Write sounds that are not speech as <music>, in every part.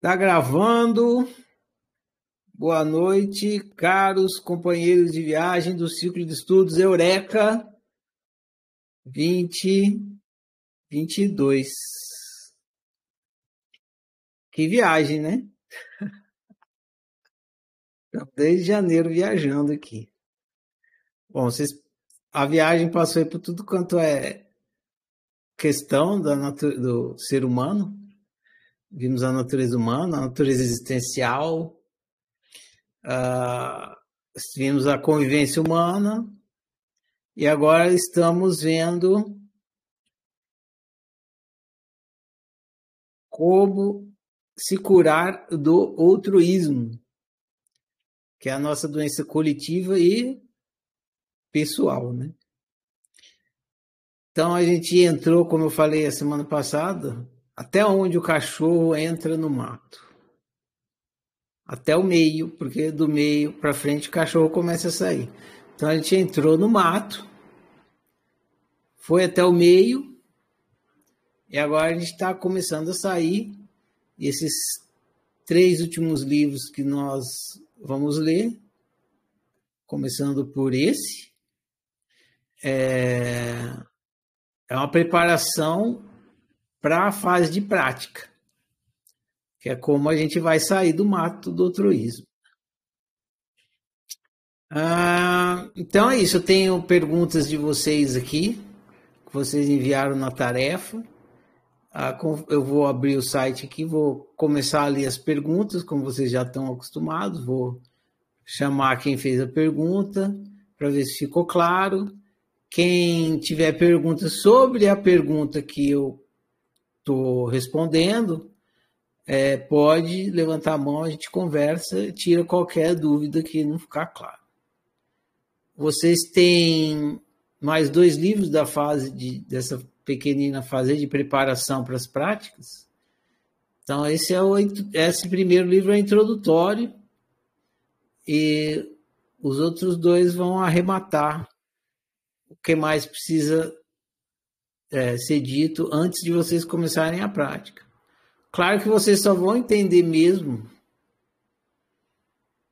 Tá gravando. Boa noite, caros companheiros de viagem do ciclo de estudos Eureka 2022. Que viagem, né? <laughs> Desde janeiro viajando aqui. Bom, vocês, a viagem passou por tudo quanto é questão da do ser humano, vimos a natureza humana, a natureza existencial, uh, vimos a convivência humana, e agora estamos vendo como se curar do altruísmo, que é a nossa doença coletiva e pessoal, né? Então a gente entrou, como eu falei a semana passada, até onde o cachorro entra no mato. Até o meio, porque do meio para frente o cachorro começa a sair. Então a gente entrou no mato, foi até o meio, e agora a gente está começando a sair. E esses três últimos livros que nós vamos ler, começando por esse, é, é uma preparação para a fase de prática, que é como a gente vai sair do mato do altruísmo. Ah, então é isso, eu tenho perguntas de vocês aqui, que vocês enviaram na tarefa. Ah, eu vou abrir o site aqui, vou começar a ler as perguntas, como vocês já estão acostumados, vou chamar quem fez a pergunta para ver se ficou claro. Quem tiver perguntas sobre a pergunta que eu estou respondendo, é, pode levantar a mão, a gente conversa, tira qualquer dúvida que não ficar claro. Vocês têm mais dois livros da fase de, dessa pequenina fase de preparação para as práticas. Então, esse é o esse primeiro livro é introdutório e os outros dois vão arrematar o que mais precisa é, ser dito antes de vocês começarem a prática. Claro que vocês só vão entender mesmo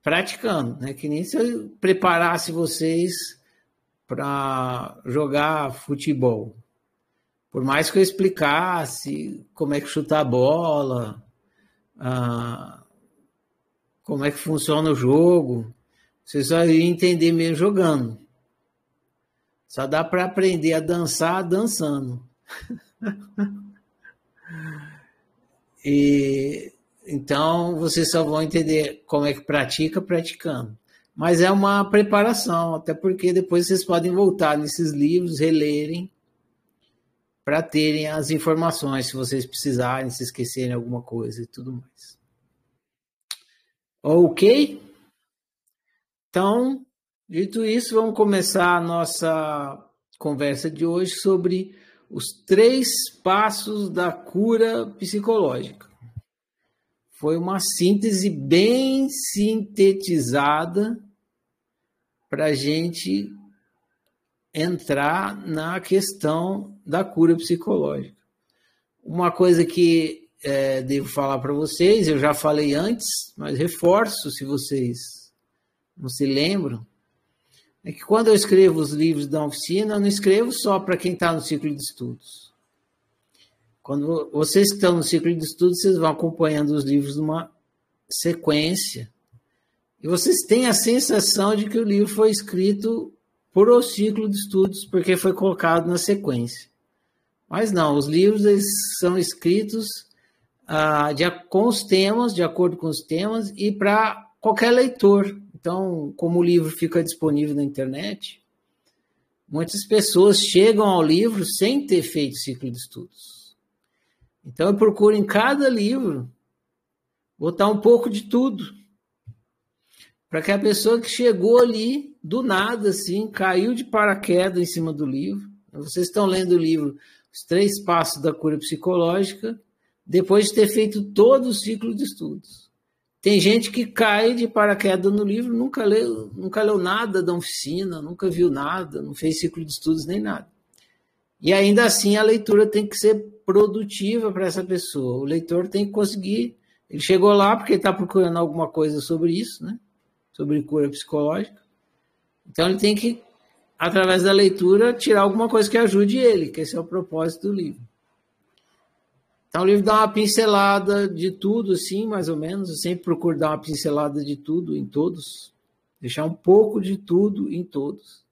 praticando, né? Que nem se eu preparasse vocês para jogar futebol. Por mais que eu explicasse como é que chutar a bola, ah, como é que funciona o jogo, vocês só iam entender mesmo jogando. Só dá para aprender a dançar dançando. e então vocês só vão entender como é que pratica praticando. Mas é uma preparação, até porque depois vocês podem voltar nesses livros, relerem, para terem as informações, se vocês precisarem, se esquecerem alguma coisa e tudo mais. Ok? Então, Dito isso, vamos começar a nossa conversa de hoje sobre os três passos da cura psicológica. Foi uma síntese bem sintetizada para a gente entrar na questão da cura psicológica. Uma coisa que é, devo falar para vocês, eu já falei antes, mas reforço se vocês não se lembram é que quando eu escrevo os livros da oficina, eu não escrevo só para quem está no ciclo de estudos. Quando vocês estão no ciclo de estudos, vocês vão acompanhando os livros numa sequência. E vocês têm a sensação de que o livro foi escrito por o ciclo de estudos, porque foi colocado na sequência. Mas não, os livros eles são escritos ah, de, com os temas, de acordo com os temas, e para qualquer leitor. Então, como o livro fica disponível na internet, muitas pessoas chegam ao livro sem ter feito ciclo de estudos. Então, eu procuro em cada livro botar um pouco de tudo. Para que a pessoa que chegou ali, do nada, assim, caiu de paraquedas em cima do livro. Vocês estão lendo o livro Os Três Passos da Cura Psicológica, depois de ter feito todo o ciclo de estudos. Tem gente que cai de paraquedas no livro, nunca leu, nunca leu nada da oficina, nunca viu nada, não fez ciclo de estudos nem nada. E ainda assim a leitura tem que ser produtiva para essa pessoa. O leitor tem que conseguir Ele chegou lá porque está procurando alguma coisa sobre isso, né? Sobre cura psicológica. Então ele tem que, através da leitura, tirar alguma coisa que ajude ele, que esse é o propósito do livro. Então o livro dá uma pincelada de tudo, assim, mais ou menos. Eu sempre procuro dar uma pincelada de tudo em todos, deixar um pouco de tudo em todos.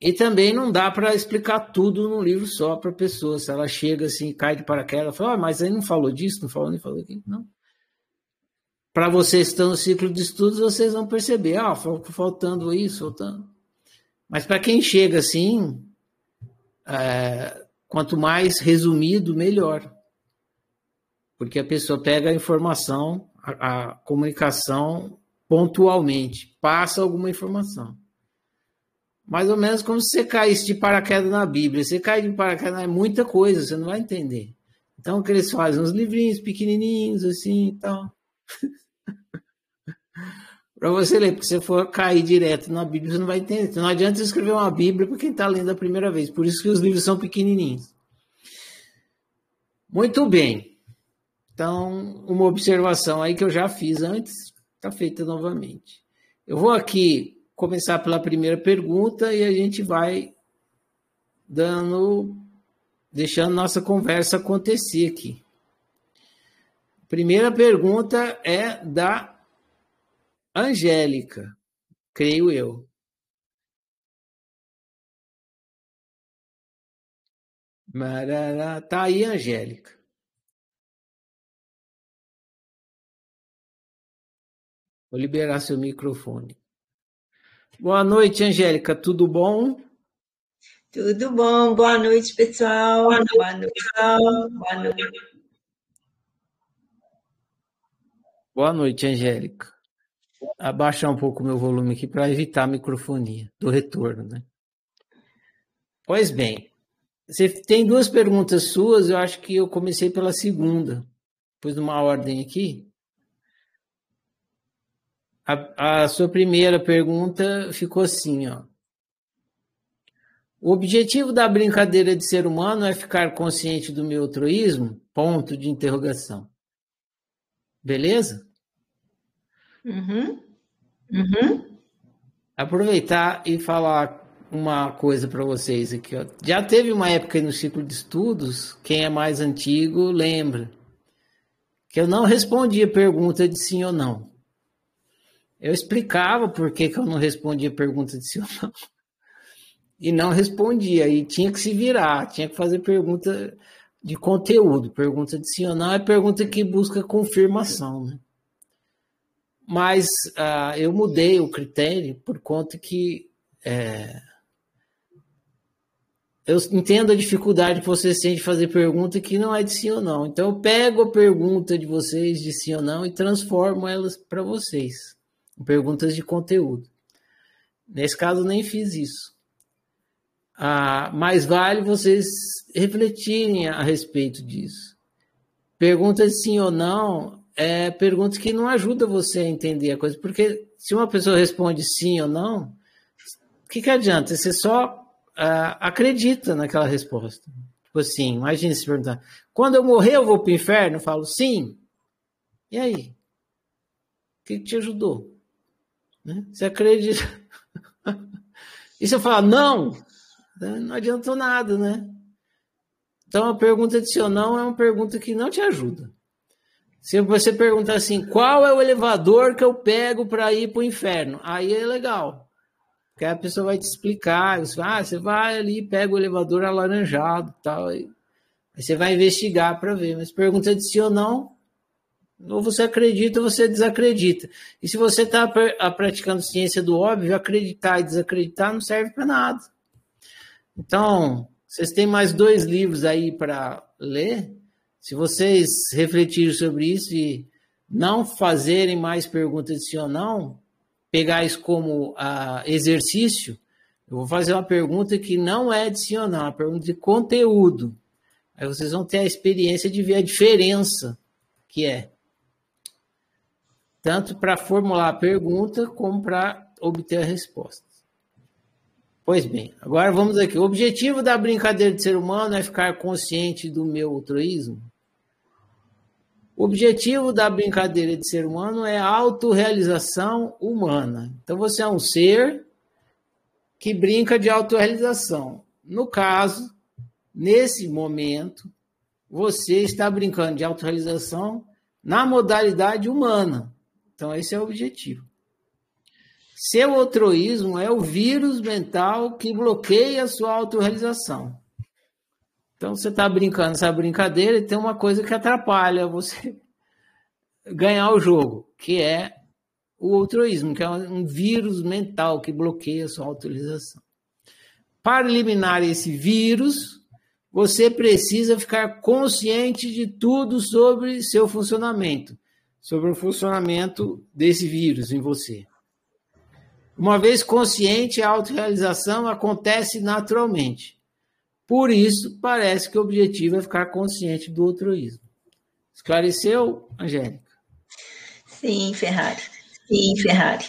E também não dá para explicar tudo num livro só para a pessoa. Se ela chega assim, cai de paraquedas, fala, ah, mas aí não falou disso, não falou nem falou aquilo. Não. Para vocês que estão no ciclo de estudos, vocês vão perceber, ah, faltando isso, faltando. Mas para quem chega assim, é, quanto mais resumido, melhor. Porque a pessoa pega a informação, a, a comunicação pontualmente, passa alguma informação. Mais ou menos como se você caísse de paraquedas na Bíblia. Você cai de paraquedas é muita coisa, você não vai entender. Então, o que eles fazem? Uns livrinhos pequenininhos, assim e tal. <laughs> para você ler, porque se for cair direto na Bíblia, você não vai entender. Então, não adianta escrever uma Bíblia para quem está lendo a primeira vez. Por isso que os livros são pequenininhos. Muito bem. Então, uma observação aí que eu já fiz antes, está feita novamente. Eu vou aqui começar pela primeira pergunta e a gente vai dando, deixando nossa conversa acontecer aqui. Primeira pergunta é da Angélica, creio eu. Marará, tá aí, Angélica. Vou liberar seu microfone. Boa noite, Angélica. Tudo bom? Tudo bom. Boa noite, pessoal. Boa noite, Boa noite. pessoal. Boa noite. Boa noite, Angélica. Abaixar um pouco o meu volume aqui para evitar a microfonia do retorno, né? Pois bem, você tem duas perguntas suas, eu acho que eu comecei pela segunda. Pus numa ordem aqui. A, a sua primeira pergunta ficou assim, ó. O objetivo da brincadeira de ser humano é ficar consciente do meu altruísmo? Ponto de interrogação. Beleza? Uhum. Uhum. Aproveitar e falar uma coisa para vocês aqui. Ó. Já teve uma época no ciclo de estudos, quem é mais antigo lembra, que eu não respondia pergunta de sim ou não. Eu explicava por que, que eu não respondia pergunta de sim ou não. E não respondia, e tinha que se virar, tinha que fazer pergunta de conteúdo. Pergunta de sim ou não é pergunta que busca confirmação, né? Mas uh, eu mudei o critério por conta que é, eu entendo a dificuldade que vocês têm de fazer pergunta que não é de sim ou não. Então eu pego a pergunta de vocês de sim ou não e transformo elas para vocês perguntas de conteúdo. Nesse caso, nem fiz isso. Ah, mais vale vocês refletirem a respeito disso. Perguntas sim ou não é perguntas que não ajudam você a entender a coisa, porque se uma pessoa responde sim ou não, o que, que adianta? Você só ah, acredita naquela resposta. Tipo assim, imagine se perguntar: quando eu morrer, eu vou para o inferno? Eu falo sim. E aí? O que, que te ajudou? Né? Você acredita. <laughs> e se eu falar não, né? não adiantou nada, né? Então a pergunta de sim ou não é uma pergunta que não te ajuda. Se você perguntar assim, qual é o elevador que eu pego para ir para o inferno? Aí é legal. Porque a pessoa vai te explicar. Você, ah, você vai ali, pega o elevador alaranjado tal. Aí você vai investigar para ver. Mas pergunta de sim ou não, ou você acredita ou você desacredita. E se você está praticando ciência do óbvio, acreditar e desacreditar não serve para nada. Então, vocês têm mais dois livros aí para ler. Se vocês refletirem sobre isso e não fazerem mais ou não, pegar isso como uh, exercício, eu vou fazer uma pergunta que não é não, é uma pergunta de conteúdo. Aí vocês vão ter a experiência de ver a diferença que é tanto para formular a pergunta como para obter a resposta. Pois bem, agora vamos aqui. O objetivo da brincadeira de ser humano é ficar consciente do meu altruísmo? O objetivo da brincadeira de ser humano é a autorrealização humana. Então você é um ser que brinca de autorrealização. No caso, nesse momento, você está brincando de autorrealização na modalidade humana. Então, esse é o objetivo. Seu altruísmo é o vírus mental que bloqueia a sua autorrealização. Então, você está brincando essa brincadeira e tem uma coisa que atrapalha você <laughs> ganhar o jogo, que é o altruísmo, que é um vírus mental que bloqueia a sua autorização. Para eliminar esse vírus, você precisa ficar consciente de tudo sobre seu funcionamento, sobre o funcionamento desse vírus em você. Uma vez consciente, a autorrealização acontece naturalmente. Por isso, parece que o objetivo é ficar consciente do altruísmo. Esclareceu, Angélica? Sim, Ferrari. Sim, Ferrari.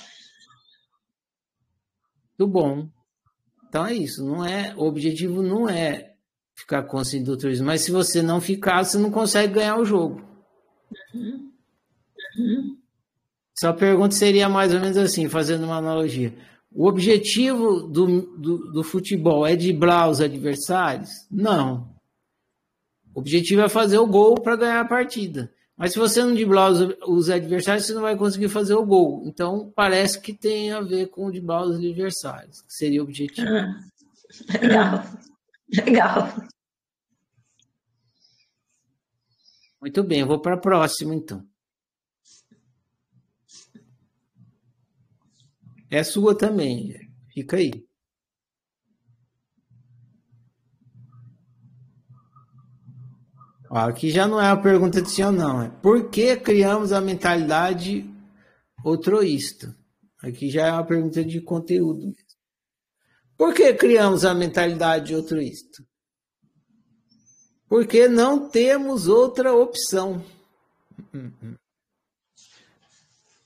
Tudo bom. Então é isso. Não é o objetivo não é ficar consciente do altruísmo, mas se você não ficar, você não consegue ganhar o jogo. Uhum. Uhum. Sua pergunta seria mais ou menos assim, fazendo uma analogia. O objetivo do, do, do futebol é driblar os adversários? Não. O objetivo é fazer o gol para ganhar a partida. Mas se você não driblar os, os, adversários, você não vai conseguir fazer o gol. Então, parece que tem a ver com driblar os adversários, que seria o objetivo. Ah, legal. Legal. Muito bem, eu vou para a próxima, então. É sua também, fica aí. Ó, aqui já não é a pergunta de sim ou não, é por que criamos a mentalidade altruísta? Aqui já é uma pergunta de conteúdo mesmo. Por que criamos a mentalidade altruísta? Porque não temos outra opção.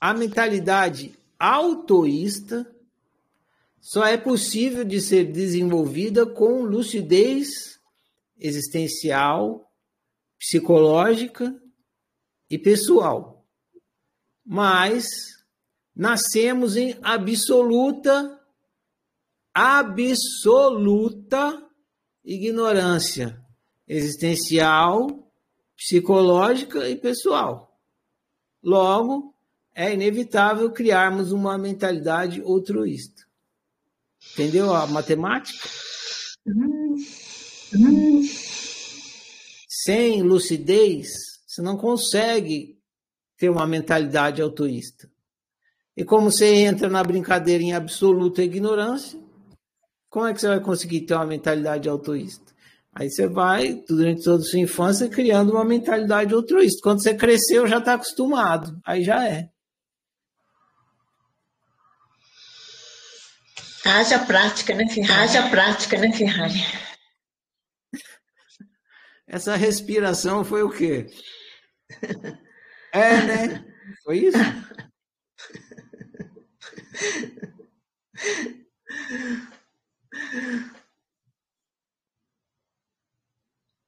A mentalidade autoísta só é possível de ser desenvolvida com lucidez existencial, psicológica e pessoal. Mas nascemos em absoluta absoluta ignorância existencial, psicológica e pessoal. Logo, é inevitável criarmos uma mentalidade altruísta. Entendeu a matemática? Sem lucidez, você não consegue ter uma mentalidade altruísta. E como você entra na brincadeira em absoluta ignorância, como é que você vai conseguir ter uma mentalidade altruísta? Aí você vai, durante toda a sua infância, criando uma mentalidade altruísta. Quando você cresceu, já está acostumado. Aí já é. Haja prática, né, Ferrari? Haja prática, né, Ferrari? Essa respiração foi o quê? É, né? Foi isso?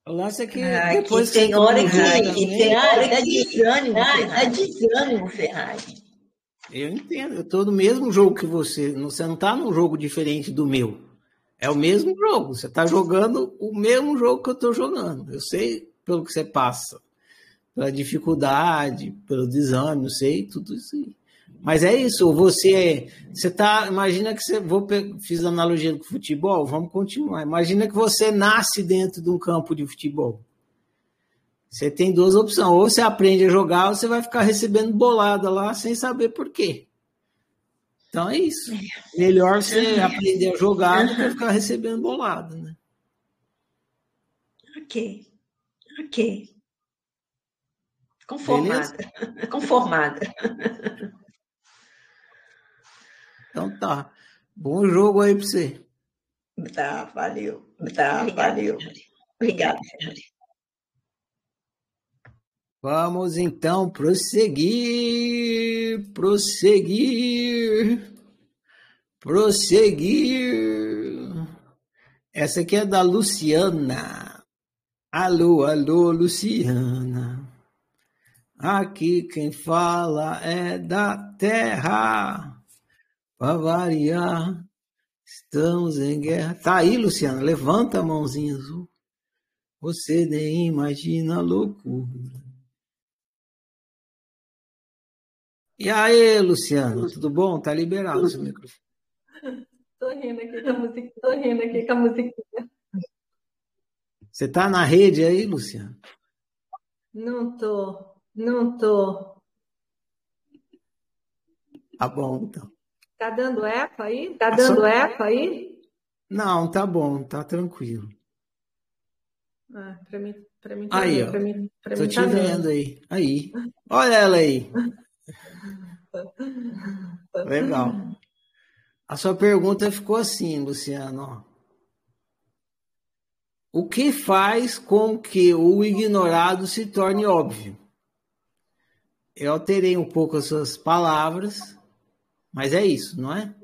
O lance é que ah, depois que tem hora que, que tem hora que desânimo, dá desânimo, Ferrari. Eu entendo, eu estou no mesmo jogo que você. Você não está num jogo diferente do meu. É o mesmo jogo. Você está jogando o mesmo jogo que eu estou jogando. Eu sei pelo que você passa, pela dificuldade, pelo desânimo, sei tudo isso aí. Mas é isso, você você tá, imagina que você vou fiz analogia do futebol, vamos continuar. Imagina que você nasce dentro de um campo de futebol. Você tem duas opções, ou você aprende a jogar, ou você vai ficar recebendo bolada lá sem saber por quê. Então é isso. Melhor você aprender a jogar do que ficar recebendo bolada, né? Ok. Ok. Conformada. Beleza? Conformada. Então tá. Bom jogo aí para você. Tá, valeu. Tá, Obrigada, valeu. Obrigada. Vamos então prosseguir, prosseguir, prosseguir. Essa aqui é da Luciana. Alô, alô, Luciana. Aqui quem fala é da terra. Para variar, estamos em guerra. Tá aí, Luciana, levanta a mãozinha azul. Você nem imagina a loucura. E aí, Luciano, tudo bom? Tá liberado seu microfone. Tô rindo aqui com a musiquinha. Tô rindo aqui com a musiquinha. Você tá na rede aí, Luciano? Não tô, não tô. Tá bom, então. Tá dando eco aí? Tá dando Só... eco aí? Não, tá bom, tá tranquilo. Ah, para mim, para mim, tá aí, ó. Pra mim, pra Tô mim te tá vendo aí. Aí. Olha ela aí. <laughs> Legal. A sua pergunta ficou assim, Luciano. O que faz com que o ignorado se torne óbvio? Eu alterei um pouco as suas palavras, mas é isso, não é?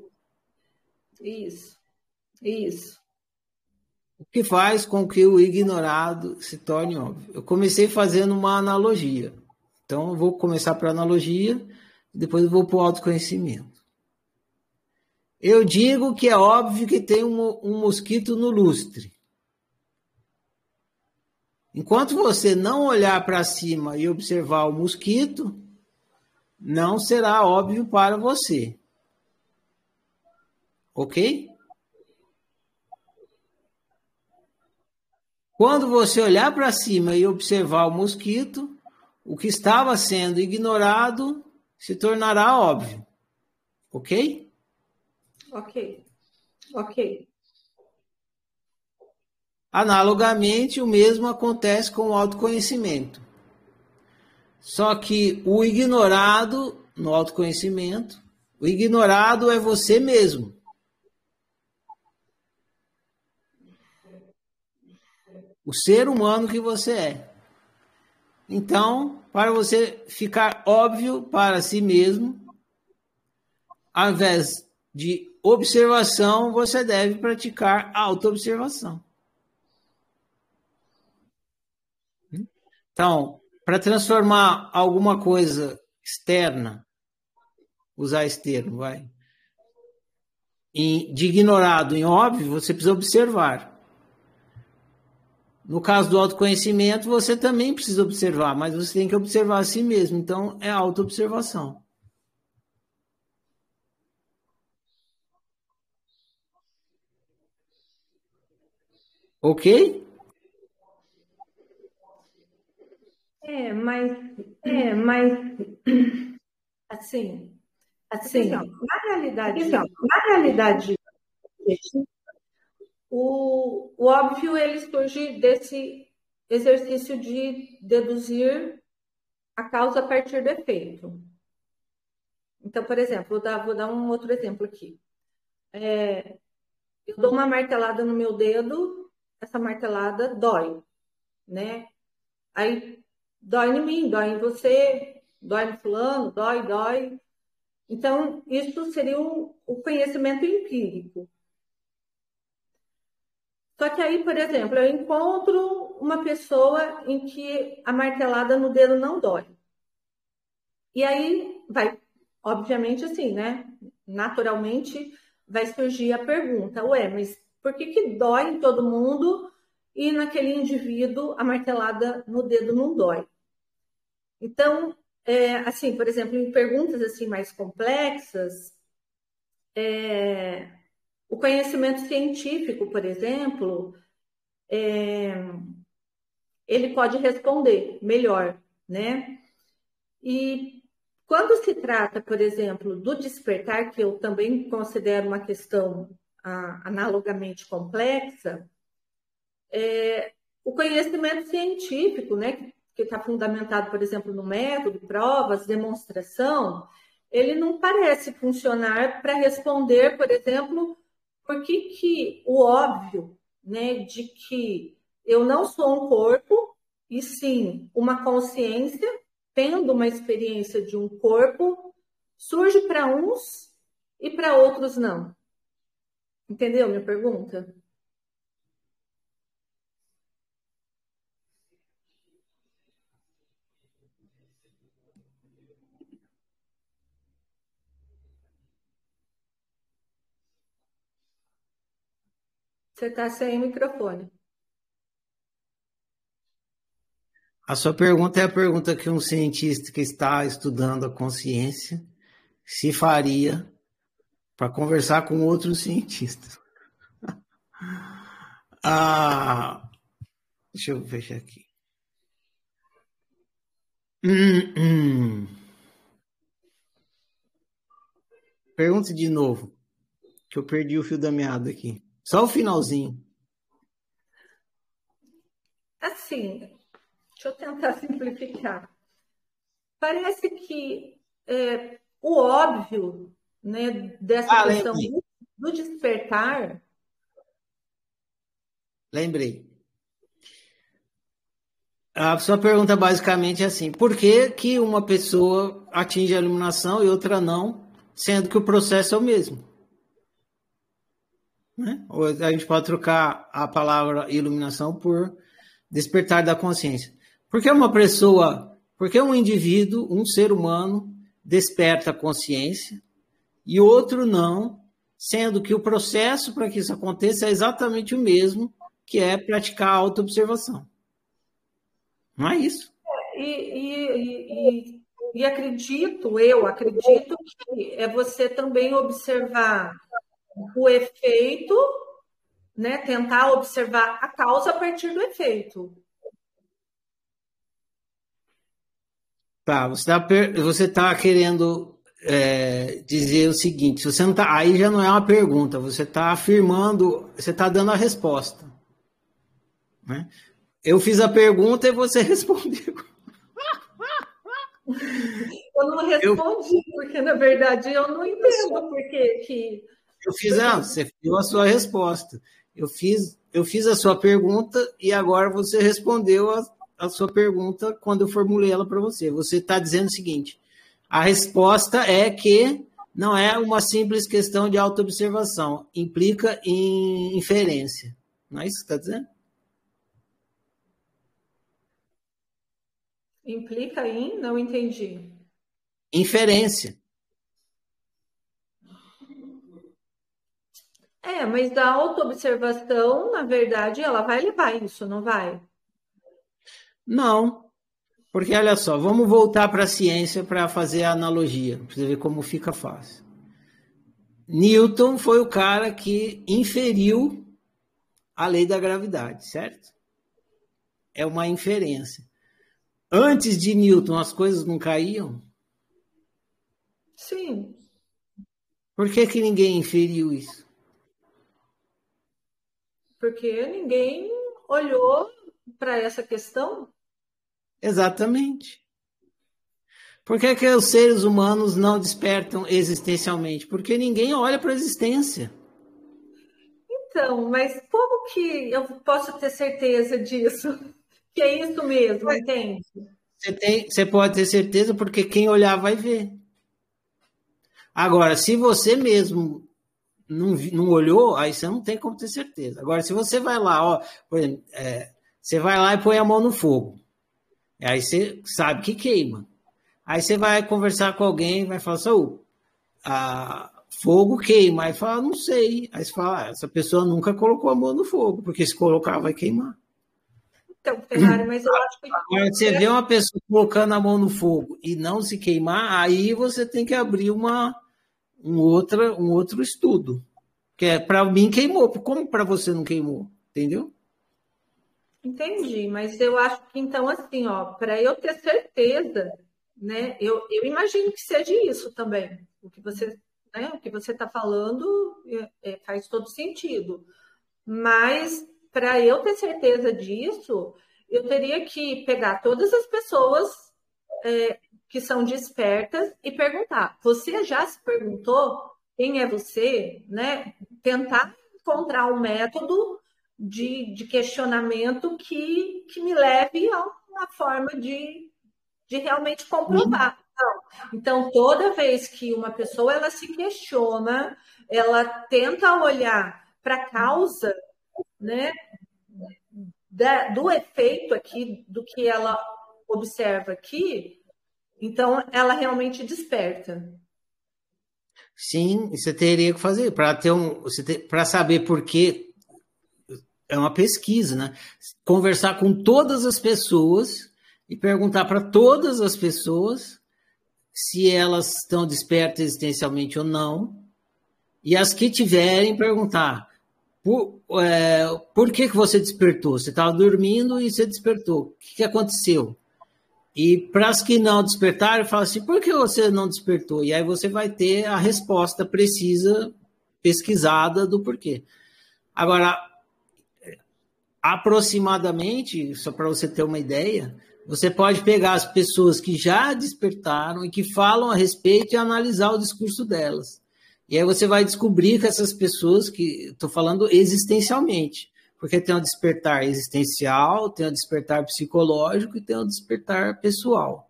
Isso. Isso. O que faz com que o ignorado se torne óbvio? Eu comecei fazendo uma analogia. Então, eu vou começar para analogia, depois eu vou para o autoconhecimento. Eu digo que é óbvio que tem um, um mosquito no lustre. Enquanto você não olhar para cima e observar o mosquito, não será óbvio para você. Ok? Quando você olhar para cima e observar o mosquito, o que estava sendo ignorado se tornará óbvio. Ok? Ok. Ok. Analogamente, o mesmo acontece com o autoconhecimento. Só que o ignorado no autoconhecimento, o ignorado é você mesmo. o ser humano que você é. Então, para você ficar óbvio para si mesmo, ao invés de observação, você deve praticar autoobservação. Então, para transformar alguma coisa externa, usar esse termo, vai, de ignorado em óbvio, você precisa observar. No caso do autoconhecimento, você também precisa observar, mas você tem que observar a si mesmo. Então, é autoobservação. Ok? É, mas, é, mas assim, assim, na realidade, assim, na realidade, o, o óbvio ele surge desse exercício de deduzir a causa a partir do efeito. Então, por exemplo, vou dar, vou dar um outro exemplo aqui. É, eu dou uma martelada no meu dedo, essa martelada dói, né? Aí dói em mim, dói em você, dói no fulano, dói, dói. Então, isso seria o, o conhecimento empírico. Só que aí, por exemplo, eu encontro uma pessoa em que a martelada no dedo não dói. E aí vai, obviamente, assim, né? Naturalmente vai surgir a pergunta: ué, mas por que, que dói em todo mundo e naquele indivíduo a martelada no dedo não dói? Então, é, assim, por exemplo, em perguntas assim mais complexas, é, o conhecimento científico, por exemplo, é, ele pode responder melhor, né? E quando se trata, por exemplo, do despertar, que eu também considero uma questão ah, analogamente complexa, é, o conhecimento científico, né, que está fundamentado, por exemplo, no método, provas, demonstração, ele não parece funcionar para responder, por exemplo, por que, que o óbvio né, de que eu não sou um corpo, e sim uma consciência, tendo uma experiência de um corpo, surge para uns e para outros não? Entendeu minha pergunta? Você está sem microfone. A sua pergunta é a pergunta que um cientista que está estudando a consciência se faria para conversar com outros cientistas. <laughs> ah, deixa eu fechar aqui. Hum, hum. Pergunte de novo, que eu perdi o fio da meada aqui. Só o finalzinho. Assim, deixa eu tentar <laughs> simplificar. Parece que é, o óbvio né, dessa ah, questão do, do despertar. Lembrei. A sua pergunta basicamente é assim: por que, que uma pessoa atinge a iluminação e outra não, sendo que o processo é o mesmo? Né? Ou a gente pode trocar a palavra iluminação por despertar da consciência. Por que uma pessoa, por que um indivíduo, um ser humano, desperta a consciência e outro não, sendo que o processo para que isso aconteça é exatamente o mesmo, que é praticar a autoobservação. Não é isso? E, e, e, e acredito, eu acredito que é você também observar o efeito, né? Tentar observar a causa a partir do efeito. Tá, você está você tá querendo é, dizer o seguinte: você não tá, aí já não é uma pergunta, você está afirmando, você está dando a resposta. Né? Eu fiz a pergunta e você <laughs> respondeu. Eu não respondi, eu, porque na verdade eu não entendo porque que eu fiz, ah, você deu a sua resposta. Eu fiz, eu fiz a sua pergunta e agora você respondeu a, a sua pergunta quando eu formulei ela para você. Você está dizendo o seguinte: a resposta é que não é uma simples questão de autoobservação, implica em inferência. Não é isso que está dizendo? Implica em? Não entendi. Inferência. É, mas da autoobservação, na verdade, ela vai levar isso, não vai? Não. Porque olha só, vamos voltar para a ciência para fazer a analogia, para você ver como fica fácil. Newton foi o cara que inferiu a lei da gravidade, certo? É uma inferência. Antes de Newton, as coisas não caíam? Sim. Por que, que ninguém inferiu isso? Porque ninguém olhou para essa questão. Exatamente. Por que, que os seres humanos não despertam existencialmente? Porque ninguém olha para a existência. Então, mas como que eu posso ter certeza disso? <laughs> Que é isso mesmo, entende? Você, tem, você pode ter certeza porque quem olhar vai ver. Agora, se você mesmo não, não olhou, aí você não tem como ter certeza. Agora, se você vai lá, ó, exemplo, é, você vai lá e põe a mão no fogo, aí você sabe que queima. Aí você vai conversar com alguém, vai falar a, fogo queima. Aí fala, não sei. Aí você fala, ah, essa pessoa nunca colocou a mão no fogo, porque se colocar vai queimar. Então, Ferrari, mas eu acho que. Agora, você vê uma pessoa colocando a mão no fogo e não se queimar, aí você tem que abrir uma, um, outra, um outro estudo. Que é para mim queimou. Como para você não queimou? Entendeu? Entendi, mas eu acho que então, assim, ó, para eu ter certeza, né? Eu, eu imagino que seja isso também. O que você né, o que você está falando é, é, faz todo sentido. Mas para eu ter certeza disso, eu teria que pegar todas as pessoas é, que são despertas e perguntar: você já se perguntou quem é você? Né? Tentar encontrar um método de, de questionamento que, que me leve a uma forma de, de realmente comprovar. Então, então, toda vez que uma pessoa ela se questiona, ela tenta olhar para a causa né, da, do efeito aqui, do que ela observa aqui, então, ela realmente desperta. Sim, você teria que fazer para ter um, para saber por que é uma pesquisa, né? Conversar com todas as pessoas e perguntar para todas as pessoas se elas estão despertas existencialmente ou não, e as que tiverem perguntar por, é, por que, que você despertou? Você estava dormindo e você despertou. O que, que aconteceu? E para as que não despertaram, fala assim: por que você não despertou? E aí você vai ter a resposta precisa, pesquisada do porquê. Agora, aproximadamente, só para você ter uma ideia, você pode pegar as pessoas que já despertaram e que falam a respeito e analisar o discurso delas. E aí você vai descobrir que essas pessoas que estou falando existencialmente, porque tem um despertar existencial, tem um despertar psicológico e tem um despertar pessoal.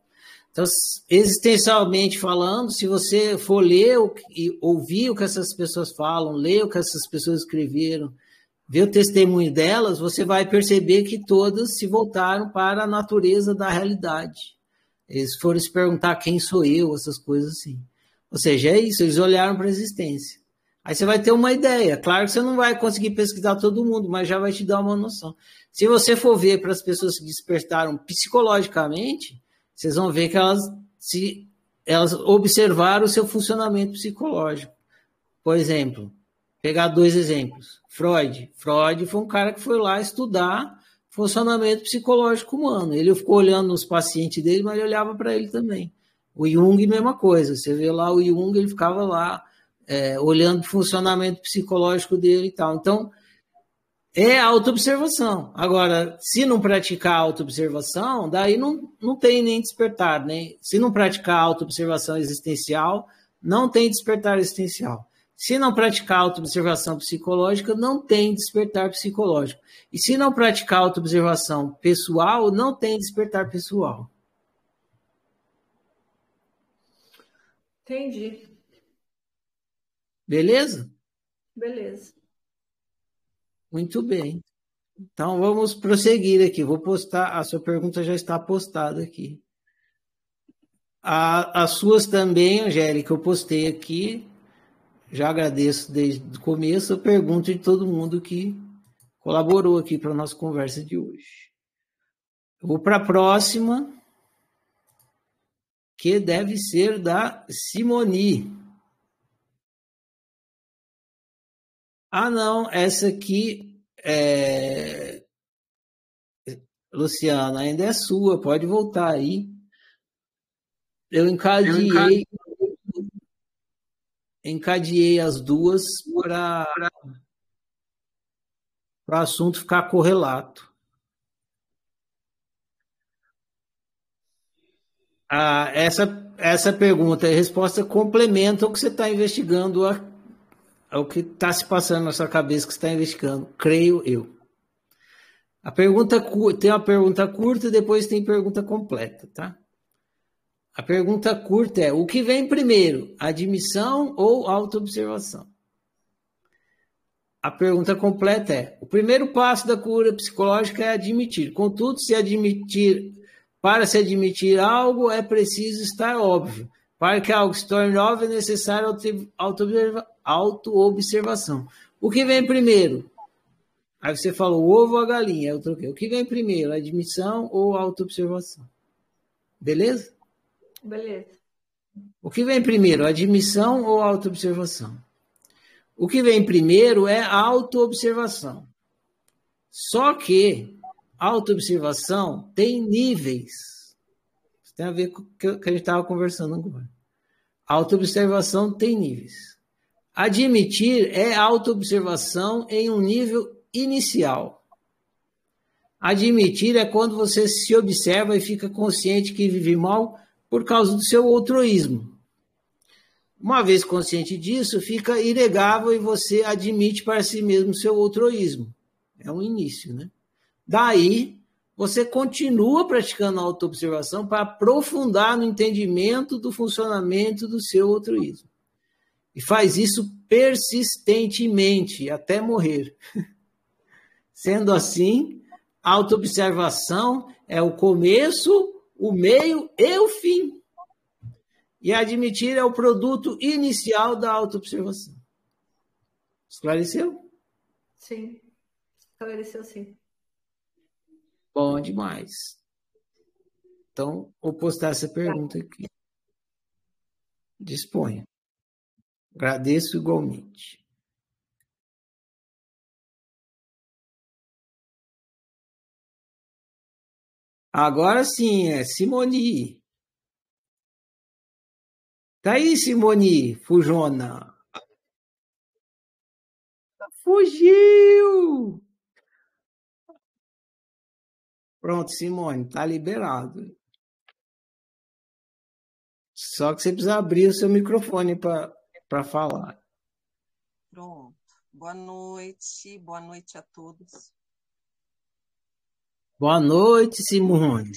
Então, existencialmente falando, se você for ler e ouvir o que essas pessoas falam, ler o que essas pessoas escreveram, ver o testemunho delas, você vai perceber que todas se voltaram para a natureza da realidade. Eles foram se perguntar quem sou eu, essas coisas assim. Ou seja, é isso, eles olharam para a existência. Aí você vai ter uma ideia. Claro que você não vai conseguir pesquisar todo mundo, mas já vai te dar uma noção. Se você for ver para as pessoas que despertaram psicologicamente, vocês vão ver que elas se elas observaram o seu funcionamento psicológico. Por exemplo, pegar dois exemplos. Freud. Freud foi um cara que foi lá estudar funcionamento psicológico humano. Ele ficou olhando os pacientes dele, mas ele olhava para ele também. O Jung, mesma coisa. Você vê lá o Jung, ele ficava lá é, olhando o funcionamento psicológico dele e tal. Então, é autoobservação. Agora, se não praticar autoobservação, daí não, não tem nem despertar. Nem, se não praticar autoobservação existencial, não tem despertar existencial. Se não praticar autoobservação psicológica, não tem despertar psicológico. E se não praticar autoobservação pessoal, não tem despertar pessoal. Entendi. Beleza? Beleza. Muito bem. Então vamos prosseguir aqui. Vou postar, a sua pergunta já está postada aqui. A, as suas também, Angélica, eu postei aqui. Já agradeço desde o começo. Eu pergunto de todo mundo que colaborou aqui para a nossa conversa de hoje. Eu vou para a próxima que deve ser da Simoni. Ah, não, essa aqui é. Luciana, ainda é sua, pode voltar aí. Eu encadeei, encadeei as duas para o assunto ficar correlato. Ah, essa, essa pergunta e resposta complementa o que você está investigando, a, o que está se passando na sua cabeça que está investigando, creio eu. A pergunta tem uma pergunta curta e depois tem pergunta completa, tá? A pergunta curta é: o que vem primeiro, admissão ou autoobservação? A pergunta completa é: o primeiro passo da cura psicológica é admitir. Contudo, se admitir para se admitir algo, é preciso estar óbvio. Para que algo se torne óbvio, é necessário auto-observação. O que vem primeiro? Aí você falou o ovo ou a galinha, eu troquei. O que vem primeiro, admissão ou auto-observação? Beleza? Beleza. O que vem primeiro, admissão ou auto-observação? O que vem primeiro é auto-observação. Só que autoobservação tem níveis. Isso tem a ver com o que a gente estava conversando agora. Autoobservação tem níveis. Admitir é autoobservação em um nível inicial. Admitir é quando você se observa e fica consciente que vive mal por causa do seu outroísmo. Uma vez consciente disso, fica inegável e você admite para si mesmo seu outroísmo. É um início, né? Daí, você continua praticando a autoobservação para aprofundar no entendimento do funcionamento do seu altruísmo. E faz isso persistentemente, até morrer. <laughs> Sendo assim, autoobservação é o começo, o meio e o fim. E admitir é o produto inicial da autoobservação. Esclareceu? Sim. Esclareceu sim. Bom demais. Então, vou postar essa pergunta aqui. Disponha. Agradeço igualmente. Agora sim, é Simone. Tá aí, Simone, fujona. Fugiu! Pronto, Simone, tá liberado. Só que você precisa abrir o seu microfone para falar. Pronto. Boa noite, boa noite a todos. Boa noite, Simone.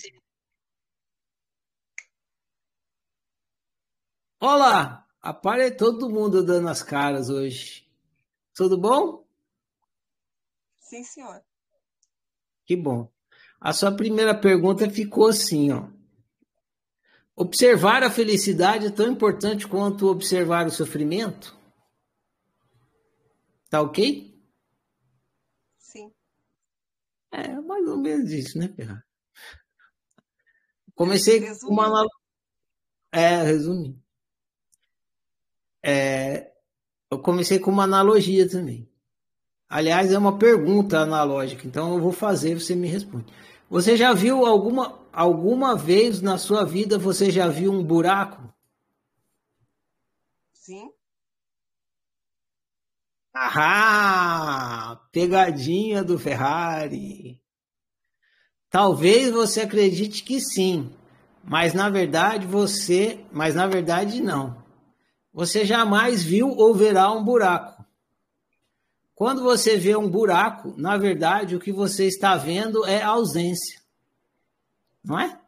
Olá, apare todo mundo dando as caras hoje. Tudo bom? Sim, senhor. Que bom. A sua primeira pergunta ficou assim, ó. Observar a felicidade é tão importante quanto observar o sofrimento? Tá ok? É, mais ou menos isso, né, Ferrari? Comecei com uma. É, resumindo. É, eu comecei com uma analogia também. Aliás, é uma pergunta analógica, então eu vou fazer, você me responde. Você já viu alguma, alguma vez na sua vida, você já viu um buraco? Sim. Ah, pegadinha do Ferrari. Talvez você acredite que sim, mas na verdade você, mas na verdade não. Você jamais viu ou verá um buraco. Quando você vê um buraco, na verdade o que você está vendo é ausência. Não é?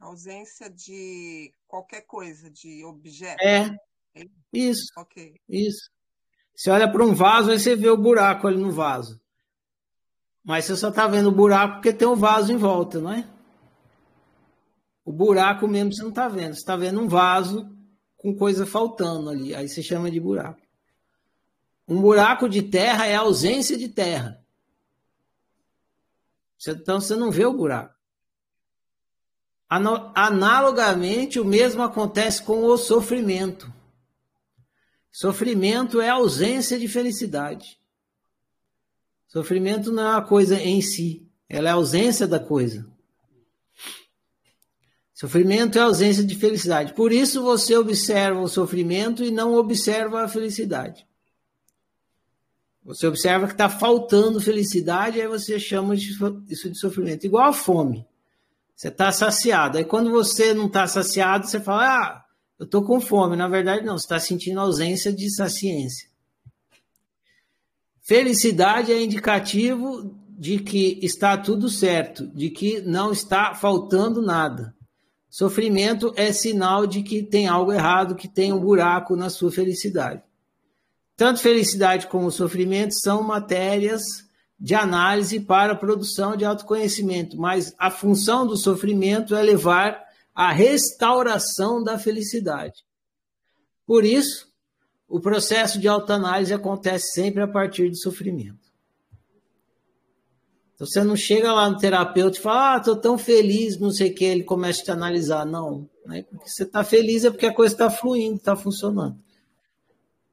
Ausência de qualquer coisa, de objeto. É, isso. Ok. Isso. Você olha para um vaso, aí você vê o buraco ali no vaso. Mas você só está vendo o buraco porque tem um vaso em volta, não é? O buraco mesmo você não está vendo. Você está vendo um vaso com coisa faltando ali. Aí você chama de buraco. Um buraco de terra é ausência de terra. Então você não vê o buraco. Analogamente, o mesmo acontece com o sofrimento. Sofrimento é ausência de felicidade. Sofrimento não é uma coisa em si, ela é ausência da coisa. Sofrimento é ausência de felicidade. Por isso você observa o sofrimento e não observa a felicidade. Você observa que está faltando felicidade, aí você chama isso de sofrimento. Igual a fome. Você está saciado. Aí quando você não está saciado, você fala, ah, eu estou com fome. Na verdade, não, você está sentindo ausência de saciência. Felicidade é indicativo de que está tudo certo, de que não está faltando nada. Sofrimento é sinal de que tem algo errado, que tem um buraco na sua felicidade. Tanto felicidade como sofrimento são matérias de análise para a produção de autoconhecimento, mas a função do sofrimento é levar a restauração da felicidade. Por isso, o processo de autoanálise acontece sempre a partir do sofrimento. Então, você não chega lá no terapeuta e fala, ah, estou tão feliz, não sei o que, ele começa a te analisar. Não, né? porque você está feliz é porque a coisa está fluindo, está funcionando.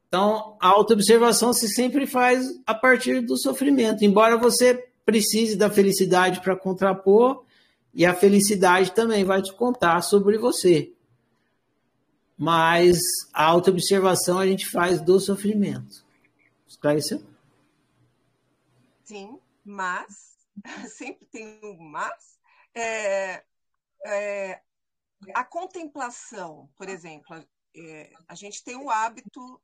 Então, a autoobservação se sempre faz a partir do sofrimento, embora você precise da felicidade para contrapor, e a felicidade também vai te contar sobre você. Mas a autoobservação a gente faz do sofrimento. Esclareceu? Sim, mas, <laughs> sempre tem um mas, é, é, a contemplação, por exemplo, é, a gente tem o hábito,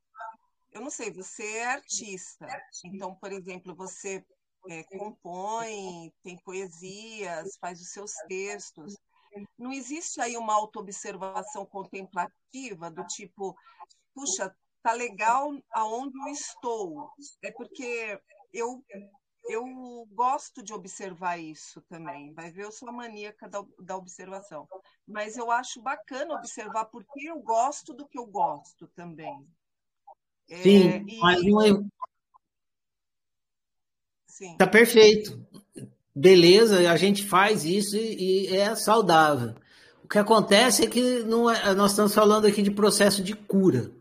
eu não sei, você é artista, então, por exemplo, você é, compõe, tem poesias, faz os seus textos. Não existe aí uma autoobservação contemplativa do tipo, puxa, tá legal aonde eu estou. É porque eu eu gosto de observar isso também. Vai ver, eu sou a maníaca da, da observação. Mas eu acho bacana observar porque eu gosto do que eu gosto também. Sim, é, mas não é, Está perfeito. Beleza, a gente faz isso e, e, é saudável. O que acontece é que não é, nós estamos falando aqui de processo de cura.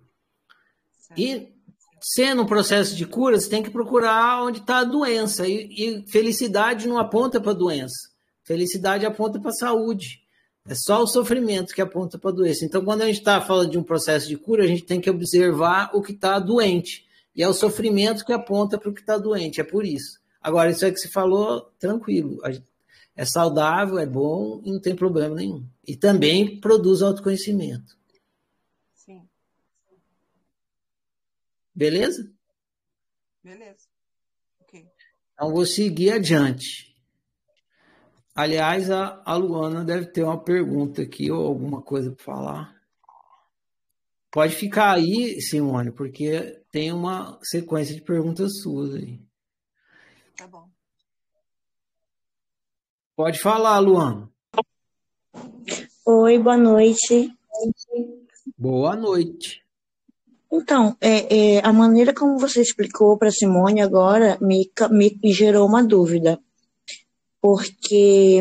Certo. E sendo um processo de cura, você tem que procurar onde está a doença. E, e felicidade não aponta para a doença. Felicidade aponta para a saúde. É só o sofrimento que aponta para a doença. Então, quando a gente está falando de um processo de cura, a gente tem que observar o que está doente. E é o sofrimento que aponta para o que está doente. É por isso. Agora, isso aí que você falou, tranquilo. É saudável, é bom e não tem problema nenhum. E também produz autoconhecimento. Sim. Beleza? Beleza. Ok. Então, vou seguir adiante. Aliás, a, a Luana deve ter uma pergunta aqui ou alguma coisa para falar. Pode ficar aí, Simone, porque tem uma sequência de perguntas suas aí. Tá bom. Pode falar, Luana. Oi, boa noite. Boa noite. Então, é, é a maneira como você explicou para Simone agora me, me, me gerou uma dúvida porque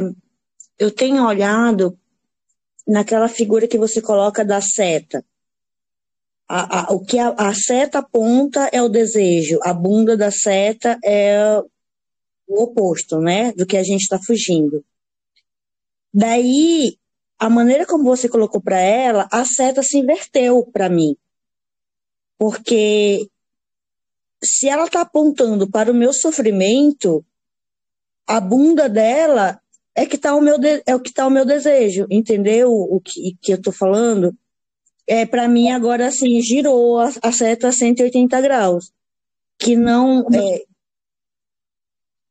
eu tenho olhado naquela figura que você coloca da seta. A, a, o que a, a, seta aponta é o desejo, a bunda da seta é o oposto, né, do que a gente está fugindo. Daí, a maneira como você colocou para ela, a seta se inverteu para mim. Porque se ela está apontando para o meu sofrimento, a bunda dela é que tá o meu de, é o que tá o meu desejo, entendeu? O que, que eu tô falando? É para mim agora assim girou a, a seta a 180 graus, que não é,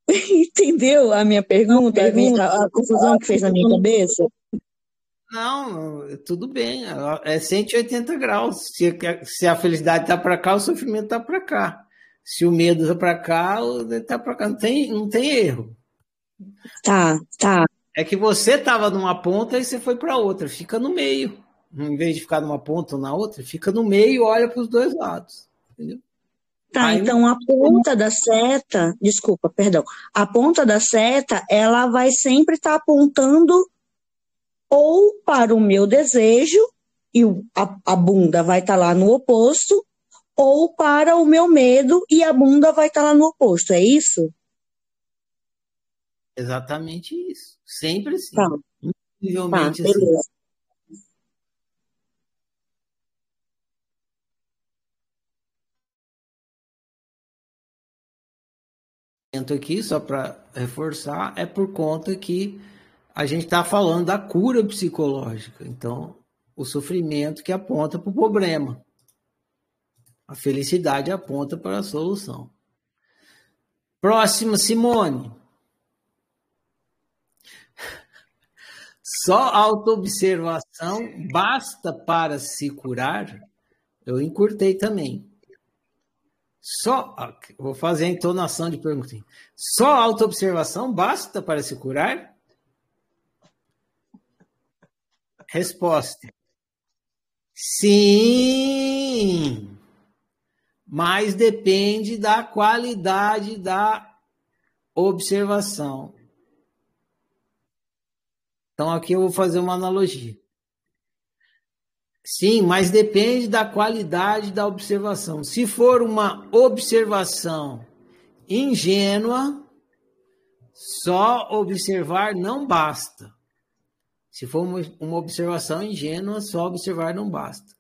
<laughs> entendeu a minha pergunta, a, a confusão que fez na minha cabeça? Não, tudo bem. É 180 graus. Se, se a felicidade está para cá, o sofrimento está para cá. Se o medo está para cá, está para cá. Não tem, não tem erro. Tá, tá. É que você estava numa ponta e você foi para outra. Fica no meio. Em vez de ficar numa ponta ou na outra, fica no meio e olha para os dois lados. Entendeu? Tá, Aí, então a ponta da seta, desculpa, perdão, a ponta da seta, ela vai sempre estar tá apontando ou para o meu desejo, e a, a bunda vai estar tá lá no oposto, ou para o meu medo e a bunda vai estar tá lá no oposto, é isso? Exatamente isso. Sempre assim. Tá. Incrivelmente tá, assim. aqui, só para reforçar, é por conta que a gente está falando da cura psicológica. Então, o sofrimento que aponta para o problema. A felicidade aponta para a solução. Próxima, Simone. Só autoobservação basta para se curar? Eu encurtei também. Só, vou fazer a entonação de pergunta. Só autoobservação basta para se curar? Resposta. Sim. Mas depende da qualidade da observação. Então aqui eu vou fazer uma analogia. Sim, mas depende da qualidade da observação. Se for uma observação ingênua, só observar não basta. Se for uma observação ingênua, só observar não basta.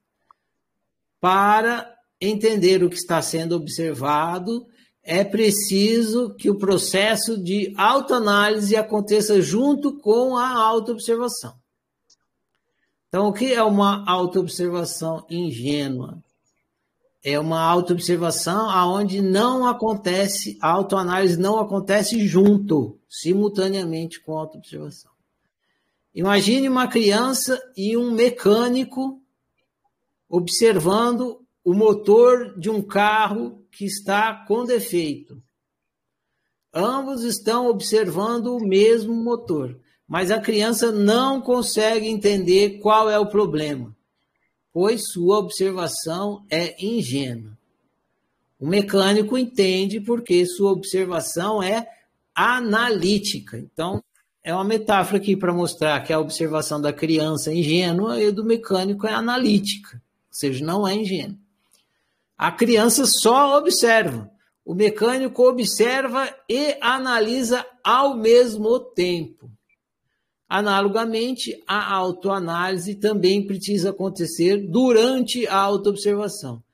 Para entender o que está sendo observado é preciso que o processo de autoanálise aconteça junto com a autoobservação. Então, o que é uma autoobservação ingênua? É uma autoobservação aonde não acontece, a autoanálise não acontece junto, simultaneamente com a autoobservação. Imagine uma criança e um mecânico observando o motor de um carro que está com defeito. Ambos estão observando o mesmo motor, mas a criança não consegue entender qual é o problema, pois sua observação é ingênua. O mecânico entende porque sua observação é analítica. Então, é uma metáfora aqui para mostrar que a observação da criança é ingênua e do mecânico é analítica, ou seja, não é ingênua. A criança só observa, o mecânico observa e analisa ao mesmo tempo. Analogamente, a autoanálise também precisa acontecer durante a autoobservação.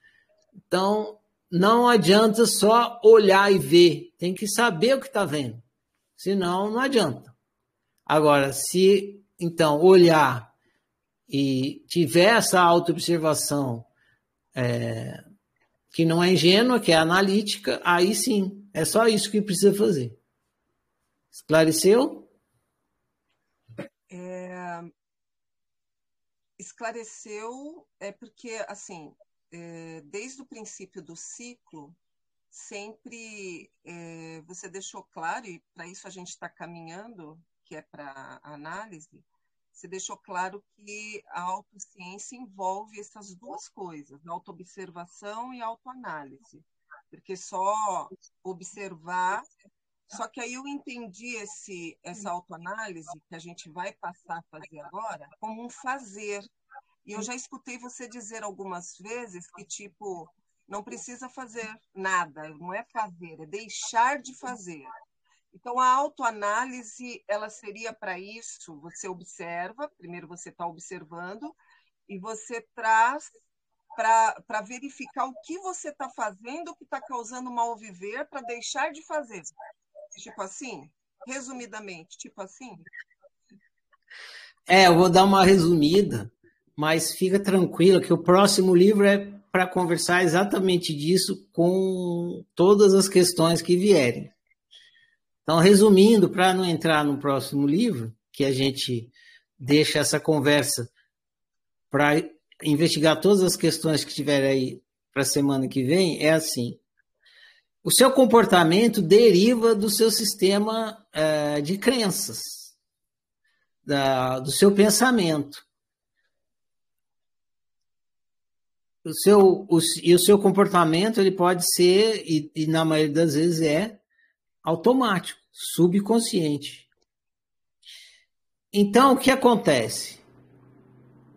Então, não adianta só olhar e ver, tem que saber o que está vendo, senão não adianta. Agora, se então olhar e tiver essa autoobservação é, que não é ingênua, que é analítica, aí sim, é só isso que precisa fazer. Esclareceu? É, esclareceu, é porque, assim, é, desde o princípio do ciclo, sempre é, você deixou claro, e para isso a gente está caminhando, que é para análise, você deixou claro que a autociência envolve essas duas coisas, autoobservação e autoanálise. Porque só observar. Só que aí eu entendi esse, essa autoanálise que a gente vai passar a fazer agora como um fazer. E eu já escutei você dizer algumas vezes que, tipo, não precisa fazer nada, não é fazer, é deixar de fazer. Então, a autoanálise, ela seria para isso, você observa, primeiro você está observando, e você traz para verificar o que você está fazendo que está causando mal viver para deixar de fazer. Tipo assim? Resumidamente, tipo assim? É, eu vou dar uma resumida, mas fica tranquila que o próximo livro é para conversar exatamente disso com todas as questões que vierem. Então, resumindo, para não entrar no próximo livro, que a gente deixa essa conversa para investigar todas as questões que tiver aí para a semana que vem, é assim. O seu comportamento deriva do seu sistema é, de crenças, da, do seu pensamento. O seu, o, e o seu comportamento ele pode ser, e, e na maioria das vezes é, automático, subconsciente. Então, o que acontece?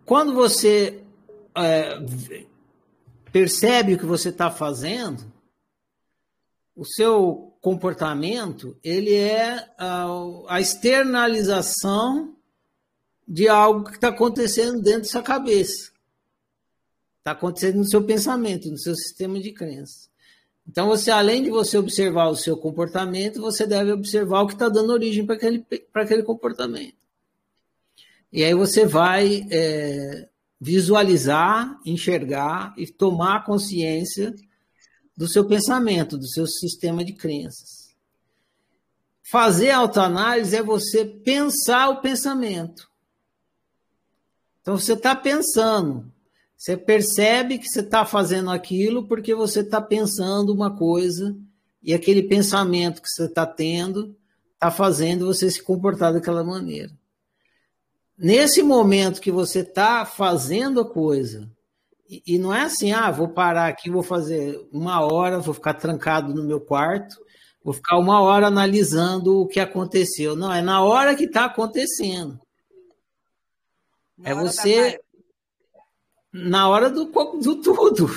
Quando você é, percebe o que você está fazendo, o seu comportamento ele é a, a externalização de algo que está acontecendo dentro da sua cabeça. Está acontecendo no seu pensamento, no seu sistema de crença. Então, você, além de você observar o seu comportamento, você deve observar o que está dando origem para aquele, aquele comportamento. E aí você vai é, visualizar, enxergar e tomar consciência do seu pensamento, do seu sistema de crenças. Fazer autoanálise é você pensar o pensamento. Então, você está pensando, você percebe que você está fazendo aquilo porque você está pensando uma coisa e aquele pensamento que você está tendo está fazendo você se comportar daquela maneira. Nesse momento que você está fazendo a coisa, e, e, não é assim, ah, vou parar aqui, vou fazer uma hora, vou ficar trancado no meu quarto, vou ficar uma hora analisando o que aconteceu. Não, é na hora que está acontecendo. Na é você na hora do, do tudo.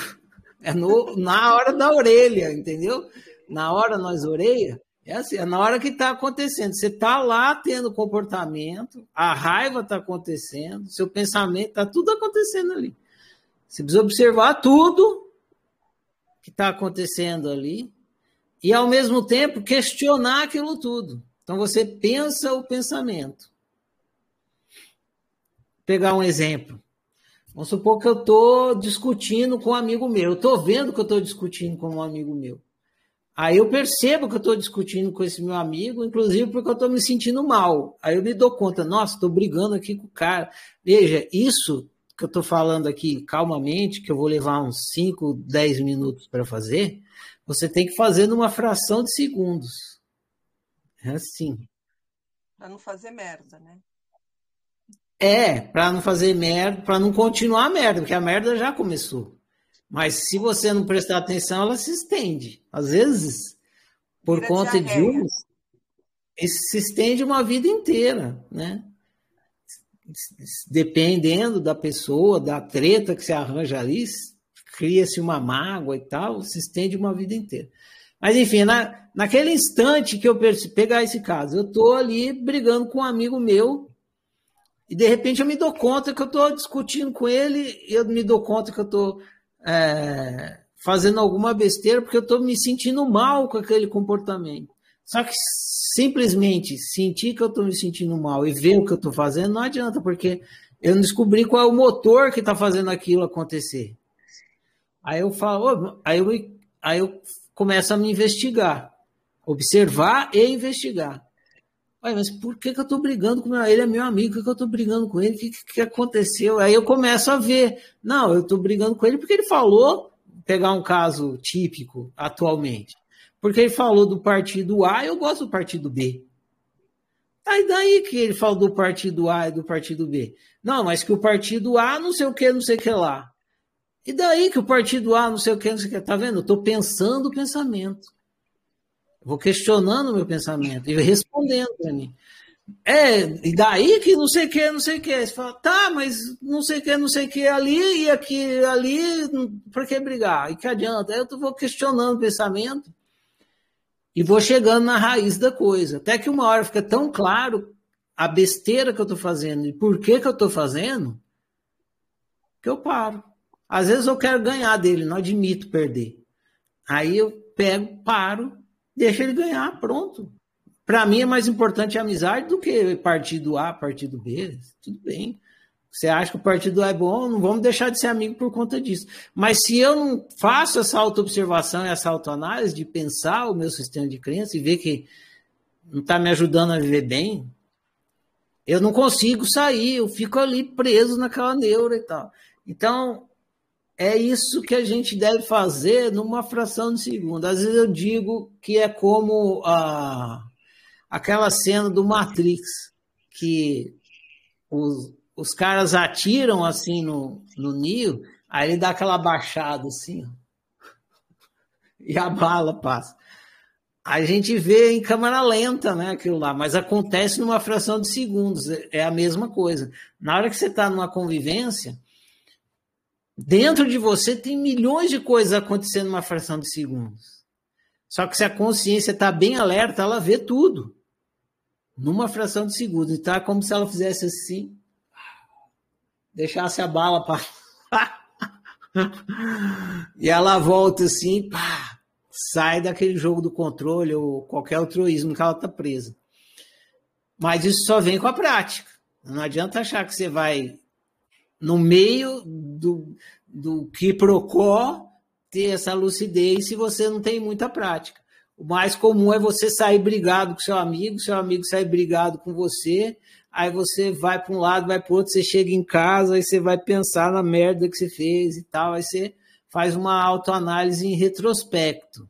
É no, na hora da orelha, entendeu? Na hora nós orelha, é assim, é na hora que está acontecendo. Você está lá tendo comportamento, a raiva está acontecendo, seu pensamento, está tudo acontecendo ali. Você precisa observar tudo que está acontecendo ali e, ao mesmo tempo, questionar aquilo tudo. Então, você pensa o pensamento. Vou pegar um exemplo. Vamos supor que eu estou discutindo com um amigo meu. Eu estou vendo que eu estou discutindo com um amigo meu. Aí eu percebo que eu estou discutindo com esse meu amigo, inclusive porque eu estou me sentindo mal. Aí eu me dou conta, nossa, estou brigando aqui com o cara. Veja, isso que eu estou falando aqui calmamente, que eu vou levar uns 5, 10 minutos para fazer, você tem que fazer numa fração de segundos. É assim. Para não fazer merda, né? É, para não fazer merda, para não continuar a merda, porque a merda já começou. Mas se você não prestar atenção, ela se estende. Às vezes, por Vira conta de um, se estende uma vida inteira, né? Dependendo da pessoa, da treta que se arranja ali, cria-se uma mágoa e tal, se estende uma vida inteira. Mas, enfim, na, naquele instante que eu pegar esse caso, eu estou ali brigando com um amigo meu, e de repente eu me dou conta que eu estou discutindo com ele, eu me dou conta que eu estou é, fazendo alguma besteira, porque eu estou me sentindo mal com aquele comportamento. Só que simplesmente sentir que eu estou me sentindo mal e ver o que eu estou fazendo não adianta, porque eu não descobri qual é o motor que está fazendo aquilo acontecer. Aí eu falo, aí eu, aí eu começo a me investigar, observar e investigar. Mas por que, que eu estou brigando com ele? É meu amigo, por que, que eu estou brigando com ele? O que, que aconteceu? Aí eu começo a ver. Não, eu estou brigando com ele porque ele falou, pegar um caso típico atualmente, porque ele falou do partido A, eu gosto do partido B. Aí daí que ele falou do partido A e do partido B. Não, mas que o partido A não sei o que, não sei o que lá. E daí que o partido A não sei o que, não sei o que. Tá vendo? Eu estou pensando o pensamento. Vou questionando o meu pensamento e respondendo para mim. É, e daí que não sei o que, não sei o que. Você fala, tá, mas não sei o que, não sei o que ali e aqui, ali, por que brigar? E que adianta? Eu vou questionando o pensamento e vou chegando na raiz da coisa. Até que uma hora fica tão claro a besteira que eu estou fazendo e por que, que eu estou fazendo, que eu paro. Às vezes eu quero ganhar dele, não admito perder. Aí eu pego, paro deixa ele ganhar, pronto. Para mim é mais importante a amizade do que partido A, partido B. Tudo bem. Você acha que o partido A é bom, não vamos deixar de ser amigo por conta disso. Mas se eu não faço essa autoobservação e essa autoanálise de pensar o meu sistema de crença e ver que não está me ajudando a viver bem, eu não consigo sair, eu fico ali preso naquela neura e tal. Então, é isso que a gente deve fazer numa fração de segundo. Às vezes eu digo que é como a, aquela cena do Matrix, que os, os caras atiram assim no, no Neo, aí ele dá aquela baixada assim, <laughs> e a bala passa. A gente vê em câmera lenta, né, aquilo lá, mas acontece numa fração de segundos, é a mesma coisa. Na hora que você está numa convivência, Dentro de você tem milhões de coisas acontecendo numa fração de segundos. Só que se a consciência está bem alerta, ela vê tudo. Numa fração de segundos. Então é como se ela fizesse assim. Deixasse a bala para. <laughs> e ela volta assim, pá, sai daquele jogo do controle ou qualquer altruísmo que ela está presa. Mas isso só vem com a prática. Não adianta achar que você vai no meio do, do que procó ter essa lucidez se você não tem muita prática. O mais comum é você sair brigado com seu amigo, seu amigo sair brigado com você, aí você vai para um lado, vai para outro, você chega em casa, aí você vai pensar na merda que você fez e tal, aí você faz uma autoanálise em retrospecto,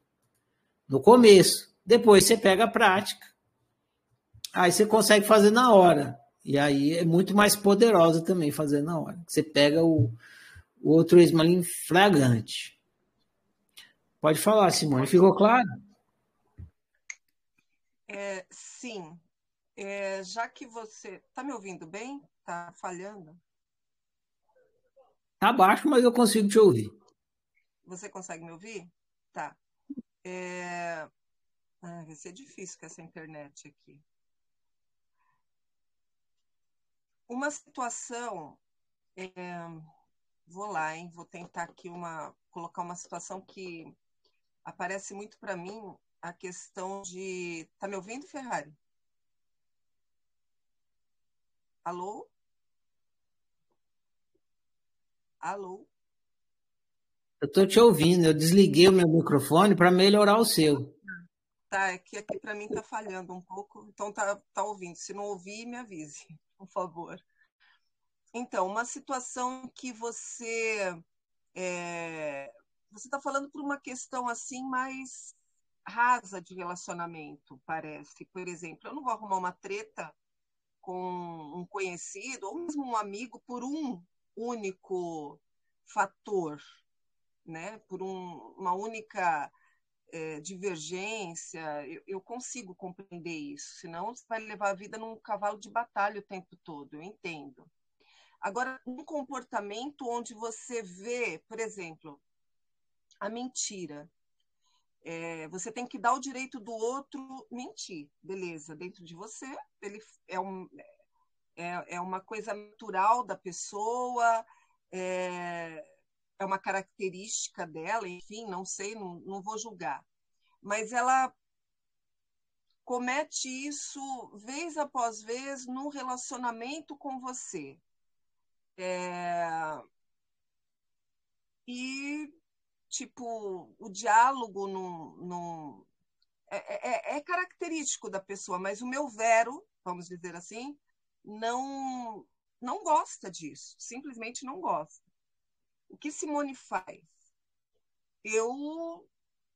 no começo. Depois você pega a prática, aí você consegue fazer na hora. E aí é muito mais poderosa também fazer na hora. Você pega o, o outro esmalim flagrante. Pode falar, Simone. Ficou claro? É, sim. É, já que você. Está me ouvindo bem? Está falhando? Está baixo, mas eu consigo te ouvir. Você consegue me ouvir? Tá. É... Ah, vai ser difícil com essa internet aqui. Uma situação. É, vou lá, hein? Vou tentar aqui uma colocar uma situação que aparece muito para mim a questão de. Tá me ouvindo, Ferrari? Alô? Alô? Eu estou te ouvindo. Eu desliguei o meu microfone para melhorar o seu. Tá, é que aqui para mim está falhando um pouco, então tá, tá ouvindo. Se não ouvir, me avise <laughs> por favor. Então, uma situação que você é, você está falando por uma questão assim mais rasa de relacionamento, parece. Por exemplo, eu não vou arrumar uma treta com um conhecido ou mesmo um amigo por um único fator. né? Por um, uma única é, divergência, eu, eu, consigo compreender isso. Senão você vai levar a vida num cavalo de batalha o tempo todo. Eu entendo. Agora, um comportamento onde você vê, por exemplo, a mentira. É, você tem que dar o direito do outro mentir, beleza? Dentro de você, ele é, um, é, é uma coisa natural da pessoa, é, é uma característica dela, enfim, não sei, não, não vou julgar. Mas ela comete isso vez após vez no relacionamento com você. É... E, tipo, o diálogo não, não... É, é, é, característico da pessoa, mas o meu Vero, vamos dizer assim, não, não gosta disso, simplesmente não gosta. O que Simone faz? Eu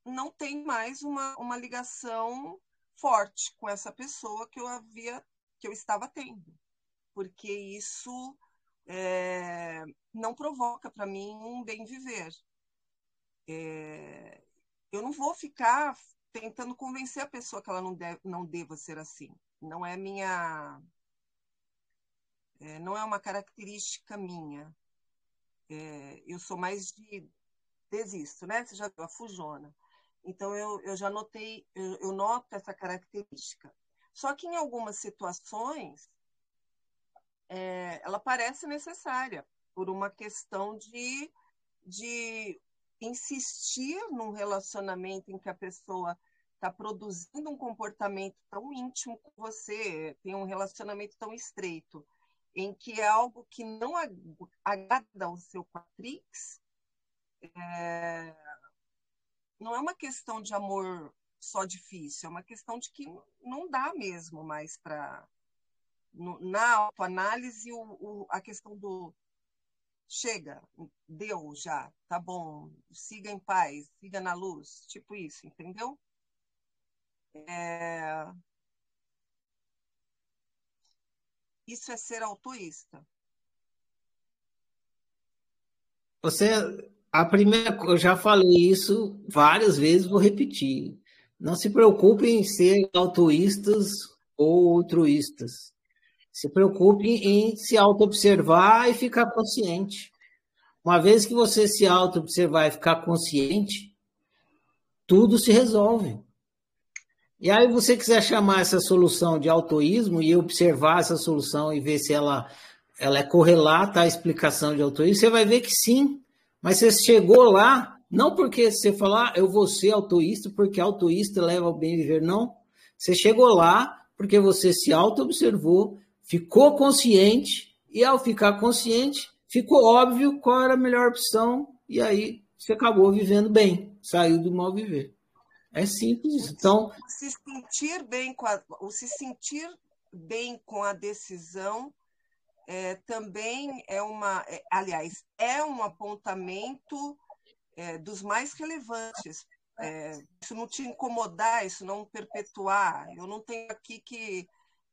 não tenho mais uma, uma ligação forte com essa pessoa que eu havia, que eu estava tendo, porque isso é, não provoca para mim um bem viver. É, eu não vou ficar tentando convencer a pessoa que ela não, deve, não deva ser assim. Não é minha, é, não é uma característica minha. É, eu sou mais de desisto, né? Você já viu a fujona. Então eu, eu já notei, eu, eu noto essa característica. Só que em algumas situações é, ela parece necessária por uma questão de, de insistir num relacionamento em que a pessoa está produzindo um comportamento tão íntimo com você, tem um relacionamento tão estreito em que é algo que não agrada ao seu Patrix, é, não é uma questão de amor só difícil, é uma questão de que não dá mesmo mais para. Na autoanálise, o, o, a questão do chega, deu já, tá bom, siga em paz, siga na luz, tipo isso, entendeu? É, Isso é ser autoísta. Você, a primeira, eu já falei isso várias vezes, vou repetir. Não se preocupem em ser autoístas ou altruístas. Se preocupem em se auto-observar e ficar consciente. Uma vez que você se auto-observar e ficar consciente, tudo se resolve. E aí você quiser chamar essa solução de autoísmo e observar essa solução e ver se ela, ela é correlata à explicação de autoísmo, você vai ver que sim. Mas você chegou lá, não porque você falar, ah, eu vou ser autoísta, porque autoísta leva ao bem viver, não. Você chegou lá porque você se auto-observou, ficou consciente, e ao ficar consciente, ficou óbvio qual era a melhor opção, e aí você acabou vivendo bem, saiu do mal viver. É simples. Então, se sentir bem com a, o se sentir bem com a decisão é, também é uma, é, aliás, é um apontamento é, dos mais relevantes. É, isso não te incomodar, isso não perpetuar. Eu não tenho aqui que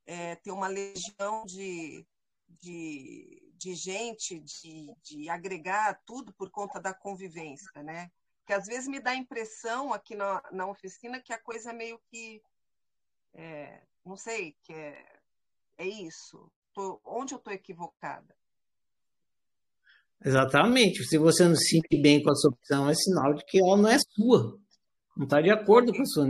é, ter uma legião de, de, de gente, de, de agregar tudo por conta da convivência, né? Que às vezes me dá a impressão aqui na, na oficina que a coisa é meio que, é, não sei, que é, é isso. Tô, onde eu estou equivocada? Exatamente. Se você não se sente bem com a sua opção, é sinal de que ela não é sua. Não está de acordo com a sua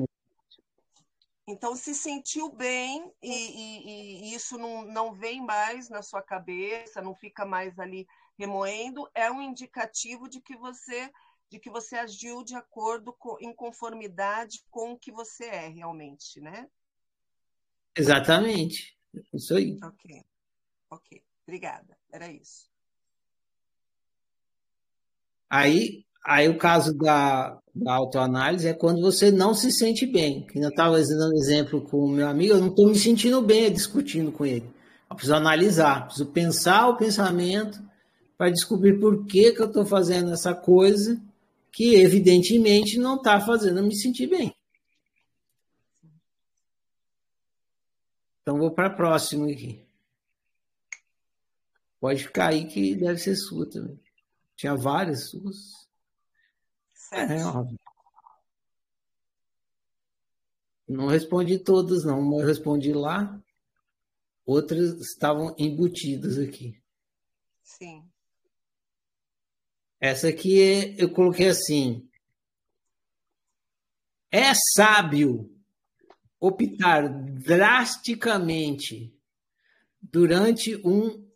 então, se sentiu bem e, e, e, isso não, não vem mais na sua cabeça, não fica mais ali remoendo, é um indicativo de que você de que você agiu de acordo com, em conformidade com o que você é realmente, né? Exatamente. Isso aí. Ok. Ok. Obrigada. Era isso. Aí, aí o caso da, da autoanálise é quando você não se sente bem. Que eu estava dando exemplo com o meu amigo, eu não estou me sentindo bem discutindo com ele. Eu preciso analisar, preciso pensar o pensamento para descobrir por que, que eu estou fazendo essa coisa que evidentemente não está fazendo eu me sentir bem. Então vou para a próxima aqui. Pode ficar aí que deve ser sua também. Tinha várias suas. Sete. É, óbvio. Não respondi todas, não. Uma eu respondi lá, outras estavam embutidas aqui. Sim. Essa aqui é, eu coloquei assim. É sábio optar drasticamente durante um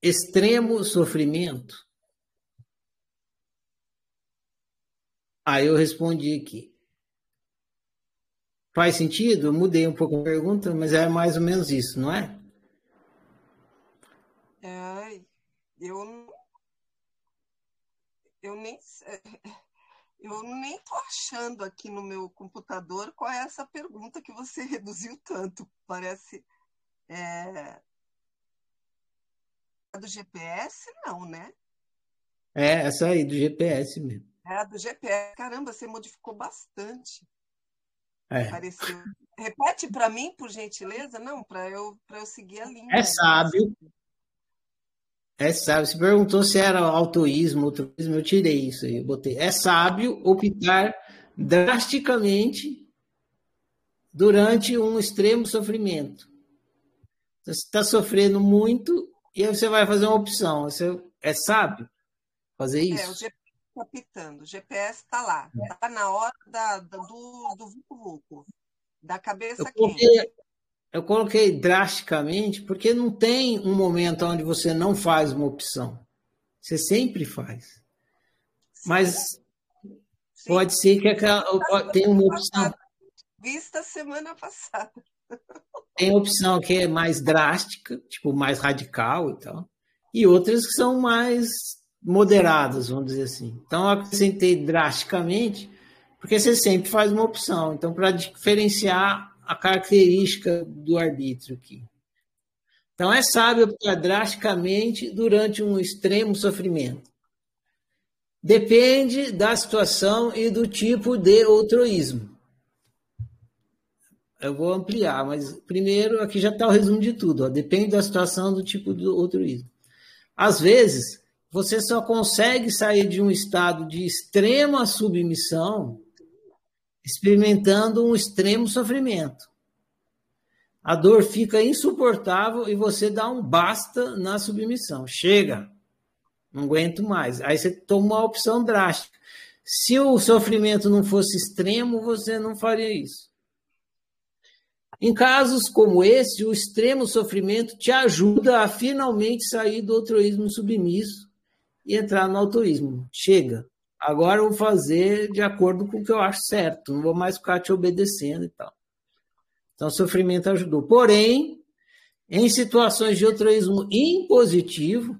extremo sofrimento? Aí eu respondi aqui. Faz sentido? Eu mudei um pouco a pergunta, mas é mais ou menos isso, não é? É, eu, eu nem <laughs> eu nem tô achando aqui no meu computador qual é essa pergunta que você <laughs> reduziu tanto. Parece é, do GPS, não, né? É, essa aí, do GPS mesmo. É, do GPS. Caramba, você modificou bastante. É. Pareceu. Repete para mim, por gentileza, não, para eu, eu seguir a linha. É sábio. É sábio. Você perguntou se era autoísmo, altruísmo, eu tirei isso aí, eu botei. É sábio optar drasticamente durante um extremo sofrimento. Você está sofrendo muito e aí você vai fazer uma opção. Você é sábio fazer isso? É, o GPS está pitando, o GPS está lá, está na hora da, do, do Vucu Vucu, da cabeça eu coloquei, quente. Eu coloquei drasticamente porque não tem um momento onde você não faz uma opção. Você sempre faz. Mas Sim. pode ser que aquela, tenha uma opção. Vista semana passada. Tem opção que é mais drástica, tipo, mais radical e tal, e outras que são mais moderadas, vamos dizer assim. Então, eu acrescentei drasticamente, porque você sempre faz uma opção. Então, para diferenciar a característica do arbítrio aqui. Então, é sábio optar drasticamente durante um extremo sofrimento. Depende da situação e do tipo de altruísmo. Eu vou ampliar, mas primeiro aqui já está o resumo de tudo. Ó. Depende da situação, do tipo do altruísmo. Às vezes, você só consegue sair de um estado de extrema submissão experimentando um extremo sofrimento. A dor fica insuportável e você dá um basta na submissão. Chega, não aguento mais. Aí você toma uma opção drástica. Se o sofrimento não fosse extremo, você não faria isso. Em casos como esse, o extremo sofrimento te ajuda a finalmente sair do altruísmo submisso e entrar no altruísmo. Chega. Agora eu vou fazer de acordo com o que eu acho certo. Não vou mais ficar te obedecendo e tal. Então, o sofrimento ajudou. Porém, em situações de altruísmo impositivo,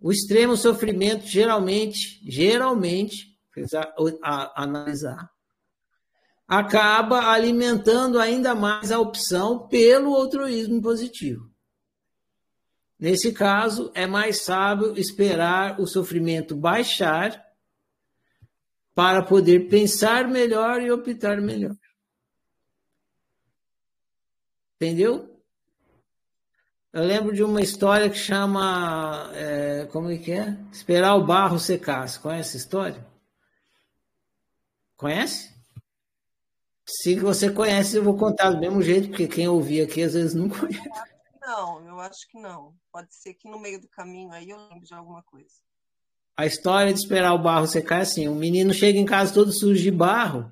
o extremo sofrimento geralmente, geralmente, precisa analisar, acaba alimentando ainda mais a opção pelo altruísmo positivo. Nesse caso, é mais sábio esperar o sofrimento baixar para poder pensar melhor e optar melhor. Entendeu? Eu lembro de uma história que chama. É, como é que é? Esperar o barro secar. Você conhece essa história? Conhece? Se você conhece, eu vou contar do mesmo jeito, porque quem ouvir aqui às vezes não <laughs> conhece. Não, eu acho que não. Pode ser que no meio do caminho aí eu lembro de alguma coisa. A história de esperar o barro secar é assim: um menino chega em casa todo sujo de barro,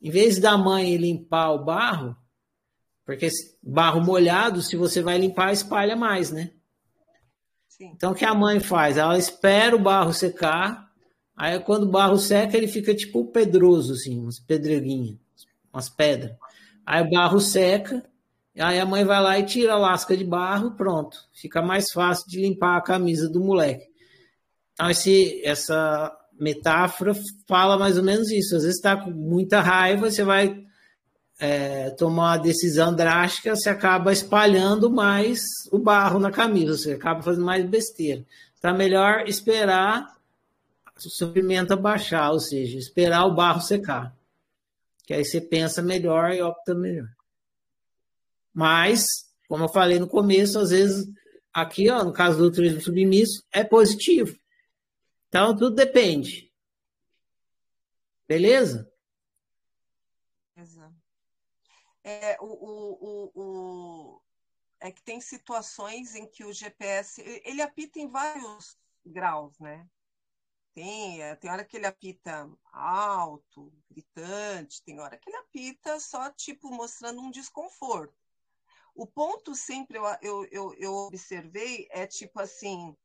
em vez da mãe limpar o barro, porque barro molhado, se você vai limpar, espalha mais, né? Sim. Então o que a mãe faz? Ela espera o barro secar, aí quando o barro seca, ele fica tipo pedroso, assim, umas pedreguinhas umas pedras. Aí o barro seca, aí a mãe vai lá e tira a lasca de barro, pronto. Fica mais fácil de limpar a camisa do moleque. Então, esse, essa metáfora fala mais ou menos isso. Às vezes está com muita raiva, você vai é, tomar uma decisão drástica, você acaba espalhando mais o barro na camisa, você acaba fazendo mais besteira. Está melhor esperar o sofrimento abaixar, ou seja, esperar o barro secar que aí você pensa melhor e opta melhor. Mas, como eu falei no começo, às vezes, aqui, ó, no caso do turismo submisso, é positivo. Então, tudo depende. Beleza? É, o, o, o, é que tem situações em que o GPS ele apita em vários graus, né? Tem, é, tem hora que ele apita alto, gritante, tem hora que ele apita só tipo mostrando um desconforto. O ponto sempre eu, eu, eu, eu observei é tipo assim,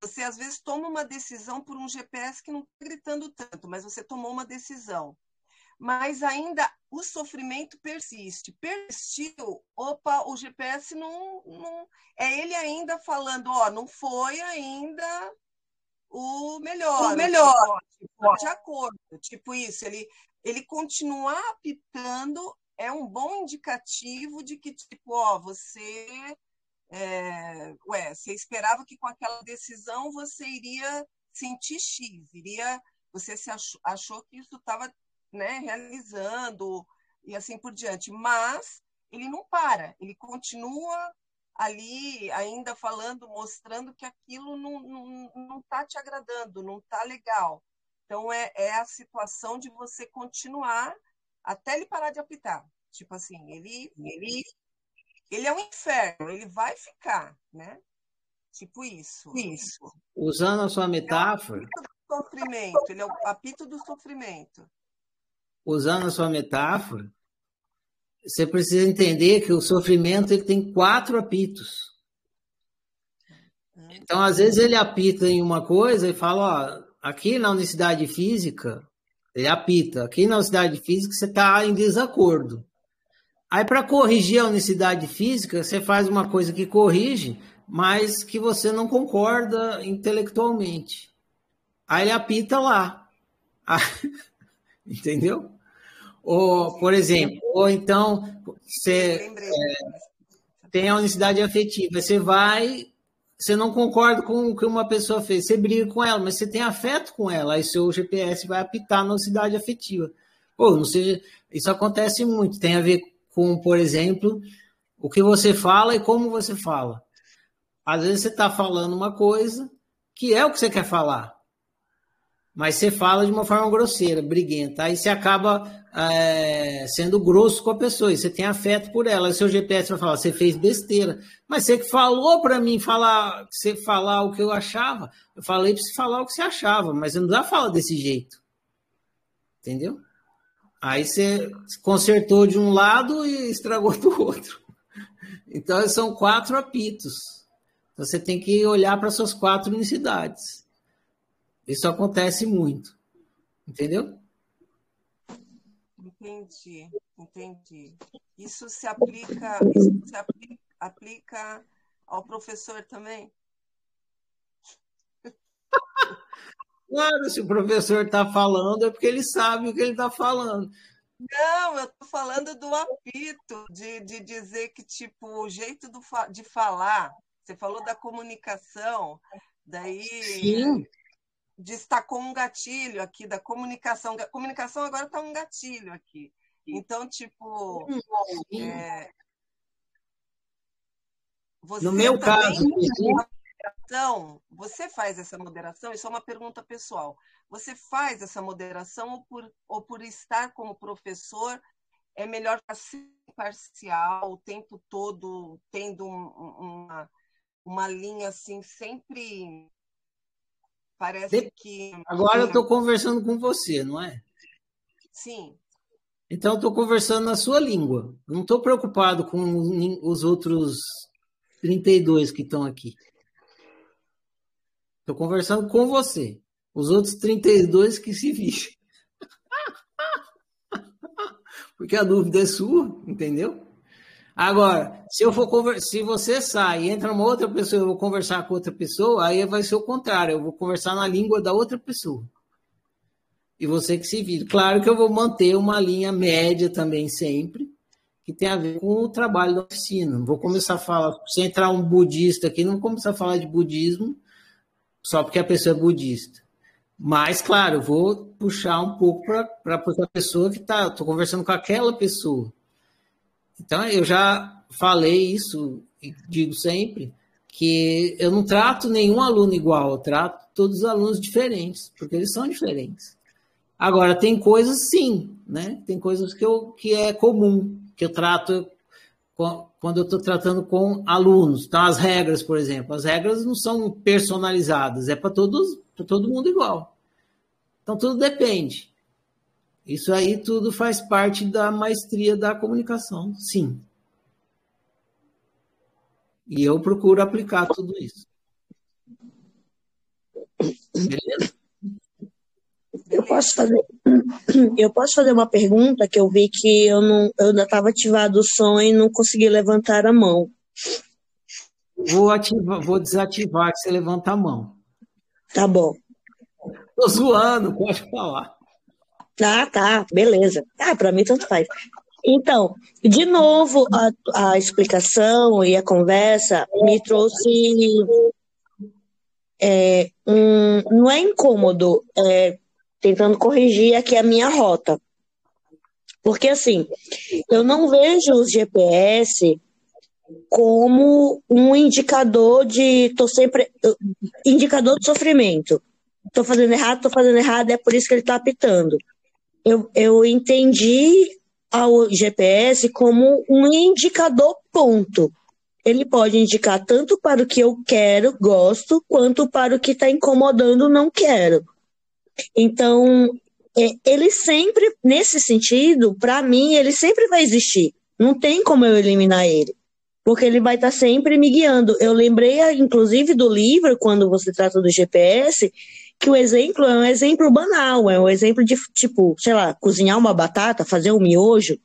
você às vezes toma uma decisão por um GPS que não está gritando tanto, mas você tomou uma decisão. Mas ainda o sofrimento persiste. Persistiu, opa, o GPS não, não é ele ainda falando, ó, não foi ainda o melhor, o melhor, tipo, de acordo, tipo isso, ele ele continuar apitando é um bom indicativo de que tipo, ó, você é, ué, você esperava que com aquela decisão você iria sentir X, iria, você se achou, achou que isso estava né, realizando e assim por diante. Mas ele não para, ele continua ali ainda falando, mostrando que aquilo não está tá te agradando, não está legal. Então é, é a situação de você continuar até ele parar de apitar. Tipo assim, ele, ele, ele é um inferno, ele vai ficar, né? Tipo isso. Isso. Usando a sua metáfora. É o apito do sofrimento, ele é o apito do sofrimento usando a sua metáfora, você precisa entender que o sofrimento ele tem quatro apitos. Então, às vezes, ele apita em uma coisa e fala: ó, aqui na unicidade física, ele apita, aqui na unicidade física você está em desacordo. Aí, para corrigir a unicidade física, você faz uma coisa que corrige, mas que você não concorda intelectualmente. Aí ele apita lá. <laughs> Entendeu? Ou, por exemplo, ou então você é, tem a unicidade afetiva, você vai, você não concorda com o que uma pessoa fez, você briga com ela, mas você tem afeto com ela, aí seu GPS vai apitar na unicidade afetiva. Ou não seja, isso acontece muito, tem a ver com, por exemplo, o que você fala e como você fala. Às vezes você está falando uma coisa que é o que você quer falar, mas você fala de uma forma grosseira, briguenta. Aí você acaba é, sendo grosso com a pessoa, e você tem afeto por ela. Aí seu GPS vai falar, você fez besteira. Mas você que falou para mim falar, você falar o que eu achava, eu falei para você falar o que você achava, mas você não dá falar desse jeito. Entendeu? Aí você consertou de um lado e estragou do outro. Então são quatro apitos. Então, você tem que olhar para suas quatro unicidades. Isso acontece muito. Entendeu? Entendi, entendi. Isso se aplica, isso se aplica, aplica ao professor também? <laughs> Claro, se o professor está falando, é porque ele sabe o que ele está falando. Não, eu estou falando do apito, de, de dizer que, tipo, o jeito do, de falar, você falou da comunicação, daí Sim destacou um gatilho aqui da comunicação. A comunicação agora está um gatilho aqui. Então, tipo. É, no meu caso. Moderação, você faz essa moderação? Isso é uma pergunta pessoal. Você faz essa moderação ou por, ou por estar como professor é melhor ser imparcial o tempo todo, tendo um, uma, uma linha assim, sempre Parece de... que. Agora eu estou conversando com você, não é? Sim. Então estou conversando na sua língua. Não estou preocupado com os outros 32 que estão aqui. Estou conversando com você. Os outros 32 que se vixem. <laughs> Porque a dúvida é sua, entendeu? Agora, se eu for se você sai e entra uma outra pessoa, eu vou conversar com outra pessoa, aí vai ser o contrário, eu vou conversar na língua da outra pessoa. E você que se vira. Claro que eu vou manter uma linha média também sempre, que tem a ver com o trabalho da oficina. Não vou começar a falar, se entrar um budista aqui, não vou começar a falar de budismo só porque a pessoa é budista. Mas, claro, vou puxar um pouco para a pessoa que está. Estou conversando com aquela pessoa. Então, eu já falei isso e digo sempre que eu não trato nenhum aluno igual, eu trato todos os alunos diferentes, porque eles são diferentes. Agora, tem coisas sim, né? Tem coisas que, eu, que é comum, que eu trato quando eu estou tratando com alunos. Então, as regras, por exemplo, as regras não são personalizadas, é para todos, para todo mundo igual. Então, tudo depende. Isso aí tudo faz parte da maestria da comunicação, sim. E eu procuro aplicar tudo isso. Beleza? Eu posso fazer, <clears throat> eu posso fazer uma pergunta que eu vi que eu não, eu ainda estava ativado o som e não consegui levantar a mão. Vou ativar, vou desativar que você levanta a mão. Tá bom. Tô zoando, pode falar. Ah, tá, beleza. Ah, para mim tanto faz. Então, de novo, a, a explicação e a conversa me trouxe é, um, não é incômodo, é, tentando corrigir aqui a minha rota. Porque assim, eu não vejo os GPS como um indicador de tô sempre indicador de sofrimento. Tô fazendo errado, tô fazendo errado, é por isso que ele tá apitando. Eu, eu entendi ao GPS como um indicador ponto. Ele pode indicar tanto para o que eu quero, gosto, quanto para o que está incomodando, não quero. Então, é, ele sempre, nesse sentido, para mim, ele sempre vai existir. Não tem como eu eliminar ele. Porque ele vai estar tá sempre me guiando. Eu lembrei, inclusive, do livro, quando você trata do GPS, que o exemplo é um exemplo banal, é um exemplo de, tipo, sei lá, cozinhar uma batata, fazer um miojo.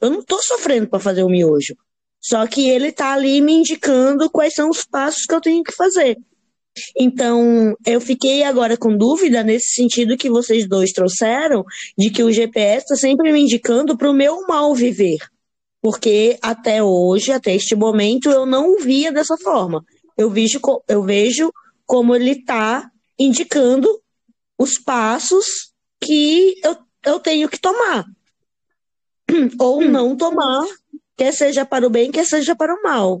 Eu não estou sofrendo para fazer um miojo. Só que ele está ali me indicando quais são os passos que eu tenho que fazer. Então, eu fiquei agora com dúvida nesse sentido que vocês dois trouxeram, de que o GPS está sempre me indicando para o meu mal viver. Porque até hoje, até este momento, eu não o via dessa forma. Eu vejo, eu vejo como ele está indicando os passos que eu, eu tenho que tomar. <clears throat> Ou hum. não tomar, quer seja para o bem, quer seja para o mal.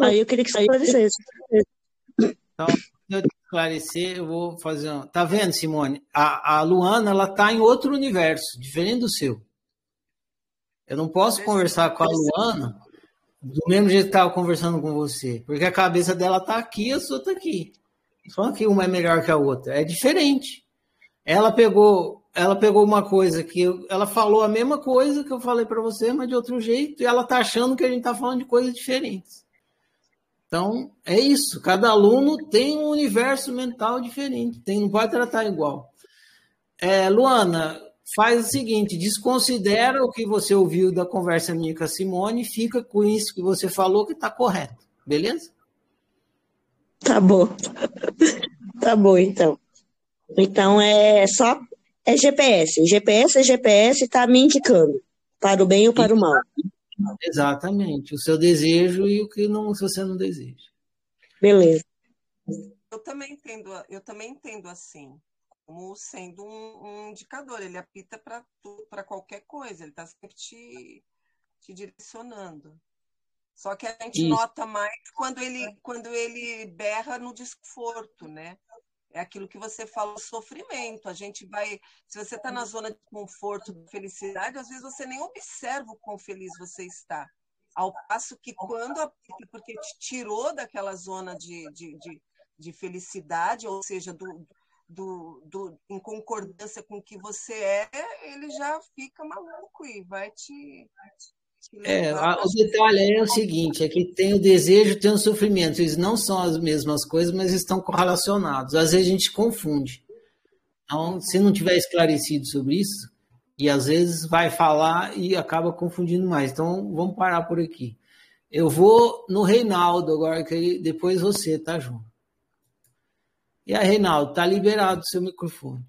Aí eu queria que você esclarecesse. Então, eu esclarecer, eu vou fazer uma... Tá vendo, Simone? A, a Luana, ela tá em outro universo, diferente do seu. Eu não posso conversar com a Luana do mesmo jeito que estava conversando com você, porque a cabeça dela tá aqui e a sua tá aqui. Só que uma é melhor que a outra, é diferente. Ela pegou, ela pegou uma coisa que eu, ela falou a mesma coisa que eu falei para você, mas de outro jeito, e ela tá achando que a gente tá falando de coisas diferentes. Então, é isso. Cada aluno tem um universo mental diferente, tem, não pode tratar igual. É, Luana, faz o seguinte: desconsidera o que você ouviu da conversa minha com a Simone, fica com isso que você falou que está correto, beleza? Tá bom. tá bom, então. Então é só é GPS. GPS é GPS, está me indicando para o bem ou para o mal. Exatamente. O seu desejo e o que não, se você não deseja. Beleza. Eu também entendo, eu também entendo assim, como sendo um, um indicador. Ele apita para qualquer coisa, ele está sempre te, te direcionando. Só que a gente Isso. nota mais quando ele, quando ele berra no desconforto, né? É aquilo que você falou, sofrimento. A gente vai. Se você está na zona de conforto, de felicidade, às vezes você nem observa o quão feliz você está. Ao passo que quando porque te tirou daquela zona de, de, de, de felicidade, ou seja, do, do, do, em concordância com o que você é, ele já fica maluco e vai te, é, o detalhe é o seguinte, é que tem o desejo, tem o sofrimento. Eles não são as mesmas coisas, mas estão correlacionados. Às vezes a gente confunde. Então, se não tiver esclarecido sobre isso, e às vezes vai falar e acaba confundindo mais. Então, vamos parar por aqui. Eu vou no Reinaldo agora, que depois você, tá, João? E aí, Reinaldo, tá liberado o seu microfone.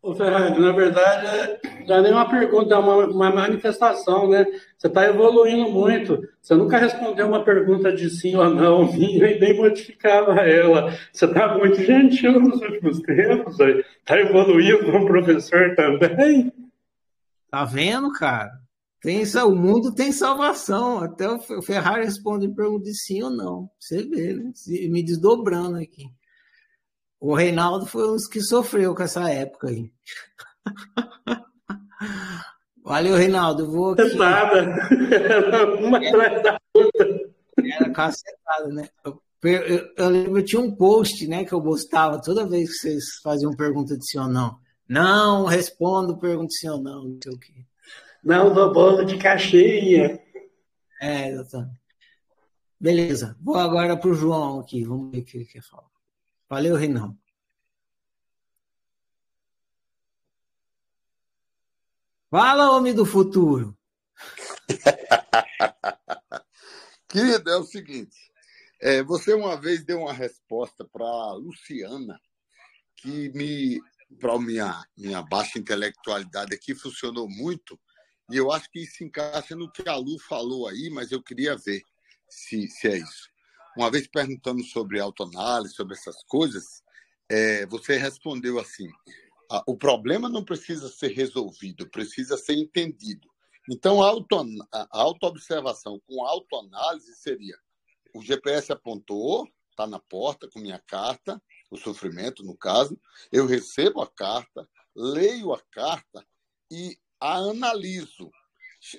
Ô, Ferrari, na verdade, não é nem uma pergunta, é uma, uma manifestação, né? Você está evoluindo muito. Você nunca respondeu uma pergunta de sim ou não <laughs> e nem modificava ela. Você está muito gentil nos últimos tempos, está evoluindo como professor também. Tá vendo, cara? Tem, o mundo tem salvação. Até o Ferrari responde pergunta de sim ou não. Você vê, né? Me desdobrando aqui. O Reinaldo foi um dos que sofreu com essa época aí. Valeu, Reinaldo. Vou aqui. Nada. <laughs> Uma atrás da outra. Era cacetada, né? Eu, eu, eu lembro, tinha um post, né, que eu postava toda vez que vocês faziam pergunta de sim ou não. Não, respondo pergunta de sim ou não, não sei o quê. Não, do bolo de caixinha. É, exatamente. Beleza. Vou agora para o João aqui. Vamos ver o que ele quer falar. Valeu, Reinaldo. Fala, homem do futuro. <laughs> Querido, é o seguinte: é, você uma vez deu uma resposta para Luciana que me, para minha minha baixa intelectualidade aqui, funcionou muito. E eu acho que isso encaixa no que a Lu falou aí, mas eu queria ver se, se é isso. Uma vez perguntando sobre autoanálise, sobre essas coisas, é, você respondeu assim: o problema não precisa ser resolvido, precisa ser entendido. Então, a, auto, autoobservação com autoanálise seria: o GPS apontou, está na porta com minha carta, o sofrimento, no caso, eu recebo a carta, leio a carta e a analiso.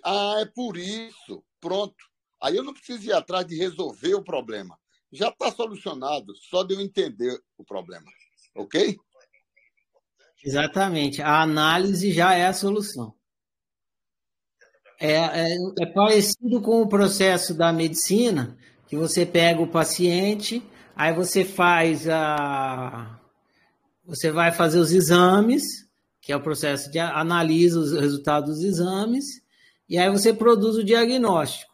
Ah, é por isso. Pronto. Aí eu não preciso ir atrás de resolver o problema. Já está solucionado, só de eu entender o problema. Ok? Exatamente. A análise já é a solução. É, é, é, parecido com o processo da medicina, que você pega o paciente, aí você faz a. Você vai fazer os exames, que é o processo de analisa os resultados dos exames, e aí você produz o diagnóstico.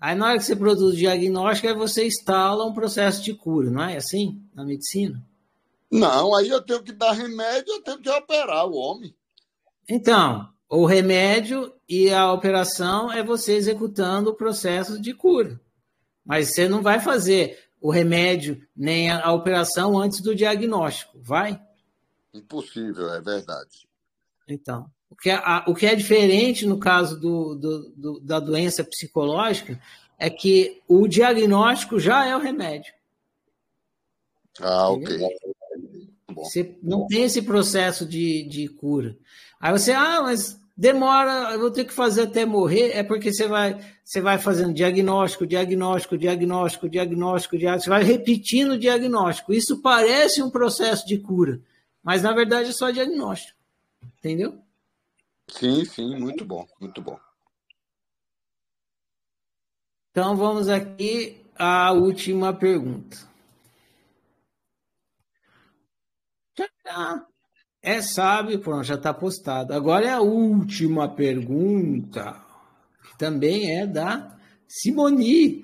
Aí na hora que você produz o diagnóstico, aí você instala um processo de cura, não é assim na medicina? Não, aí eu tenho que dar remédio, eu tenho que operar o homem. Então, o remédio e a operação é você executando o processo de cura. Mas você não vai fazer o remédio nem a operação antes do diagnóstico, vai? Impossível, é verdade. Então, o que é, o que é diferente no caso do, do, do, da doença psicológica é que o diagnóstico já é o remédio. Ah, ok. Você não tem esse processo de, de cura. Aí você, ah, mas demora, eu vou ter que fazer até morrer, é porque você vai, você vai fazendo diagnóstico, diagnóstico, diagnóstico, diagnóstico, diagnóstico, você vai repetindo o diagnóstico. Isso parece um processo de cura, mas na verdade é só diagnóstico. Entendeu? Sim, sim, muito bom, muito bom. Então vamos aqui à última pergunta. É sábio, pronto, já está postado. Agora é a última pergunta, que também é da Simoni.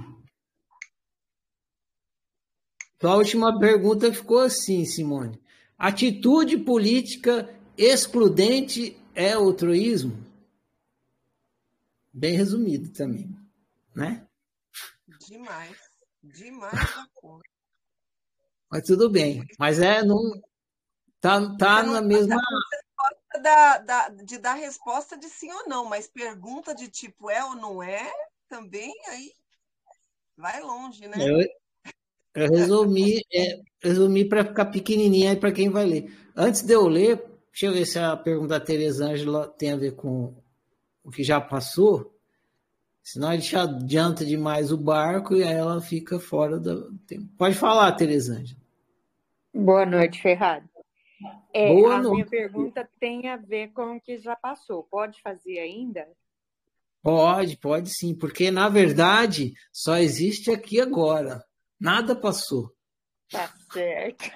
Então, a última pergunta ficou assim, Simone. Atitude política excludente é altruísmo? Bem resumido também, né? Demais. Demais da conta. Mas tudo bem. Mas é, não, Tá, tá na mesma. Da, da, de dar resposta de sim ou não, mas pergunta de tipo é ou não é, também aí vai longe, né? Eu, eu resumi, é, resumi para ficar pequenininha aí para quem vai ler. Antes de eu ler, deixa eu ver se a pergunta da Teresa Ângela tem a ver com o que já passou. Senão a gente adianta demais o barco e aí ela fica fora do tempo. Pode falar, Teresa Ângela. Boa noite, Ferrado. É, Boa a noite. minha pergunta tem a ver com o que já passou. Pode fazer ainda? Pode, pode sim, porque na verdade só existe aqui agora. Nada passou. Tá certo.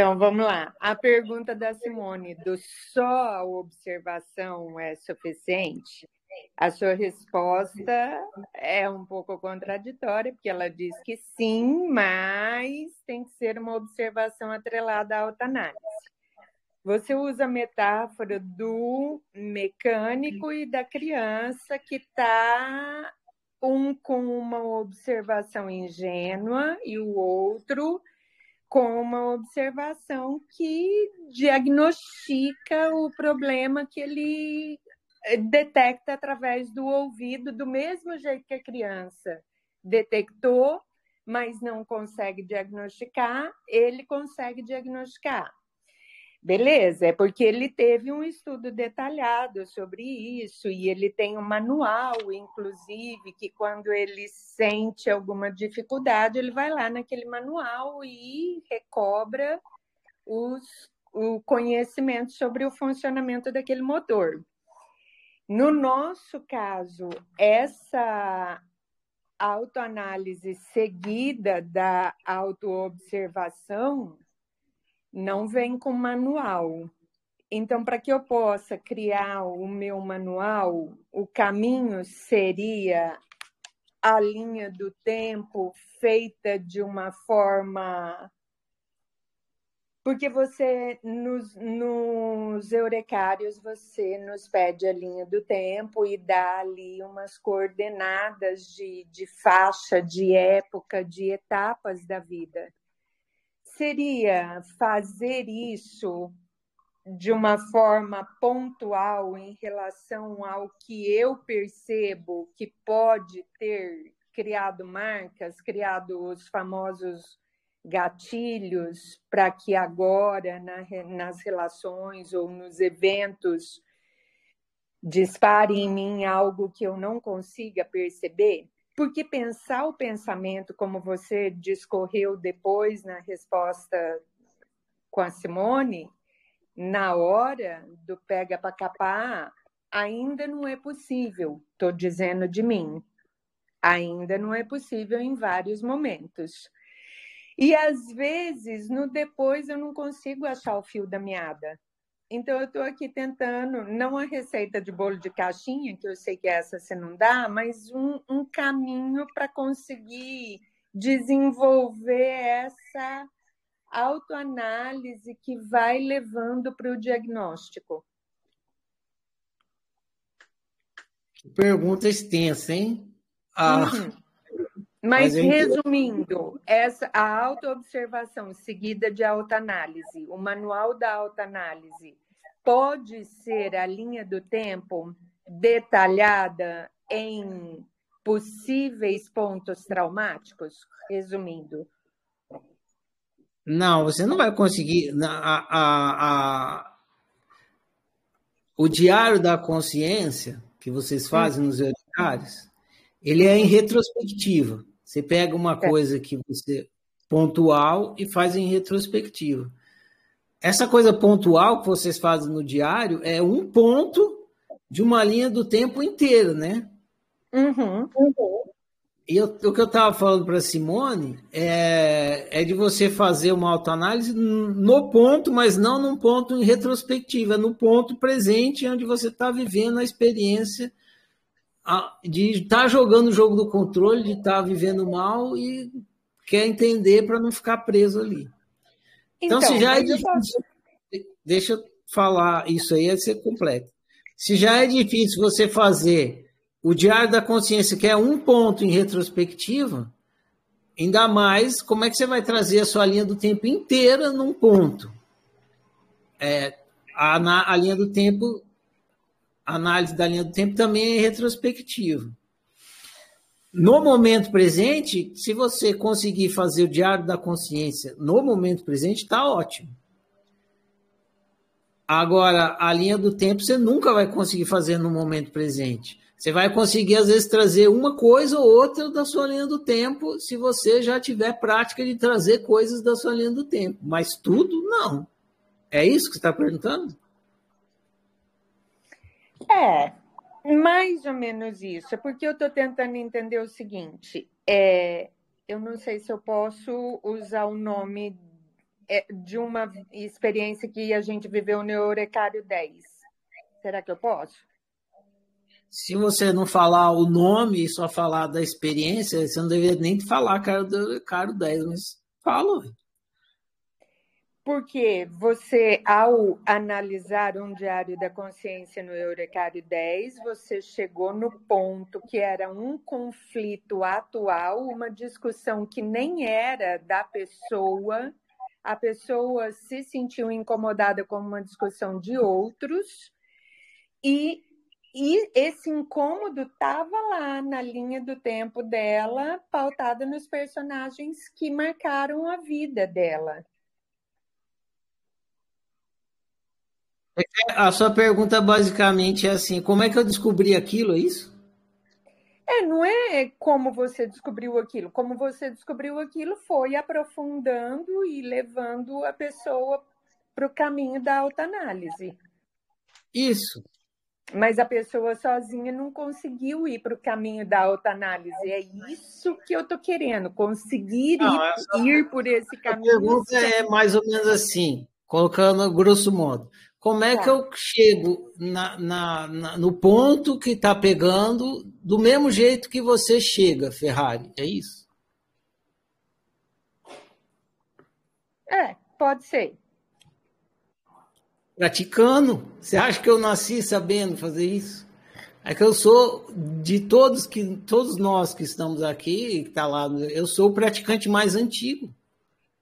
Então vamos lá. A pergunta da Simone, do só a observação é suficiente? A sua resposta é um pouco contraditória, porque ela diz que sim, mas tem que ser uma observação atrelada à autoanálise. Você usa a metáfora do mecânico e da criança que está um com uma observação ingênua e o outro com uma observação que diagnostica o problema que ele detecta através do ouvido, do mesmo jeito que a criança detectou, mas não consegue diagnosticar, ele consegue diagnosticar. Beleza, é porque ele teve um estudo detalhado sobre isso e ele tem um manual, inclusive, que quando ele sente alguma dificuldade, ele vai lá naquele manual e recobra os, o conhecimento sobre o funcionamento daquele motor. No nosso caso, essa autoanálise seguida da autoobservação não vem com manual. Então, para que eu possa criar o meu manual, o caminho seria a linha do tempo feita de uma forma. Porque você, nos, nos eurecários, você nos pede a linha do tempo e dá ali umas coordenadas de, de faixa, de época, de etapas da vida seria fazer isso de uma forma pontual em relação ao que eu percebo que pode ter criado marcas, criado os famosos gatilhos para que agora na, nas relações ou nos eventos dispare em mim algo que eu não consiga perceber? Porque pensar o pensamento, como você discorreu depois na resposta com a Simone, na hora do pega para capar, ainda não é possível. Estou dizendo de mim. Ainda não é possível em vários momentos. E às vezes, no depois, eu não consigo achar o fio da meada. Então, eu estou aqui tentando, não a receita de bolo de caixinha, que eu sei que essa você não dá, mas um, um caminho para conseguir desenvolver essa autoanálise que vai levando para o diagnóstico. Pergunta extensa, hein? Ah, uhum. Mas, resumindo, essa, a autoobservação seguida de autoanálise, o manual da autoanálise, pode ser a linha do tempo detalhada em possíveis pontos traumáticos? Resumindo. Não, você não vai conseguir. A, a, a, o diário da consciência que vocês fazem hum. nos diários, ele é em retrospectiva. Você pega uma é. coisa que você pontual e faz em retrospectiva. Essa coisa pontual que vocês fazem no diário é um ponto de uma linha do tempo inteira, né? Uhum. uhum. E eu, o que eu estava falando para Simone é, é de você fazer uma autoanálise no ponto, mas não num ponto em retrospectiva, no ponto presente, onde você está vivendo a experiência de estar tá jogando o jogo do controle, de estar tá vivendo mal e quer entender para não ficar preso ali. Então, então se já é difícil, posso... deixa eu falar isso aí, é ser completo. Se já é difícil você fazer o diário da consciência, que é um ponto em retrospectiva, ainda mais como é que você vai trazer a sua linha do tempo inteira num ponto. É, a, a linha do tempo análise da linha do tempo também é retrospectiva. No momento presente, se você conseguir fazer o diário da consciência no momento presente, está ótimo. Agora, a linha do tempo você nunca vai conseguir fazer no momento presente. Você vai conseguir, às vezes, trazer uma coisa ou outra da sua linha do tempo, se você já tiver prática de trazer coisas da sua linha do tempo. Mas tudo, não. É isso que você está perguntando? É, mais ou menos isso, porque eu estou tentando entender o seguinte: é, eu não sei se eu posso usar o nome é, de uma experiência que a gente viveu no Eurecário 10. Será que eu posso? Se você não falar o nome e só falar da experiência, você não deveria nem falar cara do Eurecário 10, mas fala. Porque você, ao analisar um diário da consciência no Eurecário 10, você chegou no ponto que era um conflito atual, uma discussão que nem era da pessoa, a pessoa se sentiu incomodada com uma discussão de outros, e E esse incômodo estava lá na linha do tempo dela, pautada nos personagens que marcaram a vida dela. A sua pergunta basicamente é assim: como é que eu descobri aquilo? É isso? É, não é como você descobriu aquilo. Como você descobriu aquilo foi aprofundando e levando a pessoa para o caminho da autoanálise. Isso. Mas a pessoa sozinha não conseguiu ir para o caminho da autoanálise. É isso que eu estou querendo, conseguir não, ir, essa, ir, por esse caminho. A pergunta é mais ou menos assim, colocando grosso modo. Como é que eu chego na, na, na, no ponto que está pegando do mesmo jeito que você chega, Ferrari? É isso? É, pode ser praticando. Você acha que eu nasci sabendo fazer isso? É que eu sou de todos que todos nós que estamos aqui, que tá lá, eu sou o praticante mais antigo.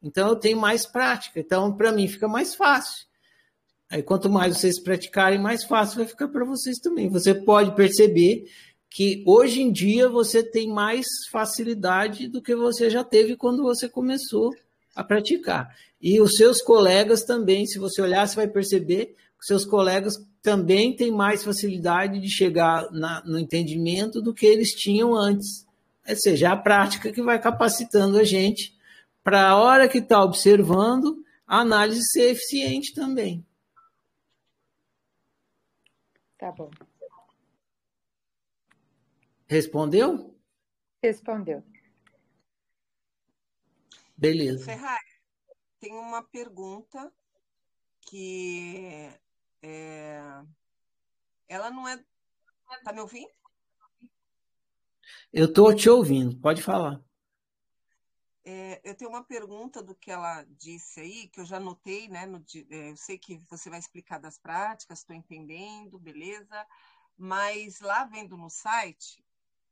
Então eu tenho mais prática. Então para mim fica mais fácil. Aí quanto mais vocês praticarem, mais fácil vai ficar para vocês também. Você pode perceber que hoje em dia você tem mais facilidade do que você já teve quando você começou a praticar. E os seus colegas também, se você olhar, você vai perceber que seus colegas também têm mais facilidade de chegar na, no entendimento do que eles tinham antes. Ou seja, a prática que vai capacitando a gente para a hora que está observando, a análise ser eficiente também. Tá bom. Respondeu? Respondeu. Beleza. Ferrari, tem uma pergunta que é, ela não é. Tá me ouvindo? Eu estou te ouvindo, pode falar. É, eu tenho uma pergunta do que ela disse aí, que eu já notei, né? No, é, eu sei que você vai explicar das práticas, estou entendendo, beleza. Mas lá vendo no site,